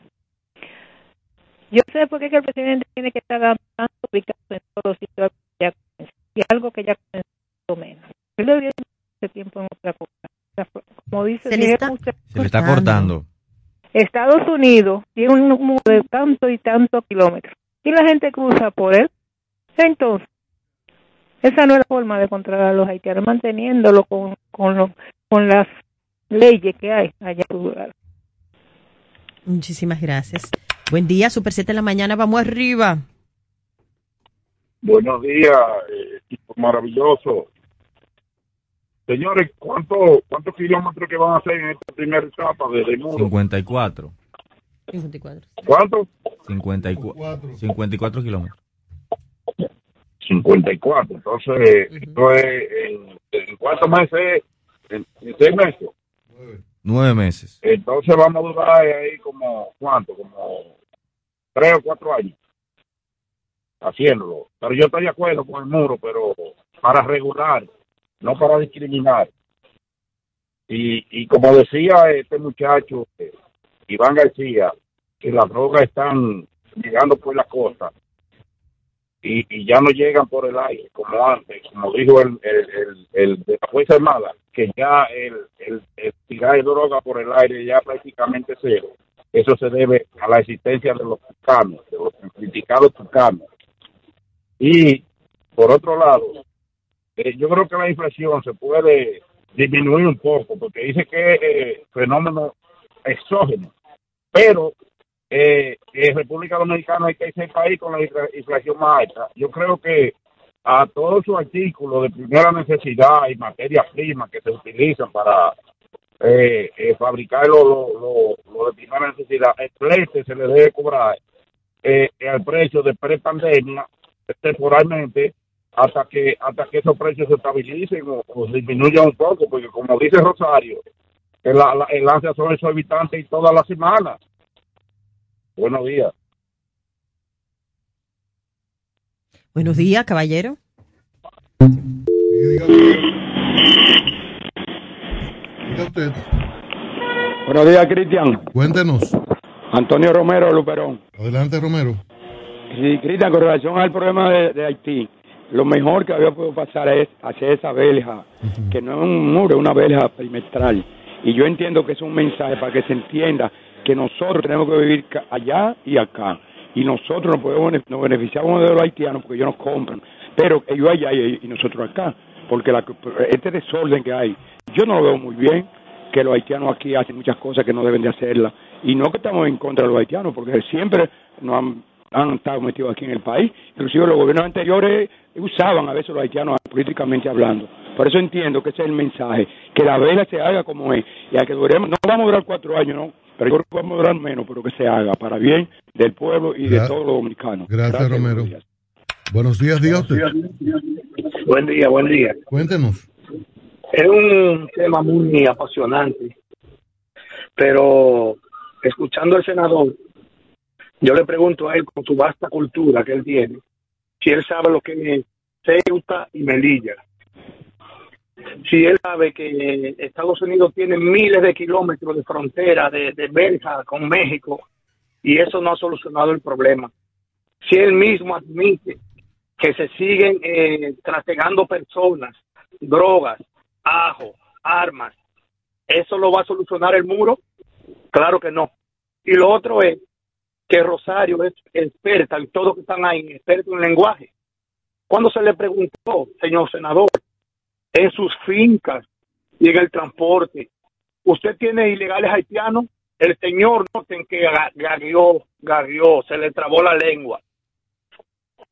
Yo sé por qué que el presidente tiene que estar dando tanto ubicados en todos los sitios que ya comenzó, y algo que ya comenzó menos. Él debería tener ese tiempo en otra cosa. O sea, Como dice, Se le está dijeron ustedes, Se le está cortando. Estados Unidos tiene un número de tanto y tanto kilómetros y la gente cruza por él. Entonces, esa no es la forma de controlar a los haitianos, manteniéndolo con, con, lo- con las leyes que hay allá en su lugar. Muchísimas gracias. Buen día, Super 7 en la mañana, vamos arriba. Buenos días, eh, equipo maravilloso. Señores, ¿cuánto, ¿cuántos kilómetros que van a hacer en esta primera etapa de, de muro? 54. 54. ¿Cuánto? 54, 54 kilómetros. 54. Entonces, esto es en, en cuántos meses? En, en seis meses. Nueve meses. Entonces vamos a durar ahí como, ¿cuánto? Como tres o cuatro años haciéndolo. Pero yo estoy de acuerdo con el muro, pero para regular, no para discriminar. Y, y como decía este muchacho, eh, Iván García, que las drogas están llegando por la costa y, y ya no llegan por el aire como antes, como dijo el, el, el, el de la Fuerza Armada, que ya el, el, tirar droga por el aire ya prácticamente cero. Eso se debe a la existencia de los tucanos, de los criticados tucanos. Y por otro lado, eh, yo creo que la inflación se puede disminuir un poco, porque dice que es eh, fenómeno exógeno, pero eh, República Dominicana hay que ser el país con la infla- inflación más alta. Yo creo que a todos sus artículos de primera necesidad y materias primas que se utilizan para eh, eh, fabricar lo, lo, lo- de primera necesidad, el flete se le debe cobrar eh, al precio de pre-pandemia temporalmente hasta que hasta que esos precios se estabilicen o, disminuyan un poco, porque como dice Rosario, el, el lance son exorbitantes y toda la semana. Buenos días. Buenos días, caballero. Diga usted. Buenos días, Cristian. Cuéntenos. Antonio Romero, Luperón. Adelante, Romero. Sí, Cristian, con relación al problema de, de Haití, lo mejor que había podido pasar es hacer esa verja, que no es un muro, es una verja perimetral. Y yo entiendo que es un mensaje para que se entienda que nosotros tenemos que vivir allá y acá. Y nosotros nos, podemos, nos beneficiamos de los haitianos porque ellos nos compran. Pero ellos allá y, y nosotros acá. Porque la, este desorden que hay, yo no lo veo muy bien que los haitianos aquí hacen muchas cosas que no deben de hacerlas. Y no que estamos en contra de los haitianos, porque siempre nos han, han estado metidos aquí en el país. Inclusive los gobiernos anteriores usaban a veces los haitianos políticamente hablando. Por eso entiendo que ese es el mensaje, que la vela se haga como es. Y a que duremos, no vamos a durar cuatro años, ¿no? Pero yo creo que vamos a durar menos, pero que se haga para bien del pueblo y de todos los dominicanos. Gracias, Romero. Buenos días, usted. Buen día, buen día. Cuéntenos. Es un tema muy apasionante, pero escuchando al senador, yo le pregunto a él con su vasta cultura que él tiene, si él sabe lo que es Ceuta y Melilla. Si él sabe que Estados Unidos tiene miles de kilómetros de frontera, de, de verja con México, y eso no ha solucionado el problema. Si él mismo admite que se siguen eh, trasegando personas, drogas, ajo, armas, ¿eso lo va a solucionar el muro? Claro que no. Y lo otro es que Rosario es experta en todo lo que están ahí, experto en lenguaje. Cuando se le preguntó, señor senador, en sus fincas y en el transporte, ¿usted tiene ilegales haitianos? El señor noten que ga- gagueó, gagueó, se le trabó la lengua.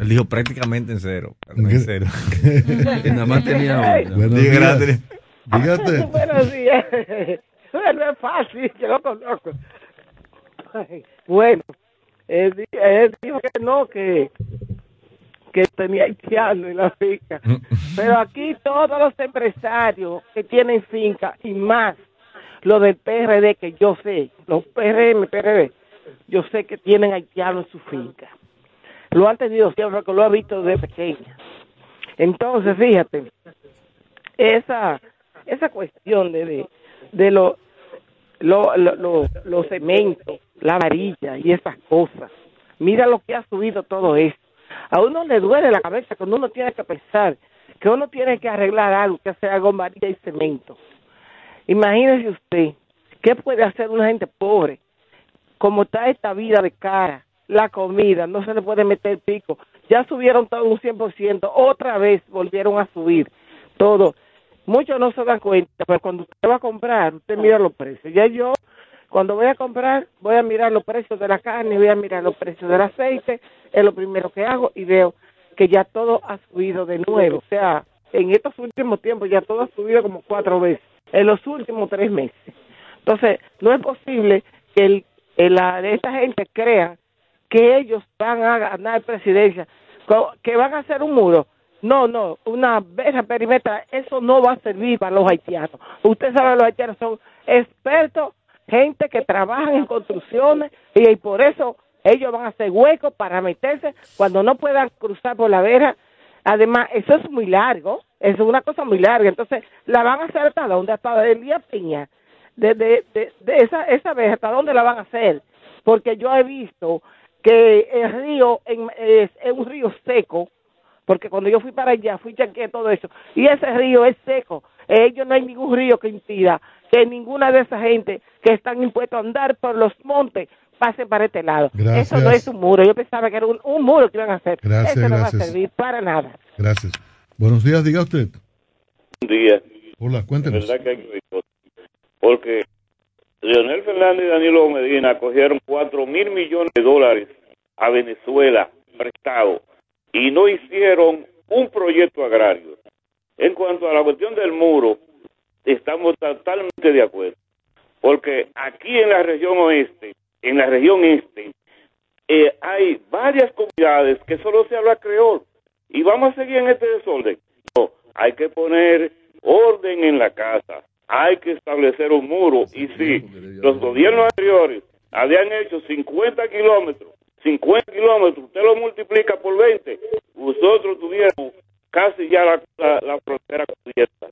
Él dijo prácticamente en cero. no en cero. que nada más tenía uno. Buenos días. Dígate. Buenos días. No es fácil, que lo conozco. Bueno, él dijo que no, que, que tenía haitiano en la finca. Pero aquí todos los empresarios que tienen finca y más los del PRD que yo sé, los PRM, PRD, yo sé que tienen haitianos en su finca. Lo han tenido siempre, que lo he visto desde pequeña. Entonces, fíjate, esa esa cuestión de de, de lo, lo, lo, lo- los cementos, la varilla y esas cosas. Mira lo que ha subido todo esto. A uno le duele la cabeza cuando uno tiene que pensar que uno tiene que arreglar algo, que con varilla y cemento. Imagínese usted, ¿qué puede hacer una gente pobre? Como está esta vida de cara, la comida, no se le puede meter pico. Ya subieron todo un 100%, otra vez volvieron a subir todo. Muchos no se dan cuenta, pero cuando usted va a comprar, usted mira los precios. Ya yo, cuando voy a comprar, voy a mirar los precios de la carne, voy a mirar los precios del aceite, es lo primero que hago y veo que ya todo ha subido de nuevo. O sea, en estos últimos tiempos ya todo ha subido como cuatro veces, en los últimos tres meses. Entonces, no es posible que el, la, esta gente crea que ellos van a ganar presidencia, que van a hacer un muro. No, no, una verja perimetral, eso no va a servir para los haitianos. Usted sabe, los haitianos son expertos, gente que trabajan en construcciones y por eso ellos van a hacer huecos para meterse cuando no puedan cruzar por la verja. Además, eso es muy largo, eso es una cosa muy larga. Entonces, la van a hacer hasta dónde, hasta el día Piña, de, de, de, esa, esa hasta dónde la van a hacer. Porque yo he visto que el río en- es, es un río seco, porque cuando yo fui para allá, fui chequeé todo eso, y ese río es seco. Ellos no hay ningún río que impida que ninguna de esa gente que están impuestos a andar por los montes pase para este lado. Gracias. Eso no es un muro. Yo pensaba que era un, un muro que iban a hacer. Gracias, eso no va a servir para nada. Gracias. Buenos días, diga usted. Buen día. Hola, cuéntenos. verdad que hay que. Porque Leonel Fernández y Danilo Medina cogieron cuatro mil millones de dólares a Venezuela prestado y no hicieron un proyecto agrario. En cuanto a la cuestión del muro, estamos totalmente de acuerdo. Porque aquí en la región oeste, en la región este, eh, hay varias comunidades que solo se habla creol y vamos a seguir en este desorden. No, hay que poner orden en la casa, hay que establecer un muro y si los gobiernos anteriores habían hecho 50 kilómetros, 50 kilómetros, usted lo multiplica por 20, nosotros tuviéramos casi ya la, la la, la frontera cubierta.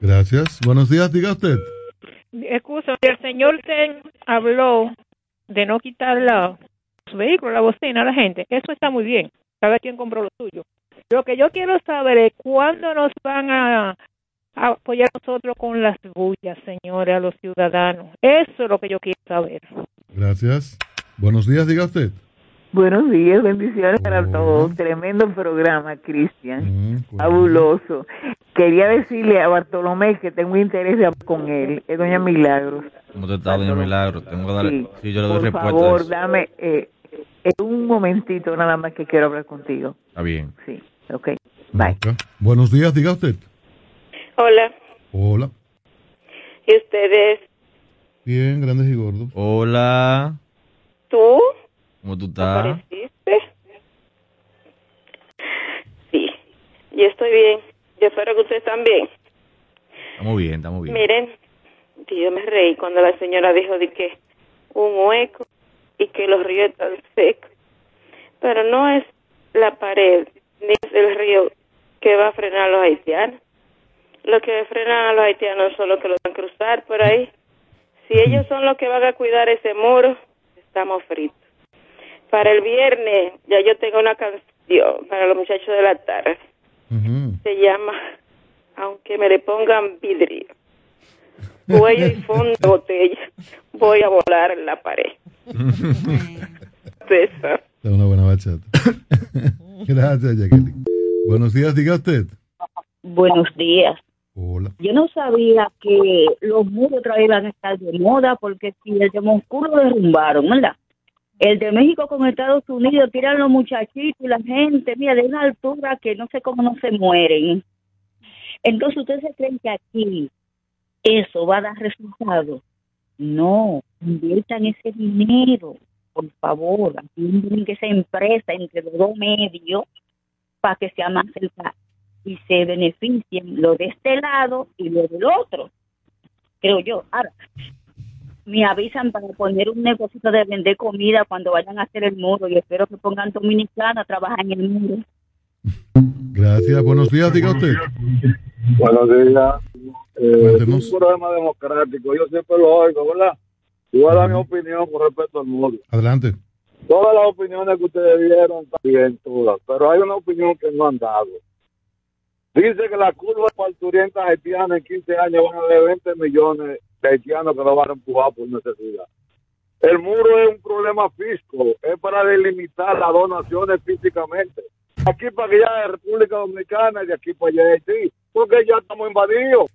Gracias. Buenos días, diga usted. Excusa, el señor Ten habló de no quitar la- los vehículos, la bocina a la gente. Eso está muy bien. Cada quien compró lo suyo. Lo que yo quiero saber es cuándo nos van a, a apoyar nosotros con las bullas, señores, a los ciudadanos. Eso es lo que yo quiero saber. Gracias. Buenos días, diga usted. Buenos días, bendiciones para todos. Tremendo programa, Cristian. Fabuloso. Quería decirle a Bartolomé que tengo interés de hablar con él. Es Doña Milagros. ¿Cómo te está, doña Milagro? Tengo que darle... Sí, Sí, yo le doy Por respuesta. a favor, dame eh, eh, un momentito nada más que quiero hablar contigo. Está bien. Sí, ok. Ok. Buenos días, diga usted. Hola, Hola. ¿y ustedes? Bien, grandes y gordos. Hola. ¿Tú? ¿Cómo tú estás? ¿Apareciste? Sí, yo estoy bien. Yo espero que ustedes bien. Estamos bien, estamos bien. Miren, yo me reí cuando la señora dijo de que un hueco y que los ríos están secos. Pero no es la pared ni es el río que va a frenar a los haitianos. Lo que frenan a los haitianos son los que lo van a cruzar por ahí. Si ellos son los que van a cuidar ese muro, estamos fritos. Para el viernes ya yo tengo una canción para los muchachos de la tarde. Se llama Aunque me le pongan vidrio, cuello y fondo de botella, voy a volar en la pared. Esa. Es una buena bachata. Gracias, Jacqueline. Buenos días, diga usted. Buenos días. Hola. Yo no sabía que los muros otra vez van a estar de moda porque si el de Moscú lo derrumbaron, ¿verdad? El de México con Estados Unidos tiran los muchachitos y la gente, mira, de una altura que no sé cómo no se mueren. Entonces, ¿ustedes creen que aquí eso va a dar resultados? No, inviertan ese dinero, por favor. Tienen que esa empresa entre los dos medios para que sea más cerca y se beneficien lo de este lado y lo del otro, creo yo. Ahora, me avisan para poner un negocio de vender comida cuando vayan a hacer el muro y espero que pongan dominicana a trabajar en el muro. Gracias. Buenos días, diga usted. Buenos días. Eh, es un programa democrático, yo siempre lo oigo, ¿verdad? Y voy a dar mi opinión con respecto al muro. Adelante. Todas las opiniones que ustedes dieron están bien, todas, pero hay una opinión que no han dado. Dice que la curva de parturienta haitiana en 15 años van a haber 20 millones de haitianos que lo van a empujar por necesidad. El muro es un problema físico, es para delimitar las donaciones físicamente. Aquí para allá de República Dominicana y de aquí para allá de Haití, porque ya estamos invadidos.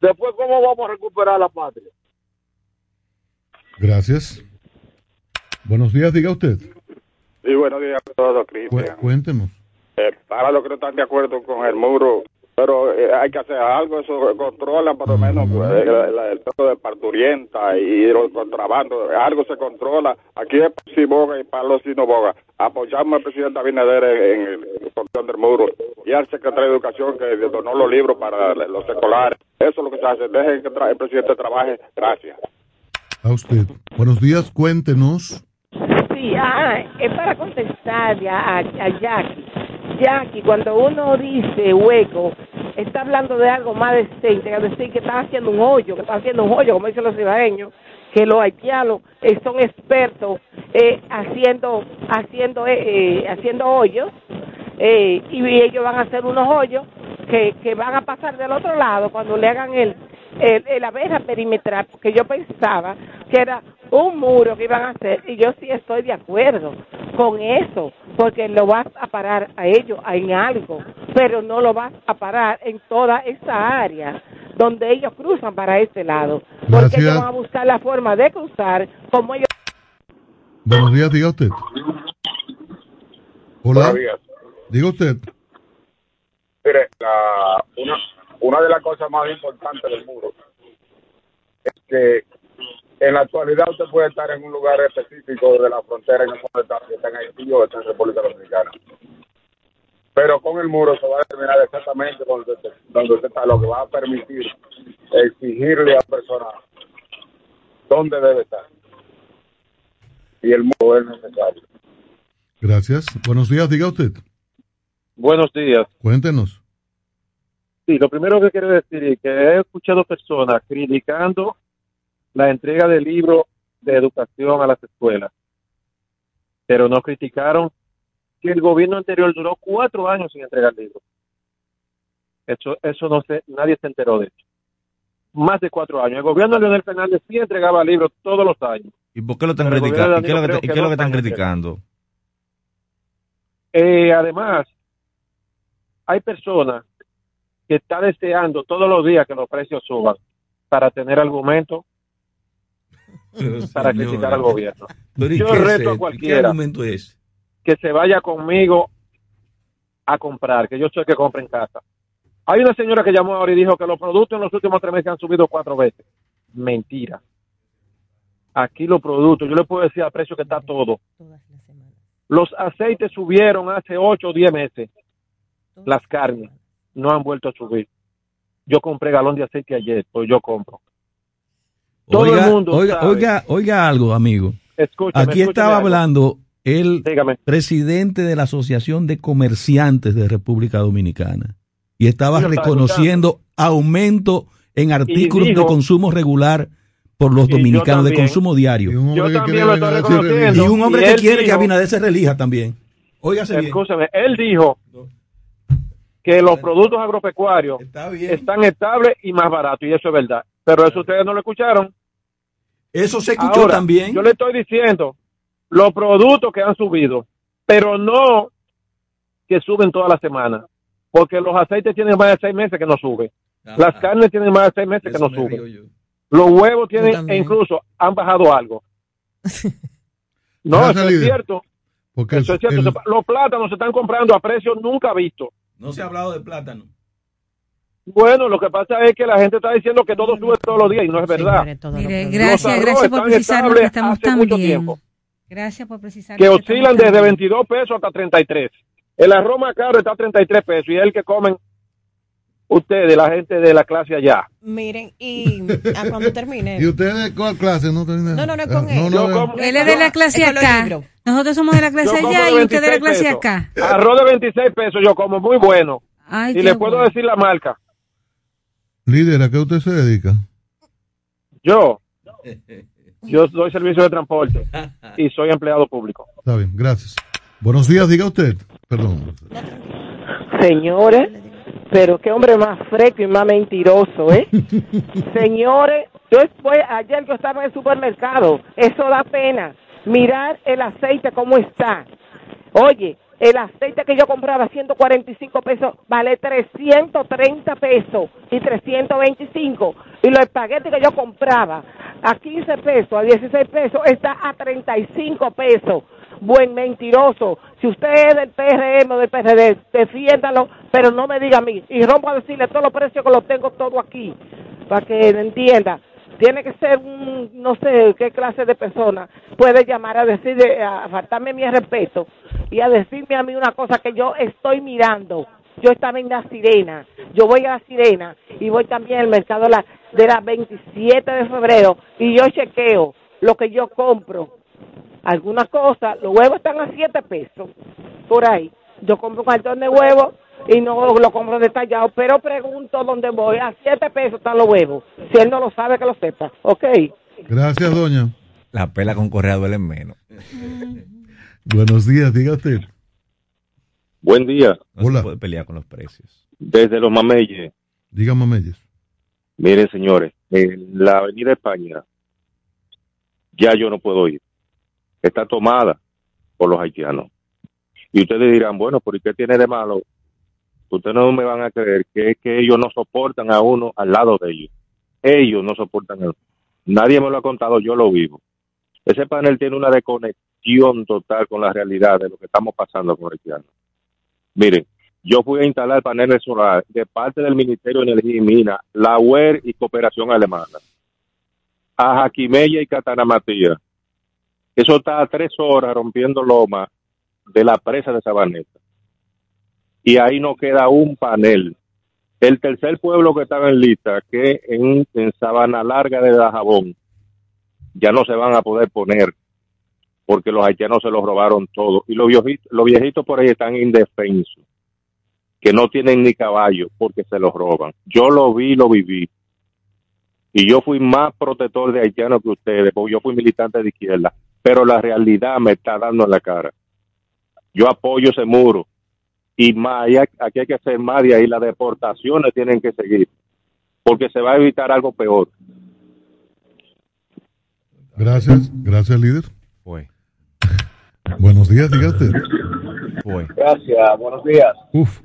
Después, ¿cómo vamos a recuperar la patria? Gracias. Buenos días, diga usted. Sí, buenos días a todos, Cristian. cuéntenos. Eh, para los que no están de acuerdo con el muro, pero eh, hay que hacer algo, eso controla por lo menos la- la- el tema de parturienta y los contrabando, algo se controla. Aquí es si boga y para los si no boga. Apoyamos al presidente Abinader en, en el- construcción del muro y al secretario de Educación que donó los libros para los escolares. Eso es lo que se hace. Dejen que tra- el presidente trabaje. Gracias. A usted. Buenos días, cuéntenos. Sí, ah, es para contestarle a, a Jackie. Jackie, cuando uno dice hueco, está hablando de algo más decente, decir, que están haciendo un hoyo, que están haciendo un hoyo, como dicen los ciudadanos, que los haitianos eh, son expertos eh, haciendo haciendo eh, eh, haciendo hoyos eh, y ellos van a hacer unos hoyos que, que van a pasar del otro lado cuando le hagan el, el, el- la verja perimetral, porque yo pensaba que era un muro que iban a hacer y yo sí estoy de acuerdo con eso, porque lo vas a parar a ellos en algo, pero no lo vas a parar en toda esa área donde ellos cruzan para este lado, porque Gracias. ellos van a buscar la forma de cruzar como ellos Buenos días, diga usted. Hola. Buenos días. Diga usted. Mire, la- una, una de las cosas más importantes del muro es que en la actualidad usted puede estar en un lugar específico de la frontera, en el donde está, si está en Haití o está en República Dominicana. Pero con el muro se va a determinar exactamente donde usted, donde usted está, lo que va a permitir exigirle a la persona dónde debe estar. Y el muro es necesario. Gracias. Buenos días, diga usted. Buenos días. Cuéntenos. Sí, lo primero que quiero decir es que he escuchado personas criticando la entrega de libros de educación a las escuelas, pero no criticaron que el gobierno anterior duró cuatro años sin entregar libros. Eso, eso no sé, nadie se enteró de eso. Más de cuatro años. El gobierno de Leonel Fernández sí entregaba libros todos los años. ¿Y por qué lo están criticando? ¿Y qué es lo que, y qué lo que están criticando? Eh, además, hay personas que están deseando todos los días que los precios suban para tener argumentos para señora. criticar al gobierno. Pero ¿y Yo qué es reto a ¿Qué cualquiera argumento es? que se vaya conmigo a comprar, que yo soy el que compra en casa. Hay una señora que llamó ahora y dijo que los productos en los últimos tres meses han subido cuatro veces. Mentira. Aquí los productos, yo le puedo decir al precio que está todo. Los aceites subieron hace ocho o diez meses. Las carnes no han vuelto a subir. Yo compré galón de aceite ayer, pues yo compro. Todo Oiga, el mundo oiga, sabe. oiga, oiga algo, amigo. Escúchame, Aquí estaba algo. hablando el presidente de la Asociación de Comerciantes de República Dominicana y estaba Sí, reconociendo aumento en artículos de consumo regular por los Y yo dominicanos de consumo diario. Yo también lo estoy reconociendo. Y un hombre Y que quiere que Abinader se relija también. Óigase bien. Escúchame, él dijo que los productos agropecuarios están estables y más baratos, y eso es verdad. Pero eso ustedes no lo escucharon. Eso se escuchó Ahora, también. Yo le estoy diciendo los productos que han subido, pero no que suben toda la semana, porque los aceites tienen más de seis meses que no suben. Las carnes tienen más de seis meses que no suben. Los huevos tienen, e incluso han bajado algo. No, eso es cierto. Porque Eso es cierto. el- Los plátanos se están comprando a precios nunca vistos. No se ha hablado de plátano. Bueno, lo que pasa es que la gente está diciendo que todo sube todos los días y no es verdad. Mire, gracias, gracias por están precisarnos que estamos hace tan mucho bien. tiempo. Gracias por precisar que oscilan desde bien. 22 pesos hasta 33. El arroz más caro está a 33 pesos y es el que comen ustedes, la gente de la clase allá. Miren, y a cuando termine. ¿Y ustedes cuál clase? No, termina. No, no, no, Ah, con él. no, no, como- Él es de la clase Es acá. Nosotros somos de la clase allá y usted de la 26 clase pesos. acá. Arroz de 26 pesos yo como muy bueno. Ay, y qué le puedo bueno. decir la marca. Líder, ¿a qué usted se dedica? Yo, yo doy servicio de transporte y soy empleado público. Está bien, gracias. Buenos días, diga usted. Perdón. Señores, pero qué hombre más fresco y más mentiroso, ¿eh? Señores, yo fue ayer que estaba en el supermercado, eso da pena. Mirar el aceite cómo está. Oye, el aceite que yo compraba 145 pesos vale 330 pesos y 325. Y los espaguetis que yo compraba a 15 pesos, a 16 pesos, está a 35 pesos. Buen mentiroso. Si usted es del PRM o del PRD, defiéndalo, pero no me diga a mí. Y rompo a decirle todos los precios que los tengo todo aquí, para que entienda. Tiene que ser un, no sé qué clase de persona puede llamar a decir, a faltarme mi respeto y a decirme a mí una cosa que yo estoy mirando. Yo estaba en la sirena, yo voy a la sirena y voy también al mercado de la, de la 27 de febrero y yo chequeo lo que yo compro. Algunas cosas, los huevos están a 7 pesos por ahí. Yo compro un cartón de huevos y no lo compro detallado, pero pregunto dónde voy. A 7 pesos están los huevos. Si él no lo sabe, que lo sepa. ¿Ok? Gracias, doña. La pela con correa duele menos. Buenos días, diga usted. Buen día. No Hola. se puede pelear con los precios. Desde los Mameyes. Diga Mameyes. Miren, señores, en la Avenida España ya yo no puedo ir. Está tomada por los haitianos. Y ustedes dirán, bueno, ¿por qué tiene de malo? Ustedes no me van a creer que es que ellos no soportan a uno al lado de ellos. Ellos no soportan a uno. Nadie me lo ha contado, yo lo vivo. Ese panel tiene una desconexión total con la realidad de lo que estamos pasando con haitianos. Miren, yo fui a instalar paneles solares de parte del Ministerio de Energía y Minas, la UER y Cooperación Alemana, a Jaquimella y Catana Matías. Eso está a tres horas rompiendo loma de la presa de Sabaneta. Y ahí no queda un panel. El tercer pueblo que estaba en lista, que en, en Sabana Larga de Dajabón, ya no se van a poder poner porque los haitianos se los robaron todo. Y los viejitos, los viejitos por ahí están indefensos. que no tienen ni caballo porque se los roban. Yo lo vi, lo viví. Y yo fui más protector de haitianos que ustedes, porque yo fui militante de izquierda. Pero la realidad me está dando en la cara. Yo apoyo ese muro. Y más, aquí hay que hacer más de ahí. Las deportaciones tienen que seguir. Porque se va a evitar algo peor. Gracias, gracias líder. Fue. Buenos días, diga usted. Fue. Gracias, buenos días. Uf,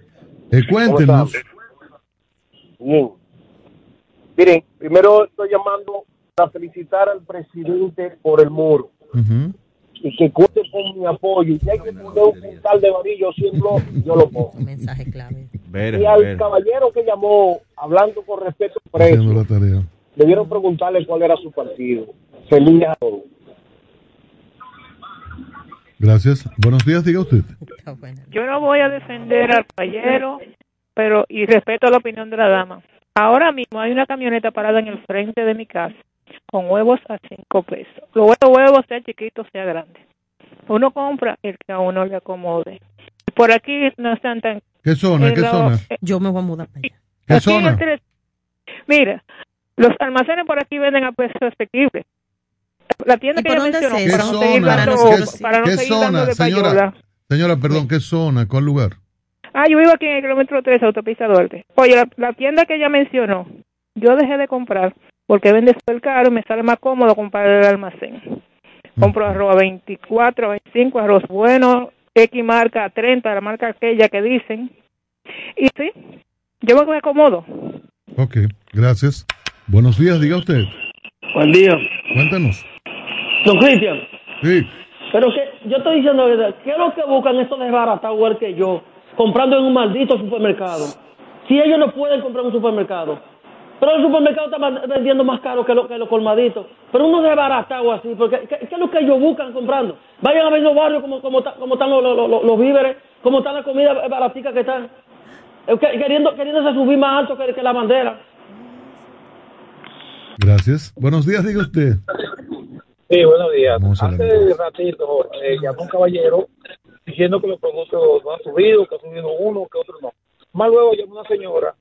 eh, cuéntenos. Bien. Miren, primero estoy llamando a felicitar al presidente por el muro Ujú. Y que cuente con mi apoyo. Y si hay que poner un puntal de varillo, 100 bloques, yo lo pongo. Mensaje clave. Ver, Y al ver. caballero que llamó, hablando con la tarea. debieron preguntarle cuál era su partido. Feliz a todos. Gracias. Buenos días, diga usted. Yo no voy a defender al caballero, pero y respeto la opinión de la dama. Ahora mismo hay una camioneta parada en el frente de mi casa con huevos a cinco pesos. Los huevos, huevos sea chiquito, sea grande. Uno compra el que a uno le acomode. Por aquí no están tan... ¿Qué zona? ¿Qué zona? Yo me voy a mudar para allá. ¿Qué zona? Mira, los almacenes por aquí venden a precios asequibles. La tienda ¿Y que dónde mencionó, es ¿Qué para no seguir zona? dando, ¿Qué, para no qué seguir zona? dándole Señora, payola. señora, perdón, ¿qué zona? ¿Cuál lugar? Ah, yo vivo aquí en el kilómetro 3, autopista Duarte. Oye, la, la tienda que ella mencionó, yo dejé de comprar porque vende súper caro y me sale más cómodo comprar el almacén. Compro arroz a 24, a 25, arroz bueno, X marca a 30, la marca aquella que dicen. Y sí, yo me acomodo. Ok, gracias. Buenos días, diga usted. Buen día. Cuéntanos. Don Cristian, Sí. pero que yo estoy diciendo la verdad, ¿qué es lo que buscan estos desbaratados igual que yo, comprando en un maldito supermercado? Si ellos no pueden comprar en un supermercado. Pero el supermercado está vendiendo más caro que, lo, que los colmaditos. Pero uno desbaratado así, porque ¿qué, qué es lo que ellos buscan comprando? Vayan a ver los barrios como, como, como están los, los- los- víveres, como están las comidas baraticas que están. Eh, que- Queriendo, queriéndose subir más alto que, que la bandera. Gracias. Buenos días, diga usted. Sí, buenos días. Hace ratito eh, llamó un caballero diciendo que los productos no han subido, que ha subido uno, que otro no. Más luego llamó una señora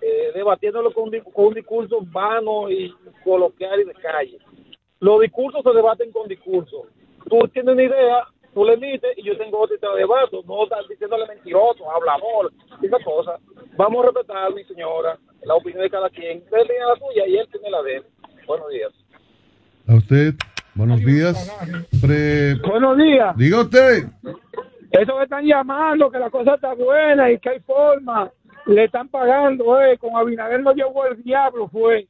eh, debatiéndolo con, con un discurso vano y coloquial y de calle. Los discursos se debaten con discursos. Tú tienes una idea, tú le emites y yo tengo otra y te la debato. No estás diciéndole mentiroso, hablador, esas cosas. Vamos a respetar, mi señora, la opinión de cada quien. Usted tiene la suya y él tiene la de él. Buenos días. A usted. Buenos días. Pre- Buenos días. Diga usted. Eso que están llamando, que la cosa está buena y que hay forma. Le están pagando, eh. Con Abinader lo llevó el diablo, fue.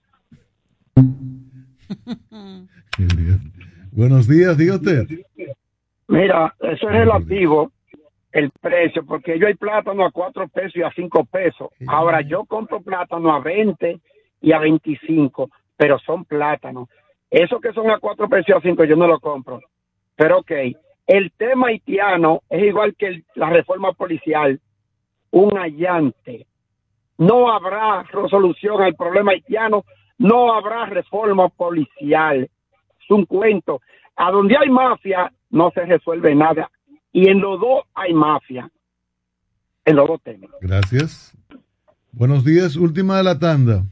Buenos días, diga usted. Mira, eso es relativo el precio, porque yo hay plátano a cuatro pesos y a cinco pesos. Ahora yo compro plátano a 20 y a 25, pero son plátanos. Esos que son a cuatro pesos y a cinco yo no lo compro. Pero ok, el tema haitiano es igual que el- la reforma policial, un allante. No habrá resolución al problema haitiano, no habrá reforma policial. Es un cuento. A donde hay mafia no se resuelve nada. Y en los dos hay mafia. En los dos temas. Gracias. Buenos días, última de la tanda.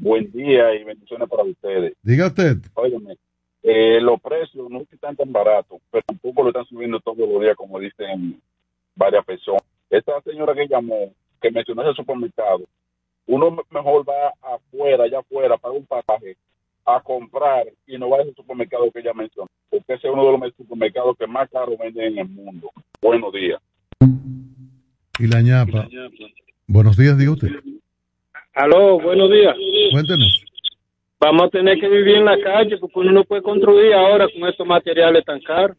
Buen día y bendiciones para ustedes. Diga usted. Óyeme, eh, los precios no están tan baratos, pero tampoco lo están subiendo todos los días, como dicen varias personas. Esta señora que llamó, que mencionó ese supermercado, uno me- mejor va afuera, allá afuera, paga un pasaje a comprar y no va a ese supermercado que ella mencionó, porque ese es uno de los supermercados que más caro venden en el mundo. Buenos días. Y la ñapa. Buenos días, diga usted. Aló, buenos días. Cuéntenos. Vamos a tener que vivir en la calle porque uno no puede construir ahora con estos materiales tan caros.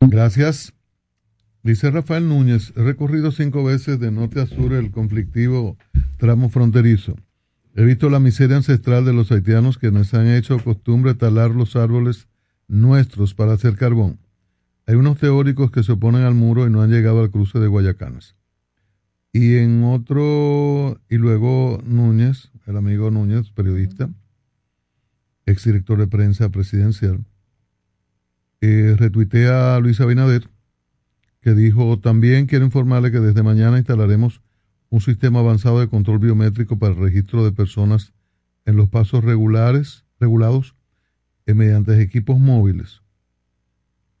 Gracias. Dice Rafael Núñez, he recorrido cinco veces de norte a sur el conflictivo tramo fronterizo. He visto la miseria ancestral de los haitianos que nos han hecho costumbre talar los árboles nuestros para hacer carbón. Hay unos teóricos que se oponen al muro y no han llegado al cruce de Guayacanes. Y en otro, y luego Núñez, el amigo Núñez, periodista, exdirector de prensa presidencial, eh, retuitea a Luis Abinader, que dijo también quiero informarle que desde mañana instalaremos un sistema avanzado de control biométrico para el registro de personas en los pasos regulares, regulados eh, mediante equipos móviles.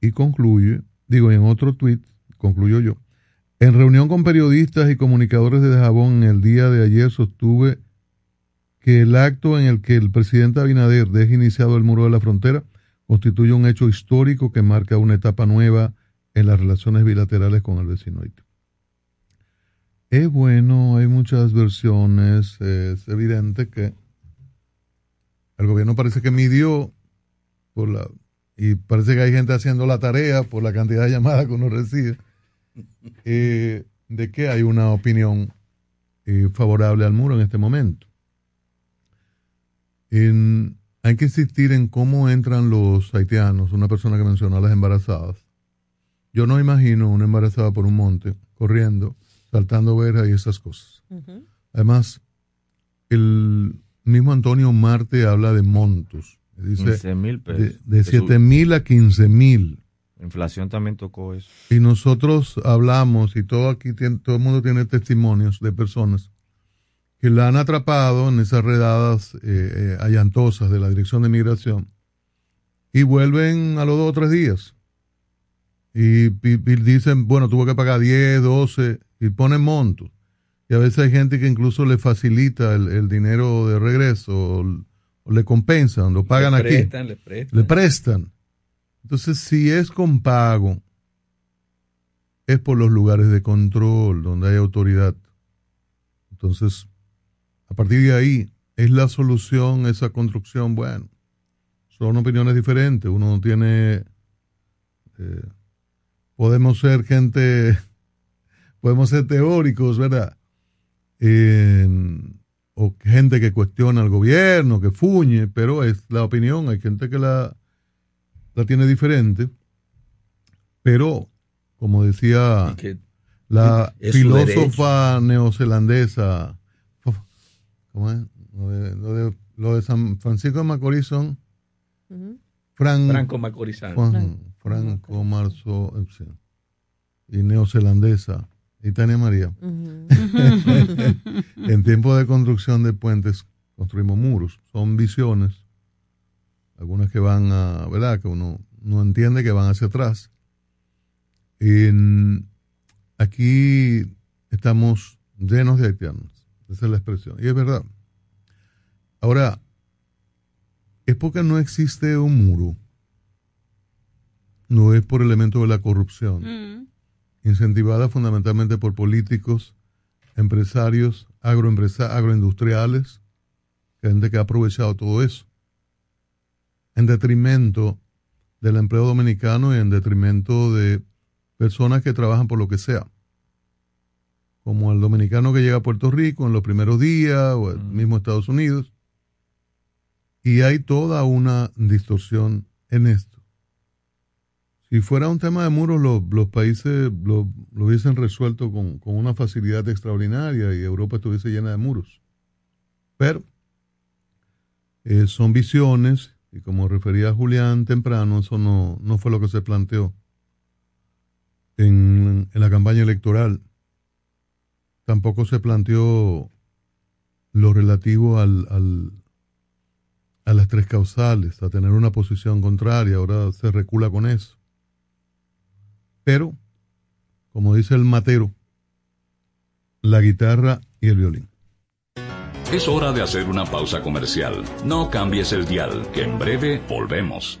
Y concluye, digo en otro tuit, concluyo yo, en reunión con periodistas y comunicadores de Jabón el día de ayer sostuve que el acto en el que el presidente Abinader deje iniciado el muro de la frontera constituye un hecho histórico que marca una etapa nueva en las relaciones bilaterales con el vecino Haití. Es bueno, hay muchas versiones, es evidente que el gobierno parece que midió por la y parece que hay gente haciendo la tarea por la cantidad de llamadas que uno recibe eh, de que hay una opinión eh, favorable al muro en este momento. hay que insistir en cómo entran los haitianos, una persona que mencionó a las embarazadas. Yo no imagino una embarazada por un monte, corriendo, saltando verja y esas cosas. Además, el mismo Antonio Marte habla de montos. Dice mil pesos. De, siete mil a 15 mil. inflación también tocó eso. Y nosotros hablamos, y todo aquí, todo el mundo tiene testimonios de personas que la han atrapado en esas redadas eh, eh, allantosas de la Dirección de Migración y vuelven a los dos o tres días. Y, dicen, bueno, tuvo que pagar 10, 12 y ponen montos. Y a veces hay gente que incluso le facilita el, dinero de regreso o, le compensan, lo pagan le aquí. le prestan. Le prestan. Entonces, si es con pago, es por los lugares de control donde hay autoridad. Entonces, a partir de ahí, ¿es la solución esa construcción? Bueno, son opiniones diferentes. Uno tiene... Eh, podemos ser gente podemos ser teóricos, ¿verdad? o gente que cuestiona al gobierno, que fuñe, pero es la opinión, hay gente que la, la tiene diferente, pero como decía la filósofa neozelandesa, ¿cómo es? Lo de, San Francisco de Macorís son Franco Macorizano. Franco Marzo y neozelandesa y Tania María. en tiempo de construcción de puentes construimos muros. Son visiones, algunas que van a, ¿verdad? Que uno no entiende que van hacia atrás. En, aquí estamos llenos de haitianos. Esa es la expresión. Y es verdad. Ahora, es porque no existe un muro. No es por elemento de la corrupción. Mm incentivada fundamentalmente por políticos, empresarios, agroindustriales, gente que ha aprovechado todo eso, en detrimento del empleo dominicano y en detrimento de personas que trabajan por lo que sea, como el dominicano que llega a Puerto Rico en los primeros días o el mismo Estados Unidos. Y hay toda una distorsión en esto. Si fuera un tema de muros, los países lo, hubiesen resuelto con, una facilidad extraordinaria y Europa estuviese llena de muros. Pero eh, son visiones y como refería Julián temprano, eso no, no fue lo que se planteó en, la campaña electoral. Tampoco se planteó lo relativo al, al, a las tres causales, a tener una posición contraria. Ahora se recula con eso. Pero, como dice el matero, la guitarra y el violín. Es hora de hacer una pausa comercial. No cambies el dial, que en breve volvemos.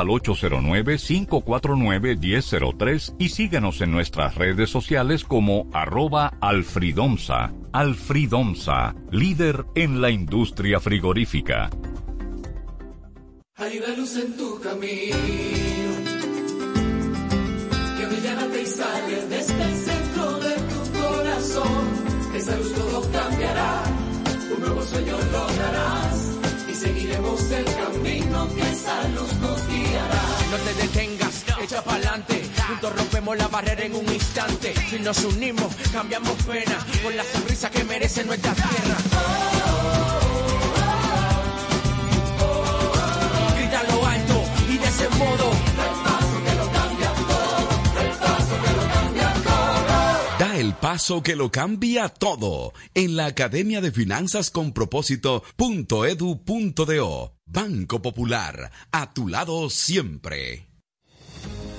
al 809-549-1003 y síguenos en nuestras redes sociales como arroba alfridomsa. Alfridomsa, líder en la industria frigorífica. Hay una luz en tu camino que brillará y sale desde el centro de tu corazón. Esa luz todo cambiará, un nuevo sueño lograrás seguiremos el camino que esa luz nos guiará. No te detengas, echa pa'lante. Juntos rompemos la barrera en un instante. Si nos unimos, cambiamos pena con la sonrisa que merece nuestra tierra. Grita lo alto y de ese modo. Paso que lo cambia todo en la Academia de Finanzas con Propósito.edu.do. Banco Popular, a tu lado siempre.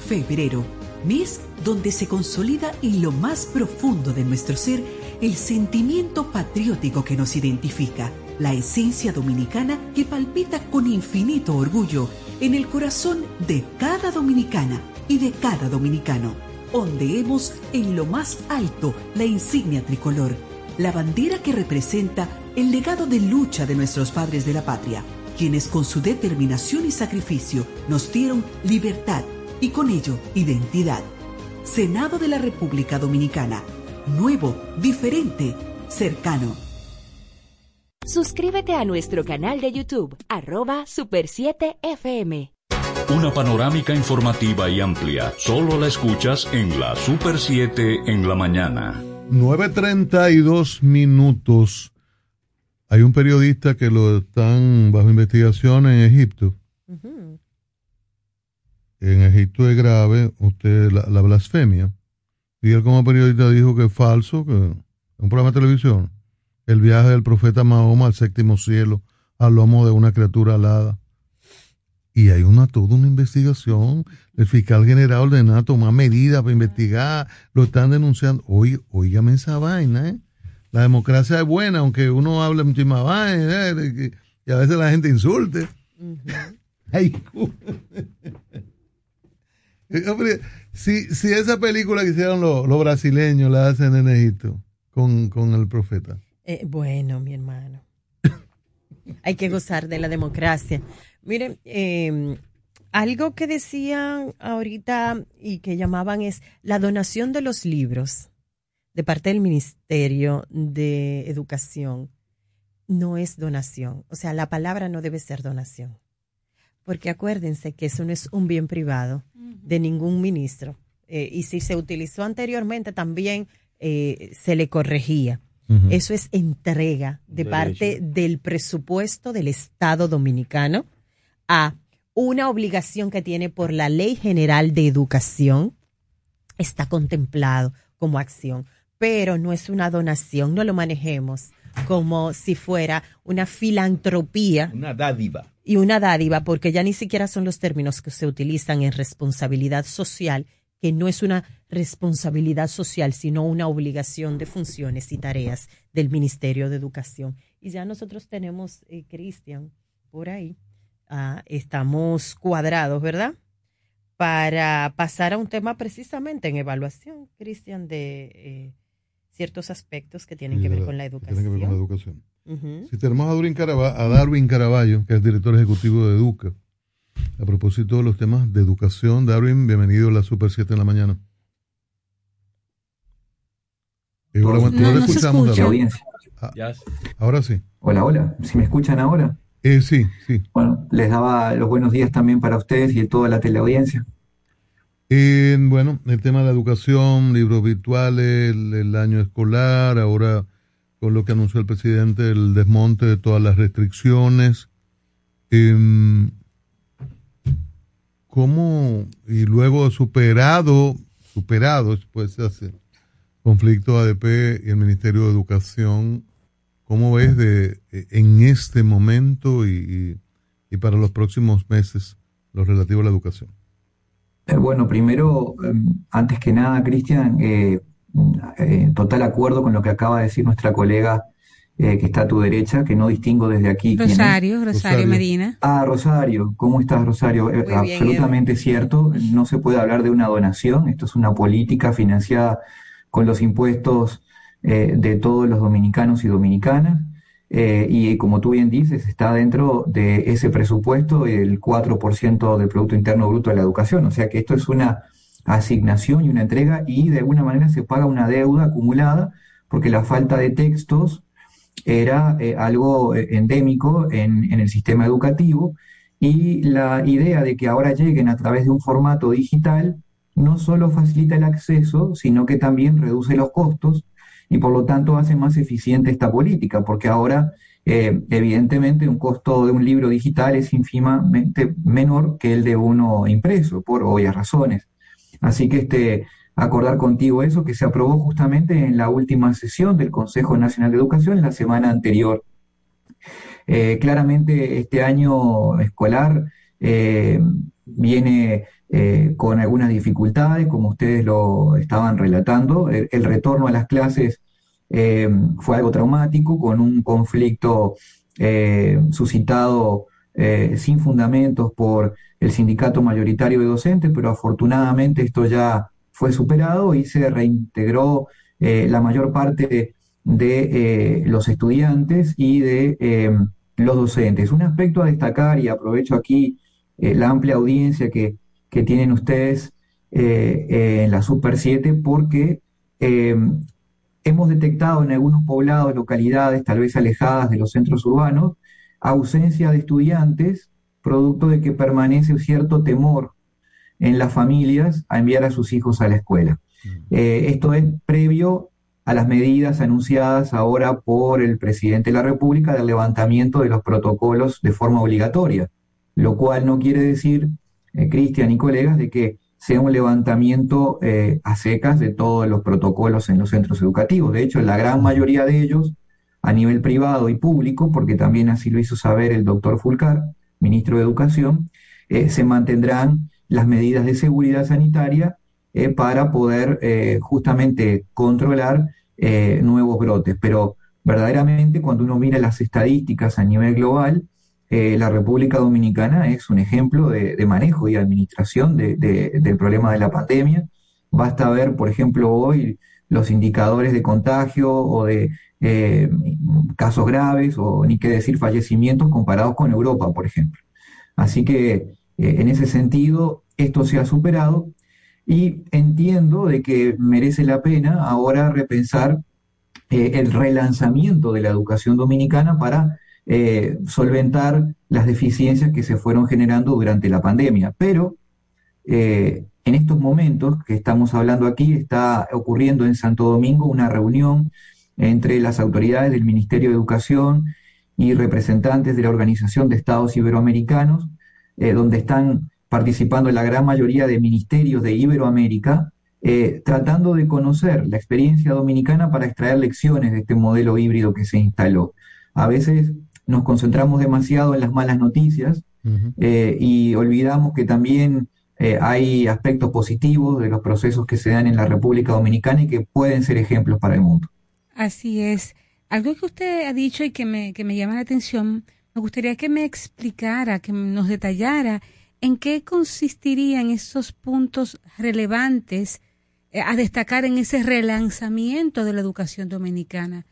Febrero, mes donde se consolida en lo más profundo de nuestro ser el sentimiento patriótico que nos identifica, la esencia dominicana que palpita con infinito orgullo en el corazón de cada dominicana y de cada dominicano. Ondeemos en lo más alto la insignia tricolor, la bandera que representa el legado de lucha de nuestros padres de la patria, quienes con su determinación y sacrificio nos dieron libertad y con ello identidad. Senado de la República Dominicana. Nuevo, diferente, cercano. Suscríbete a nuestro canal de YouTube, arroba Super 7 FM. Una panorámica informativa y amplia. Solo la escuchas en la Super 7 en la mañana. 9.32 minutos. Hay un periodista que lo están bajo investigación en Egipto. En Egipto es grave usted la, la blasfemia. Y él como periodista dijo que es falso, que en un programa de televisión, el viaje del profeta Mahoma al séptimo cielo al lomo de una criatura alada. Y hay una toda una investigación. El fiscal general ordenó tomar medidas para investigar. Lo están denunciando. Oye, oígame esa vaina, ¿eh? La democracia es buena, aunque uno hable muchísimas vainas, ¿eh? y a veces la gente insulte. Ay, Hombre, si, si esa película que hicieron los, los brasileños la hacen en Egipto con, con el profeta. Eh, bueno, mi hermano. Hay que gozar de la democracia. Miren, eh, algo que decían ahorita y que llamaban es la donación de los libros de parte del Ministerio de Educación. No es donación. O sea, la palabra no debe ser donación. Porque acuérdense que eso no es un bien privado de ningún ministro. Eh, y si se utilizó anteriormente también eh, se le corregía. Eso es entrega de parte del presupuesto del Estado dominicano a una obligación que tiene por la Ley General de Educación. Está contemplado como acción, pero no es una donación, no lo manejemos como si fuera una filantropía Una dádiva. y una dádiva, porque ya ni siquiera son los términos que se utilizan en responsabilidad social, que no es una responsabilidad social, sino una obligación de funciones y tareas del Ministerio de Educación. Y ya nosotros tenemos, eh, Cristian, por ahí, ah, estamos cuadrados, ¿verdad? Para pasar a un tema precisamente en evaluación, Cristian, de eh, ciertos aspectos que tienen que ver con la educación. Tienen que ver con la educación. Si tenemos a Darwin, Carava- a Darwin Caraballo, que es director ejecutivo de Educa, a propósito de los temas de educación, Darwin, bienvenido a la Super 7 en la mañana. Ahora, bueno, no te escuchamos, escucha. Darwin. Audiencia. Ah, ahora sí. Hola, hola. ¿Si me escuchan ahora? Eh, sí, sí. Bueno, les daba los buenos días también para ustedes y toda la teleaudiencia. Eh, bueno, el tema de la educación, libros virtuales, el, el año escolar, ahora con lo que anunció el presidente, el desmonte de todas las restricciones. Em, ¿Cómo, y luego superado, superado después ese conflicto ADP y el Ministerio de Educación, ¿cómo ves de, en este momento y, y- para los próximos meses lo relativo a la educación? Eh, Bueno, primero, eh, antes que nada, Cristian, eh, eh, total acuerdo con lo que acaba de decir nuestra colega eh, que está a tu derecha, que no distingo desde aquí quién es. Rosario, Rosario Medina. Ah, Rosario, ¿cómo estás, Rosario? Eh, bien, absolutamente cierto, no se puede hablar de una donación, esto es una política financiada con los impuestos eh, de todos los dominicanos y dominicanas, eh, y como tú bien dices, está dentro de ese presupuesto el 4% del Producto Interno Bruto de la educación, o sea que esto es una asignación y una entrega y de alguna manera se paga una deuda acumulada porque la falta de textos era eh, algo eh, endémico en, en el sistema educativo y la idea de que ahora lleguen a través de un formato digital no solo facilita el acceso, sino que también reduce los costos y por lo tanto hace más eficiente esta política, porque ahora eh, evidentemente un costo de un libro digital es ínfimamente menor que el de uno impreso, por obvias razones. Así que este, acordar contigo eso que se aprobó justamente en la última sesión del Consejo Nacional de Educación la semana anterior. Eh, claramente este año escolar eh, viene eh, con algunas dificultades, como ustedes lo estaban relatando. El, retorno a las clases eh, fue algo traumático, con un conflicto eh, suscitado sin fundamentos por el sindicato mayoritario de docentes, pero afortunadamente esto ya fue superado y se reintegró la mayor parte de los estudiantes y de los docentes. Un aspecto a destacar, y aprovecho aquí la amplia audiencia que, que tienen ustedes eh, eh, en la Super 7, porque eh, hemos detectado en algunos poblados, localidades tal vez alejadas de los centros urbanos, ausencia de estudiantes, producto de que permanece cierto temor en las familias a enviar a sus hijos a la escuela. Eh, esto es previo a las medidas anunciadas ahora por el presidente de la República del levantamiento de los protocolos de forma obligatoria, lo cual no quiere decir, eh, Cristian y colegas, de que sea un levantamiento eh, a secas de todos los protocolos en los centros educativos. De hecho, la gran mayoría de ellos, a nivel privado y público, porque también así lo hizo saber el doctor Fulcar, ministro de Educación, eh, se mantendrán las medidas de seguridad sanitaria eh, para poder justamente controlar nuevos brotes. Pero verdaderamente cuando uno mira las estadísticas a nivel global, eh, la República Dominicana es un ejemplo de, manejo y administración de- de- del problema de la pandemia. Basta ver, por ejemplo, hoy los indicadores de contagio o de eh, casos graves o ni qué decir fallecimientos comparados con Europa, por ejemplo. Así que eh, en ese sentido esto se ha superado y entiendo de que merece la pena ahora repensar el relanzamiento de la educación dominicana para eh, solventar las deficiencias que se fueron generando durante la pandemia. Pero eh, en estos momentos que estamos hablando aquí está ocurriendo en Santo Domingo una reunión entre las autoridades del Ministerio de Educación y representantes de la Organización de Estados Iberoamericanos, eh, donde están participando la gran mayoría de ministerios de Iberoamérica, tratando de conocer la experiencia dominicana para extraer lecciones de este modelo híbrido que se instaló. A veces nos concentramos demasiado en las malas noticias eh, y olvidamos que también eh, hay aspectos positivos de los procesos que se dan en la República Dominicana y que pueden ser ejemplos para el mundo. Así es. Algo que usted ha dicho y que me, que me llama la atención, Me gustaría que me explicara, que nos detallara en qué consistirían esos puntos relevantes eh, a destacar en ese relanzamiento de la educación dominicana.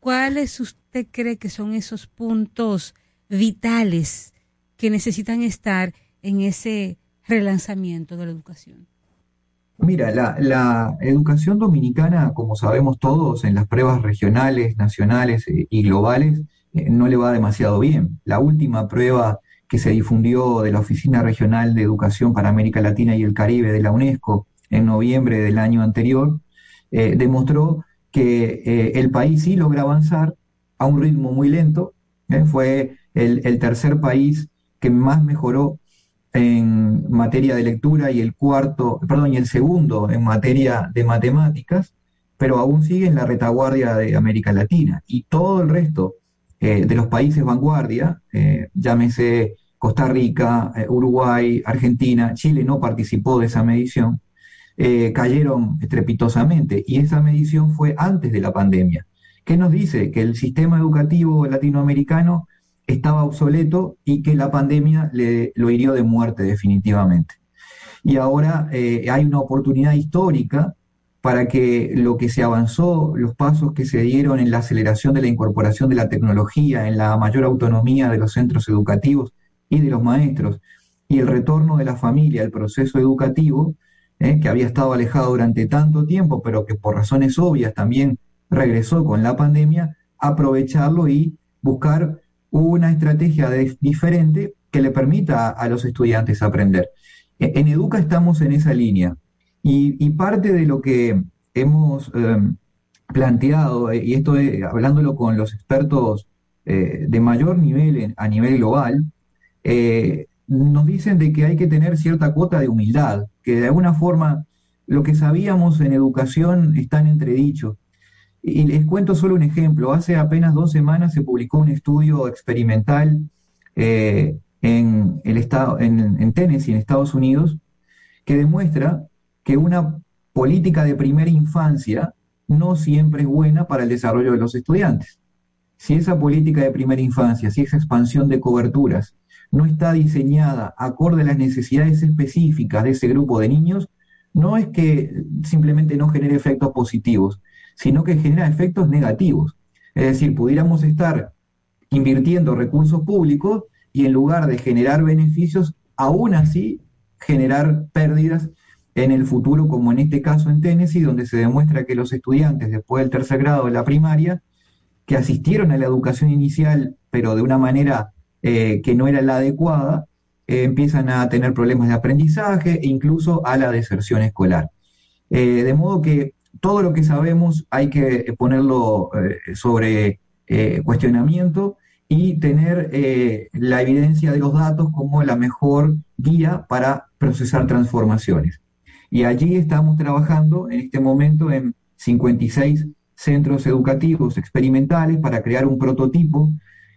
¿Cuáles usted cree que son esos puntos vitales que necesitan estar en ese relanzamiento de la educación? Mira, la, educación dominicana, como sabemos todos, en las pruebas regionales, nacionales eh, y globales, eh, no le va demasiado bien. La última prueba que se difundió de la Oficina Regional de Educación para América Latina y el Caribe de la UNESCO en noviembre del año anterior, eh, demostró que el país sí logra avanzar a un ritmo muy lento. fue el, tercer país que más mejoró en materia de lectura y el cuarto, perdón, y el segundo en materia de matemáticas, pero aún sigue en la retaguardia de América Latina. Y todo el resto eh, de los países vanguardia, eh, llámese Costa Rica, eh, Uruguay, Argentina, Chile no participó de esa medición, cayeron estrepitosamente. Y esa medición fue antes de la pandemia. ¿Qué nos dice? Que el sistema educativo latinoamericano estaba obsoleto y que la pandemia le, lo hirió de muerte definitivamente. Y ahora eh, hay una oportunidad histórica para que lo que se avanzó, los pasos que se dieron en la aceleración de la incorporación de la tecnología, en la mayor autonomía de los centros educativos y de los maestros, y el retorno de la familia al proceso educativo, eh, que había estado alejado durante tanto tiempo, pero que por razones obvias también regresó con la pandemia, aprovecharlo y buscar una estrategia diferente que le permita a, los estudiantes aprender. E, en Educa estamos en esa línea y, parte de lo que hemos em, planteado, eh, y esto hablándolo con los expertos eh, de mayor nivel a nivel global, eh, nos dicen de que hay que tener cierta cuota de humildad, que de alguna forma lo que sabíamos en educación está en entredicho y les cuento solo un ejemplo. Hace apenas dos semanas se publicó un estudio experimental eh, en, el estado, en, Tennessee, en Estados Unidos, que demuestra que una política de primera infancia no siempre es buena para el desarrollo de los estudiantes. Si esa política de primera infancia, si esa expansión de coberturas no está diseñada acorde a las necesidades específicas de ese grupo de niños, no es que simplemente no genere efectos positivos, sino que genera efectos negativos. Es decir, pudiéramos estar invirtiendo recursos públicos y en lugar de generar beneficios, aún así generar pérdidas en el futuro, como en este caso en Tennessee, donde se demuestra que los estudiantes después del tercer grado de la primaria, que asistieron a la educación inicial, pero de una manera eh, que no era la adecuada, eh, empiezan a tener problemas de aprendizaje e incluso a la deserción escolar. Eh, de modo que todo lo que sabemos hay que ponerlo sobre cuestionamiento y tener la evidencia de los datos como la mejor guía para procesar transformaciones. Y allí estamos trabajando en este momento en 56 centros educativos experimentales para crear un prototipo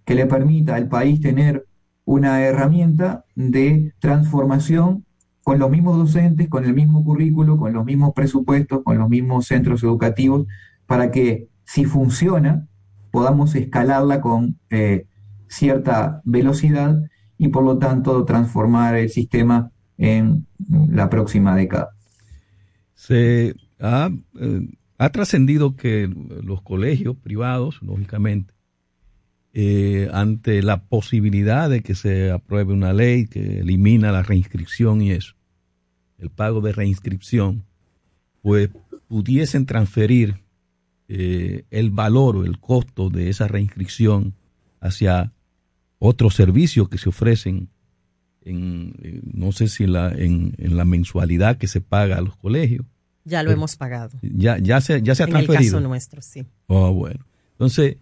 que le permita al país tener una herramienta de transformación con los mismos docentes, con el mismo currículo, con los mismos presupuestos, con los mismos centros educativos, para que si funciona, podamos escalarla con eh, cierta velocidad y por lo tanto transformar el sistema en la próxima década. Se ha, eh, ha trascendido que los colegios privados, lógicamente, eh, ante la posibilidad de que se apruebe una ley que elimina la reinscripción y eso, el pago de reinscripción, pues pudiesen transferir eh, el valor o el costo de esa reinscripción hacia otros servicios que se ofrecen en, eh, no sé si la, en, la mensualidad que se paga a los colegios. Ya lo hemos pagado. Ya, ya se, ya se ha transferido. En el caso nuestro, sí. Oh, bueno. Entonces,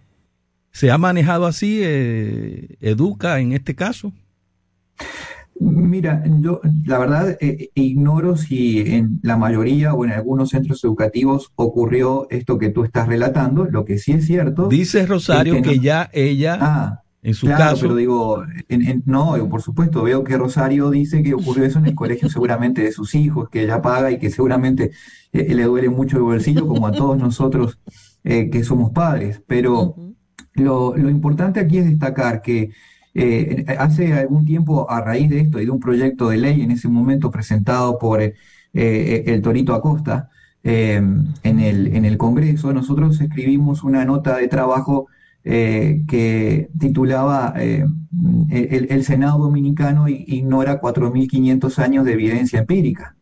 ¿se ha manejado así eh, Educa en este caso? Mira, yo la verdad eh, ignoro si en la mayoría o en algunos centros educativos ocurrió esto que tú estás relatando. Lo que sí es cierto. Dice Rosario que, ya ella, ah, en su caso. Pero digo, no, por supuesto, veo que Rosario dice que ocurrió eso en el colegio seguramente de sus hijos, que ella paga y que seguramente eh, le duele mucho el bolsillo, como a todos nosotros eh, que somos padres. Pero lo, importante aquí es destacar que eh, hace algún tiempo, a raíz de esto y de un proyecto de ley en ese momento presentado por eh, eh, el Torito Acosta en, el, en el Congreso, nosotros escribimos una nota de trabajo que titulaba el, Senado Dominicano ignora 4.500 años de evidencia empírica.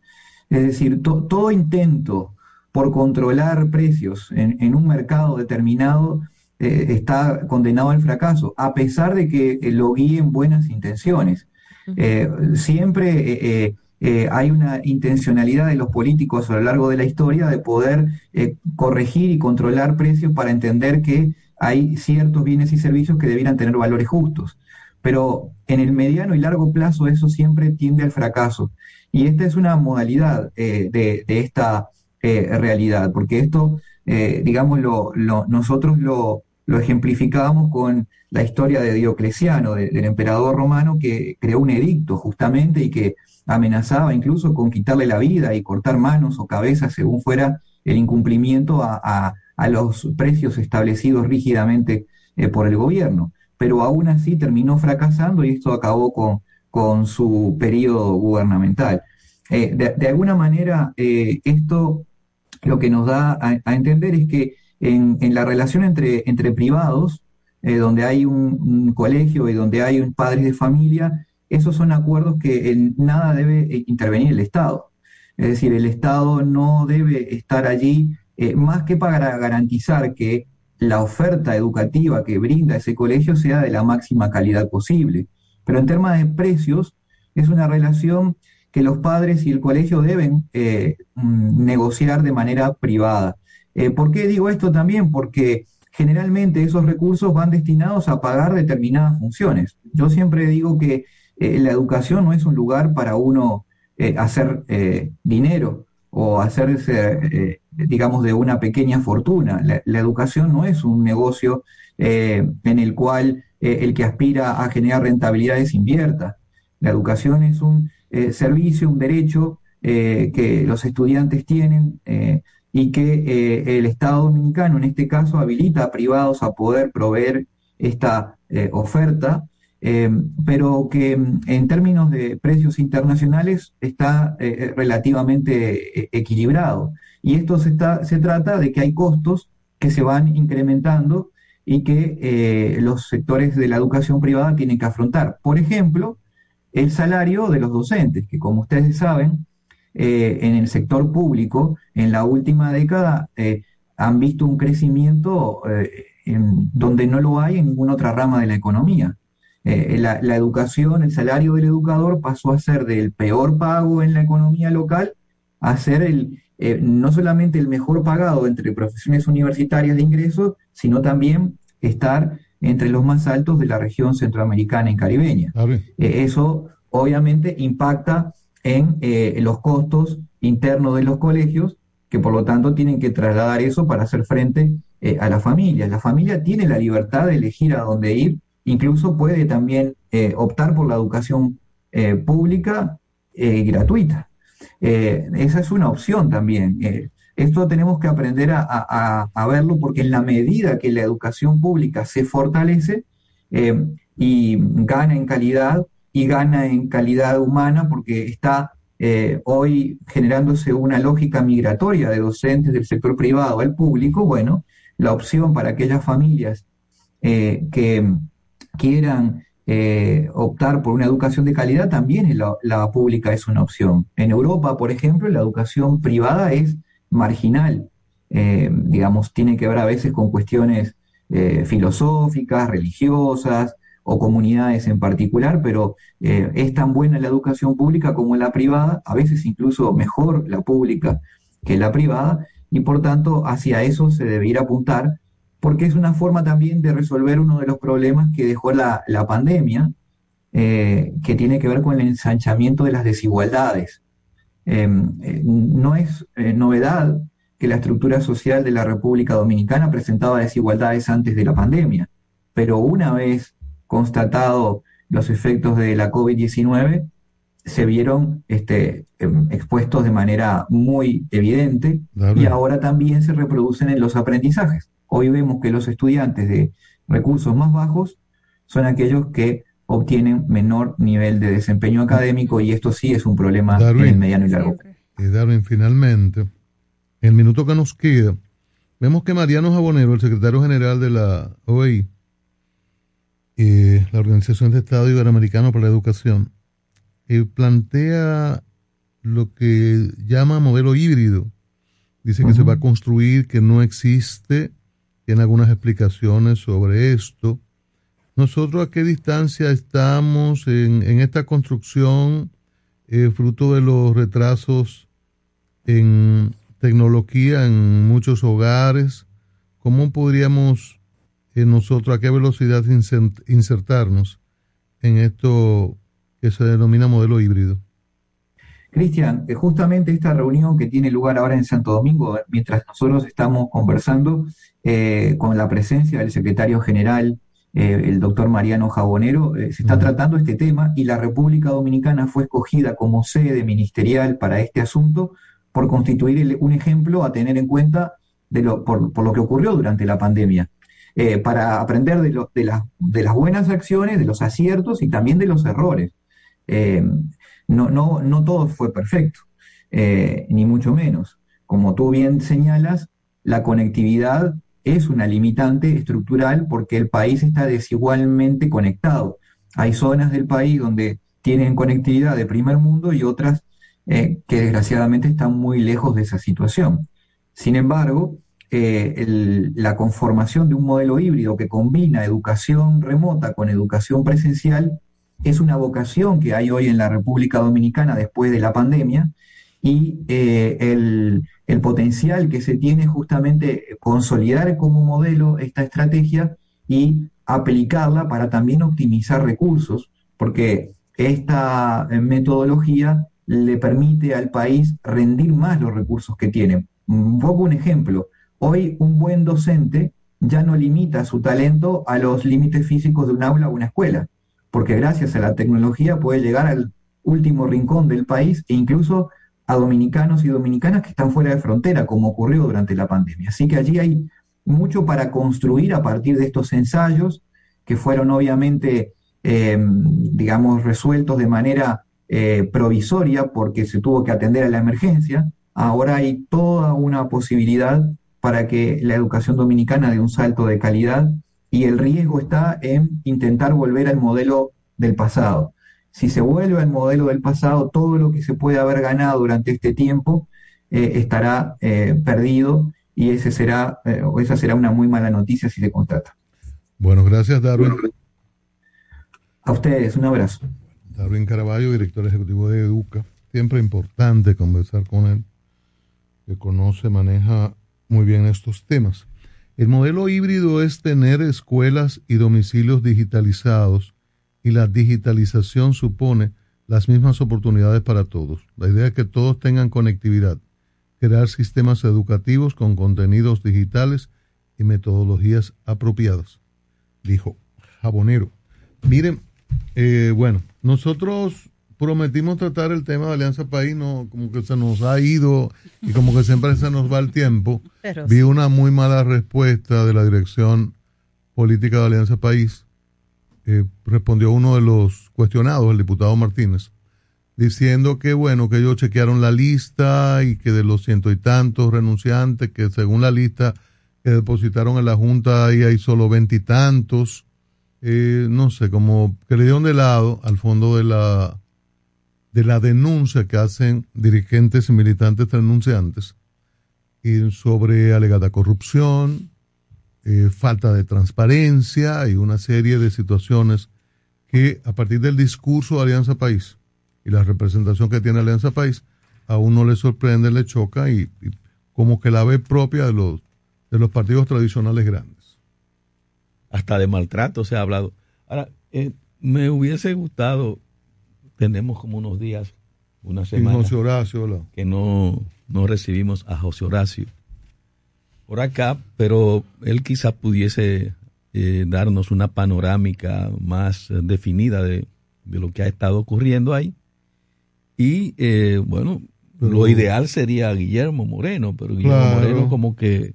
Es decir, todo intento por controlar precios en un mercado determinado eh, está condenado al fracaso, a pesar de que eh, lo guíen buenas intenciones. Eh, siempre hay una intencionalidad de los políticos a lo largo de la historia de poder corregir y controlar precios para entender que hay ciertos bienes y servicios que debieran tener valores justos. Pero en el mediano y largo plazo eso siempre tiende al fracaso. Y esta es una modalidad de, esta realidad, porque esto, digamos, nosotros lo, lo ejemplificábamos con la historia de Diocleciano, del emperador romano, que creó un edicto justamente y que amenazaba incluso con quitarle la vida y cortar manos o cabezas según fuera el incumplimiento a, los precios establecidos rígidamente eh, por el gobierno. Pero aún así terminó fracasando y esto acabó con, con su periodo gubernamental. Eh, de, alguna manera, eh, esto lo que nos da a entender es que en, la relación entre, entre privados, eh, donde hay un, colegio y donde hay un padres de familia, esos son acuerdos que en nada debe eh, intervenir el Estado. Es decir, el Estado no debe estar allí eh, más que para garantizar que la oferta educativa que brinda ese colegio sea de la máxima calidad posible. Pero en términos de precios, es una relación que los padres y el colegio deben mm, negociar de manera privada. Eh, ¿Por qué digo esto también? Porque generalmente esos recursos van destinados a pagar determinadas funciones. Yo siempre digo que eh, la educación no es un lugar para uno eh, hacer dinero o hacerse, digamos, de una pequeña fortuna. La, educación no es un negocio en el cual el que aspira a generar rentabilidades invierta. La educación es un servicio, un derecho que los estudiantes tienen y que eh, el Estado dominicano en este caso habilita a privados a poder proveer esta eh, oferta, eh, pero que mm, en términos de precios internacionales está relativamente equilibrado. Y esto se, está, se trata de que hay costos que se van incrementando y que los sectores de la educación privada tienen que afrontar. Por ejemplo, el salario de los docentes, que como ustedes saben, eh, en el sector público en la última década eh, han visto un crecimiento eh, en, donde no lo hay en ninguna otra rama de la economía. La, la, educación, el salario del educador pasó a ser del peor pago en la economía local a ser el, no solamente el mejor pagado entre profesiones universitarias de ingresos, sino también estar entre los más altos de la región centroamericana y caribeña. eso obviamente impacta en eh, los costos internos de los colegios, que por lo tanto tienen que trasladar eso para hacer frente eh, a las familias. La familia tiene la libertad de elegir a dónde ir, incluso puede también eh, optar por la educación pública gratuita. esa es una opción también. esto tenemos que aprender a, a, verlo porque en la medida que la educación pública se fortalece y gana en calidad, y gana en calidad humana porque está eh, hoy generándose una lógica migratoria de docentes del sector privado al público, bueno, la opción para aquellas familias eh, que quieran eh, optar por una educación de calidad, también la, la, pública es una opción. En Europa, por ejemplo, la educación privada es marginal, digamos, tiene que ver a veces con cuestiones filosóficas, religiosas, o comunidades en particular, pero eh, es tan buena la educación pública como la privada, a veces incluso mejor la pública que la privada, y por tanto hacia eso se debe ir a apuntar, porque es una forma también de resolver uno de los problemas que dejó la, pandemia, eh, que tiene que ver con el ensanchamiento de las desigualdades. Em, eh, no es novedad que la estructura social de la República Dominicana presentaba desigualdades antes de la pandemia, pero una vez constatado los efectos de la COVID-19, se vieron este, em, expuestos de manera muy evidente y ahora también se reproducen en los aprendizajes. Hoy vemos que los estudiantes de recursos más bajos son aquellos que obtienen menor nivel de desempeño académico y esto sí es un problema en el mediano y largo plazo. Y Darwin, finalmente, en el minuto que nos queda, vemos que Mariano Jabonero, el secretario general de la OEI, eh, la Organización de Estado Iberoamericano para la Educación, eh, plantea lo que llama modelo híbrido. Dice que se va a construir, que no existe, tiene algunas explicaciones sobre esto. Nosotros a qué distancia estamos en, en esta construcción, eh, fruto de los retrasos en tecnología en muchos hogares. ¿Cómo podríamos nosotros a qué velocidad inser- insertarnos en esto que se denomina modelo híbrido? Cristian, eh, justamente esta reunión que tiene lugar ahora en Santo Domingo, eh, mientras nosotros estamos conversando eh, con la presencia del secretario general, eh, el doctor Mariano Jabonero, eh, se está tratando este tema y la República Dominicana fue escogida como sede ministerial para este asunto por constituir el- un ejemplo a tener en cuenta de lo, por, por lo que ocurrió durante la pandemia, eh, para aprender de, de, las- de las buenas acciones, de los aciertos y también de los errores. Eh, no, todo fue perfecto, eh, ni mucho menos. Como tú bien señalas, la conectividad es una limitante estructural porque el país está desigualmente conectado. Hay zonas del país donde tienen conectividad de primer mundo y otras que desgraciadamente están muy lejos de esa situación. Sin embargo, la conformación de un modelo híbrido que combina educación remota con educación presencial es una vocación que hay hoy en la República Dominicana después de la pandemia y eh, el, el potencial que se tiene justamente consolidar como modelo esta estrategia y aplicarla para también optimizar recursos, porque esta eh, metodología le permite al país rendir más los recursos que tiene. Un poco un ejemplo, hoy un buen docente ya no limita su talento a los límites físicos de un aula o una escuela, porque gracias a la tecnología puede llegar al último rincón del país e incluso a dominicanos y dominicanas que están fuera de frontera, como ocurrió durante la pandemia. Así que allí hay mucho para construir a partir de estos ensayos, que fueron obviamente, eh, digamos, resueltos de manera eh, provisoria porque se tuvo que atender a la emergencia. Ahora hay toda una posibilidad para que la educación dominicana dé un salto de calidad y el riesgo está en intentar volver al modelo del pasado. Si se vuelve al modelo del pasado, todo lo que se puede haber ganado durante este tiempo eh, estará eh, perdido y ese será, eh, esa será una muy mala noticia si se constata. Bueno, gracias Darwin. A ustedes, un abrazo. Darwin Caraballo, director ejecutivo de Educa. Siempre importante conversar con él, que conoce, maneja muy bien estos temas. El modelo híbrido es tener escuelas y domicilios digitalizados y la digitalización supone las mismas oportunidades para todos. La idea es que todos tengan conectividad, crear sistemas educativos con contenidos digitales y metodologías apropiadas, dijo Jabonero. Miren, eh, bueno, nosotros prometimos tratar el tema de Alianza País, no, como que se nos ha ido y como que siempre se nos va el tiempo. Pero Vi una muy mala respuesta de la dirección política de Alianza País. Eh, respondió uno de los cuestionados, el diputado Martínez, diciendo que bueno, que ellos chequearon la lista y que de los ciento y tantos renunciantes, que según la lista que depositaron en la Junta ahí hay solo veintitantos, eh, no sé, como que le dieron de lado al fondo de la de la denuncia que hacen dirigentes y militantes renunciantes sobre alegada corrupción, eh, falta de transparencia y una serie de situaciones que a partir del discurso de Alianza País y la representación que tiene Alianza País, a uno le sorprende, le choca y, y como que la ve propia de los, de los partidos tradicionales grandes. hasta de maltrato se ha hablado. Ahora, eh, me hubiese gustado, tenemos como unos días, una semana, José Horacio, hola. que no, no recibimos a José Horacio por acá, pero él quizá pudiese eh, darnos una panorámica más definida de, de lo que ha estado ocurriendo ahí. Y eh, bueno, Pero- lo ideal sería Guillermo Moreno, pero Guillermo Claro. Moreno como que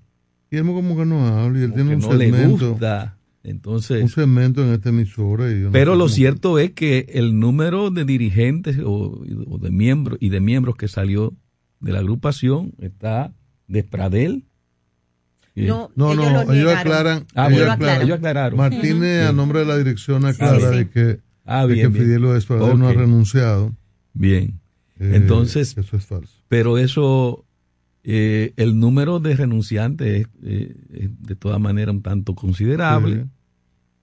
Guillermo como que no habla y él tiene un no le segmento. gusta Entonces, un segmento en esta emisora. Y no pero sé lo cierto es que el número de dirigentes o, o de miembros y de miembros que salió de la agrupación está de Pradel. Eh, No, No, no, ellos, aclaran. Ah, ellos bueno, aclaran. ellos aclararon. Martínez, a nombre de la dirección, aclara Sí, sí. de que, Ah, de que. Fidel Espradel no ha renunciado. Bien. Eh, Entonces, eso es falso. Pero eso, eh, el número de renunciantes es, eh, es de todas maneras un tanto considerable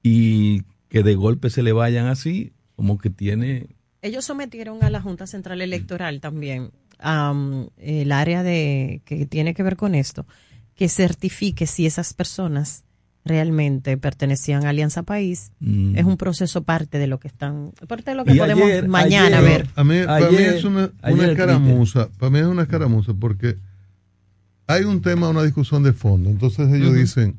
y que de golpe se le vayan así, como que tiene... Ellos sometieron a la Junta Central Electoral también am, el área de que tiene que ver con esto, que certifique si esas personas realmente pertenecían a Alianza País. Mm. Es un proceso parte de lo que están, parte de lo que Y podemos ayer- mañana ayer- ver. A mí, para mí es una, una escaramuza. Para mí es una escaramuza porque hay un tema, una discusión de fondo. Entonces ellos dicen,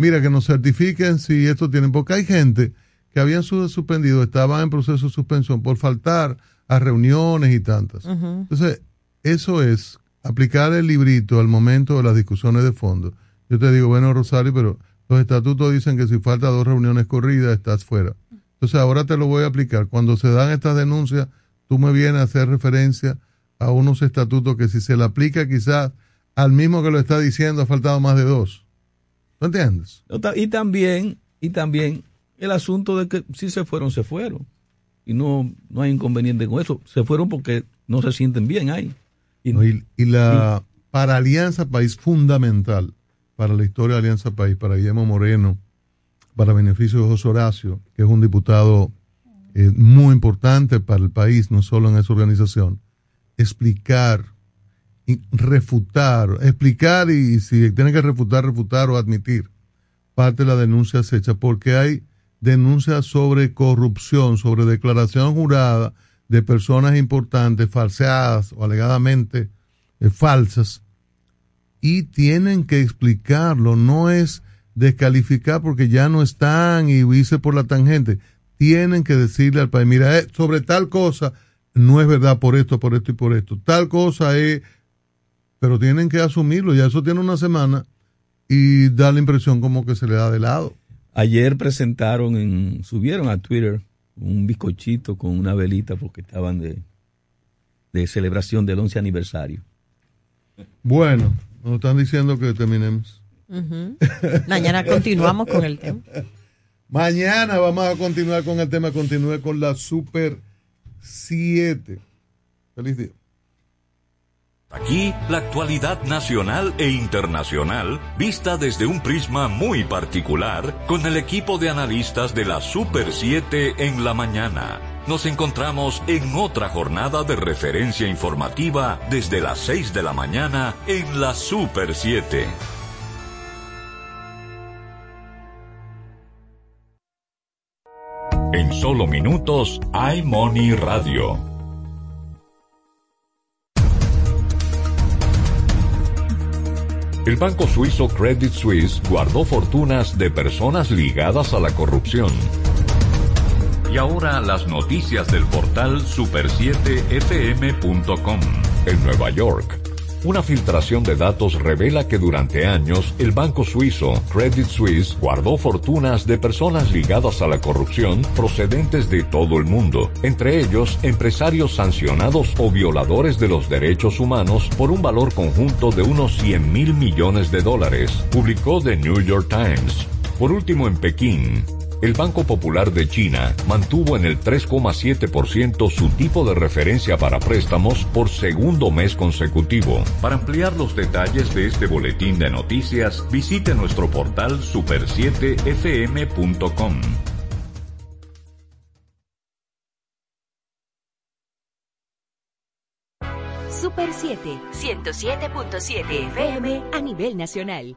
mira, que nos certifiquen si esto tienen, porque hay gente que habían sido suspendidos, estaban en proceso de suspensión por faltar a reuniones y tantas. Entonces, eso es aplicar el librito al momento de las discusiones de fondo. Yo te digo, bueno, Rosario, pero los estatutos dicen que si falta dos reuniones corridas, estás fuera. Entonces, ahora te lo voy a aplicar. Cuando se dan estas denuncias, tú me vienes a hacer referencia a unos estatutos que si se le aplica quizás al mismo que lo está diciendo, ha faltado más de dos. ¿No entiendes? Y también, y también el asunto de que si se fueron, se fueron. Y no, no hay inconveniente con eso. Se fueron porque no se sienten bien ahí. Y, No, y, y la para Alianza País fundamental para la historia de Alianza País, para Guillermo Moreno, para beneficio de José Horacio, que es un diputado eh, muy importante para el país, no solo en esa organización, explicar, refutar, explicar y si tiene que refutar, refutar o admitir parte de las denuncias hechas, porque hay denuncias sobre corrupción, sobre declaración jurada de personas importantes, falseadas o alegadamente eh, falsas, y tienen que explicarlo, no es descalificar porque ya no están y irse por la tangente, tienen que decirle al país, mira, eh, sobre tal cosa no es verdad por esto, por esto y por esto, tal cosa es, pero tienen que asumirlo, ya eso tiene una semana y da la impresión como que se le da de lado. Ayer presentaron, en, subieron a Twitter un bizcochito con una velita porque estaban de, de celebración del 11 aniversario. Bueno, nos están diciendo que terminemos. Mañana continuamos con el tema. Mañana vamos a continuar con el tema, continúe con la Super 7. Feliz día. Aquí la actualidad nacional e internacional vista desde un prisma muy particular con el equipo de analistas de la Super 7 en la mañana. Nos encontramos en otra jornada de referencia informativa desde las 6 de la mañana en la Super 7. En solo minutos, iMoney Radio. El banco suizo Credit Suisse guardó fortunas de personas ligadas a la corrupción. Y ahora las noticias del portal super7fm.com. En Nueva York, una filtración de datos revela que durante años el banco suizo Credit Suisse guardó fortunas de personas ligadas a la corrupción procedentes de todo el mundo, entre ellos empresarios sancionados o violadores de los derechos humanos por un valor conjunto de unos 100 mil millones de dólares, publicó The New York Times. Por último, en Pekín, el Banco Popular de China mantuvo en el 3,7% su tipo de referencia para préstamos por segundo mes consecutivo. Para ampliar los detalles de este boletín de noticias, visite nuestro portal super7fm.com. Super 7, 107.7 FM a nivel nacional.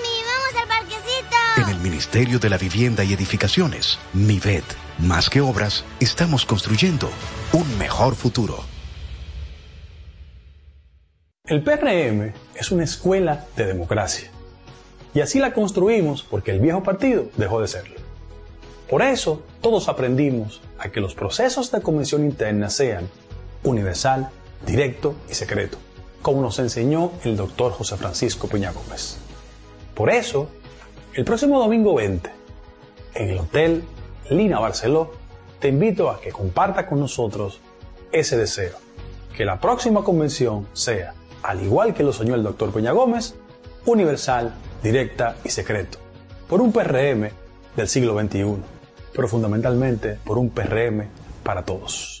En el Ministerio de la Vivienda y Edificaciones, MIVET, más que obras, estamos construyendo un mejor futuro. El PRM es una escuela de democracia. Y así la construimos porque el viejo partido dejó de serlo. Por eso, todos aprendimos a que los procesos de convención interna sean universal, directo y secreto, como nos enseñó el doctor José Francisco Peña Gómez. Por eso, el próximo domingo 20, en el Hotel Lina Barceló, te invito a que comparta con nosotros ese deseo, que la próxima convención sea, al igual que lo soñó el doctor Peña Gómez, universal, directa y secreto, por un PRM del siglo XXI, pero fundamentalmente por un PRM para todos.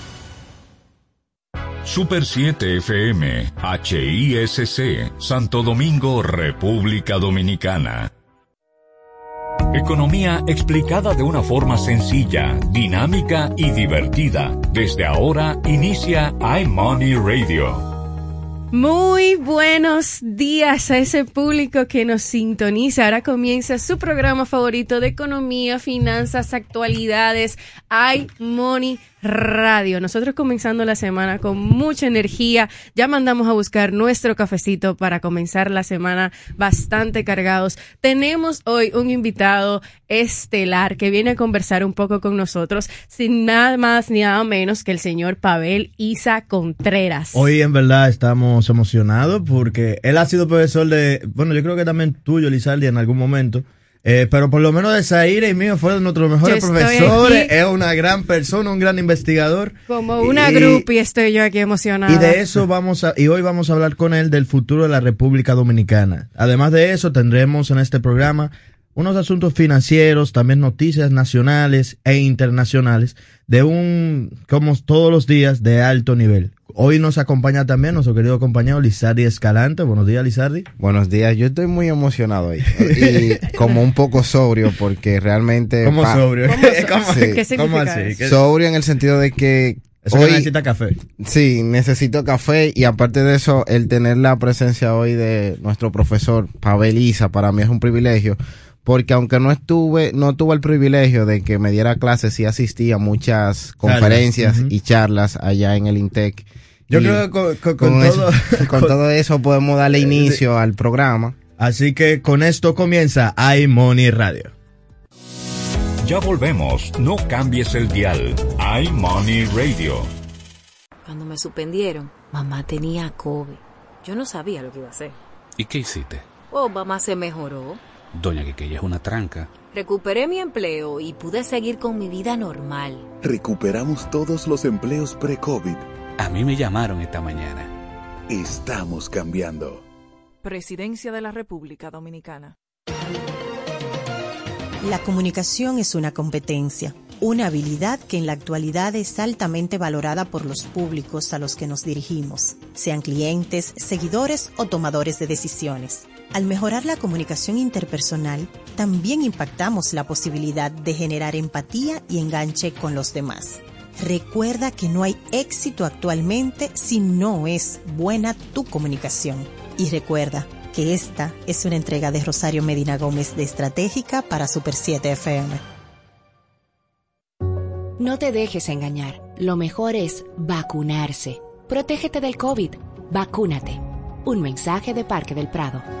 Super 7 FM, HISC, Santo Domingo, República Dominicana. Economía explicada de una forma sencilla, dinámica y divertida. Desde ahora inicia iMoney Radio. Muy buenos días a ese público que nos sintoniza. Ahora comienza su programa favorito de economía, finanzas, actualidades, iMoney Radio. Nosotros comenzando la semana con mucha energía. Ya mandamos a buscar nuestro cafecito para comenzar la semana bastante cargados. Tenemos hoy un invitado estelar que viene a conversar un poco con nosotros, sin nada más ni nada menos que el señor Pavel Isa Contreras. Hoy en verdad estamos emocionados porque él ha sido profesor de, bueno, yo creo que también tuyo, Lizardi, en algún momento. Eh, pero por lo menos de Zaire y mío fue de nuestros mejores profesores. aquí. Es una gran persona, un gran investigador. Como una Y- estoy yo aquí emocionada. Y de eso vamos a, y hoy vamos a hablar con él del futuro de la República Dominicana. Además de eso, tendremos en este programa unos asuntos financieros, también noticias nacionales e internacionales de un, como todos los días, de alto nivel. Hoy nos acompaña también nuestro querido compañero Lizardi Escalante. Buenos días, Lizardi. Buenos días, yo estoy muy emocionado hoy. Y como un poco sobrio, porque realmente. ¿Cómo sobrio? ¿Cómo so- ¿Cómo- Sí. qué significa ¿Cómo así? Sobrio en el sentido de que. Eso que necesita café. Sí, necesito café y aparte de eso, el tener la presencia hoy de nuestro profesor Pavel Isa para mí es un privilegio, porque aunque no estuve, no tuve el privilegio de que me diera clases, sí asistí a muchas conferencias y charlas allá en el INTEC. Yo Y creo que con, con- con eso- todo, con todo eso podemos darle inicio al programa. Así que con esto comienza iMoney Radio. Ya volvemos, no cambies el dial. iMoney Radio. Cuando me suspendieron, mamá tenía COVID. Yo no sabía lo que iba a hacer. ¿Y qué hiciste? Oh, mamá se mejoró. Doña que ella es una tranca. Recuperé mi empleo y pude seguir con mi vida normal. Recuperamos todos los empleos pre-COVID. A mí me llamaron esta mañana. Estamos cambiando. Presidencia de la República Dominicana. La comunicación es una competencia, una habilidad que en la actualidad es altamente valorada por los públicos a los que nos dirigimos, sean clientes, seguidores o tomadores de decisiones. Al mejorar la comunicación interpersonal, también impactamos la posibilidad de generar empatía y enganche con los demás. Recuerda que no hay éxito actualmente si no es buena tu comunicación. Y recuerda, que esta es una entrega de Rosario Medina Gómez de Estratégica para Super 7 FM. No te dejes engañar. Lo mejor es vacunarse. Protégete del COVID. Vacúnate. Un mensaje de Parque del Prado.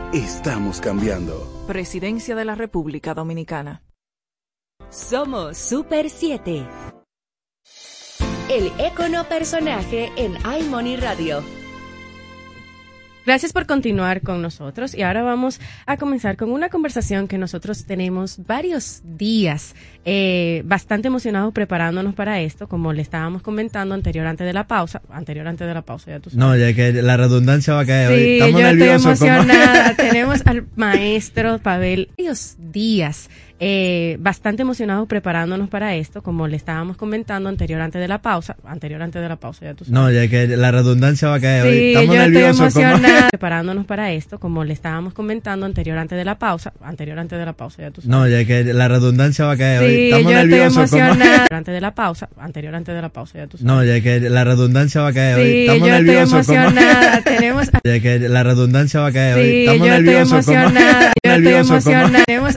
Estamos cambiando. Presidencia de la República Dominicana. Somos Super 7. El econo personaje en iMoney Radio. Gracias por continuar con nosotros y ahora vamos a comenzar con una conversación que nosotros tenemos varios días eh, bastante emocionados preparándonos para esto, como le estábamos comentando anterior antes de la pausa, anterior antes de la pausa, ya tú sabes. No, ya que la redundancia va a caer. Sí, Estamos yo nerviosos. estoy ¿cómo? emocionada. Tenemos al maestro Pavel varios días eh, bastante emocionados preparándonos para esto, como le estábamos comentando anterior antes de la pausa, anterior antes de la pausa, ya tú sabes. No, ya que la redundancia va a caer. Sí, Estamos yo estoy nerviosos. ¿cómo? emocionada preparándonos para esto, como le estábamos comentando anterior antes de la pausa, anterior antes de la pausa, ya tú sabes. No, ya que la redundancia va a caer. Sí, Estamos yo estoy nerviosos. ¿cómo? emocionada. Antes de la pausa, anterior antes de la pausa, ya tú sabes. No, ya que la redundancia va a caer. Sí, Estamos yo estoy nerviosos. ¿cómo? emocionada. Tenemos Ya que la redundancia va a caer. Sí, Estamos yo estoy nerviosos. ¿cómo? emocionada. Yo estoy emocionada. Tenemos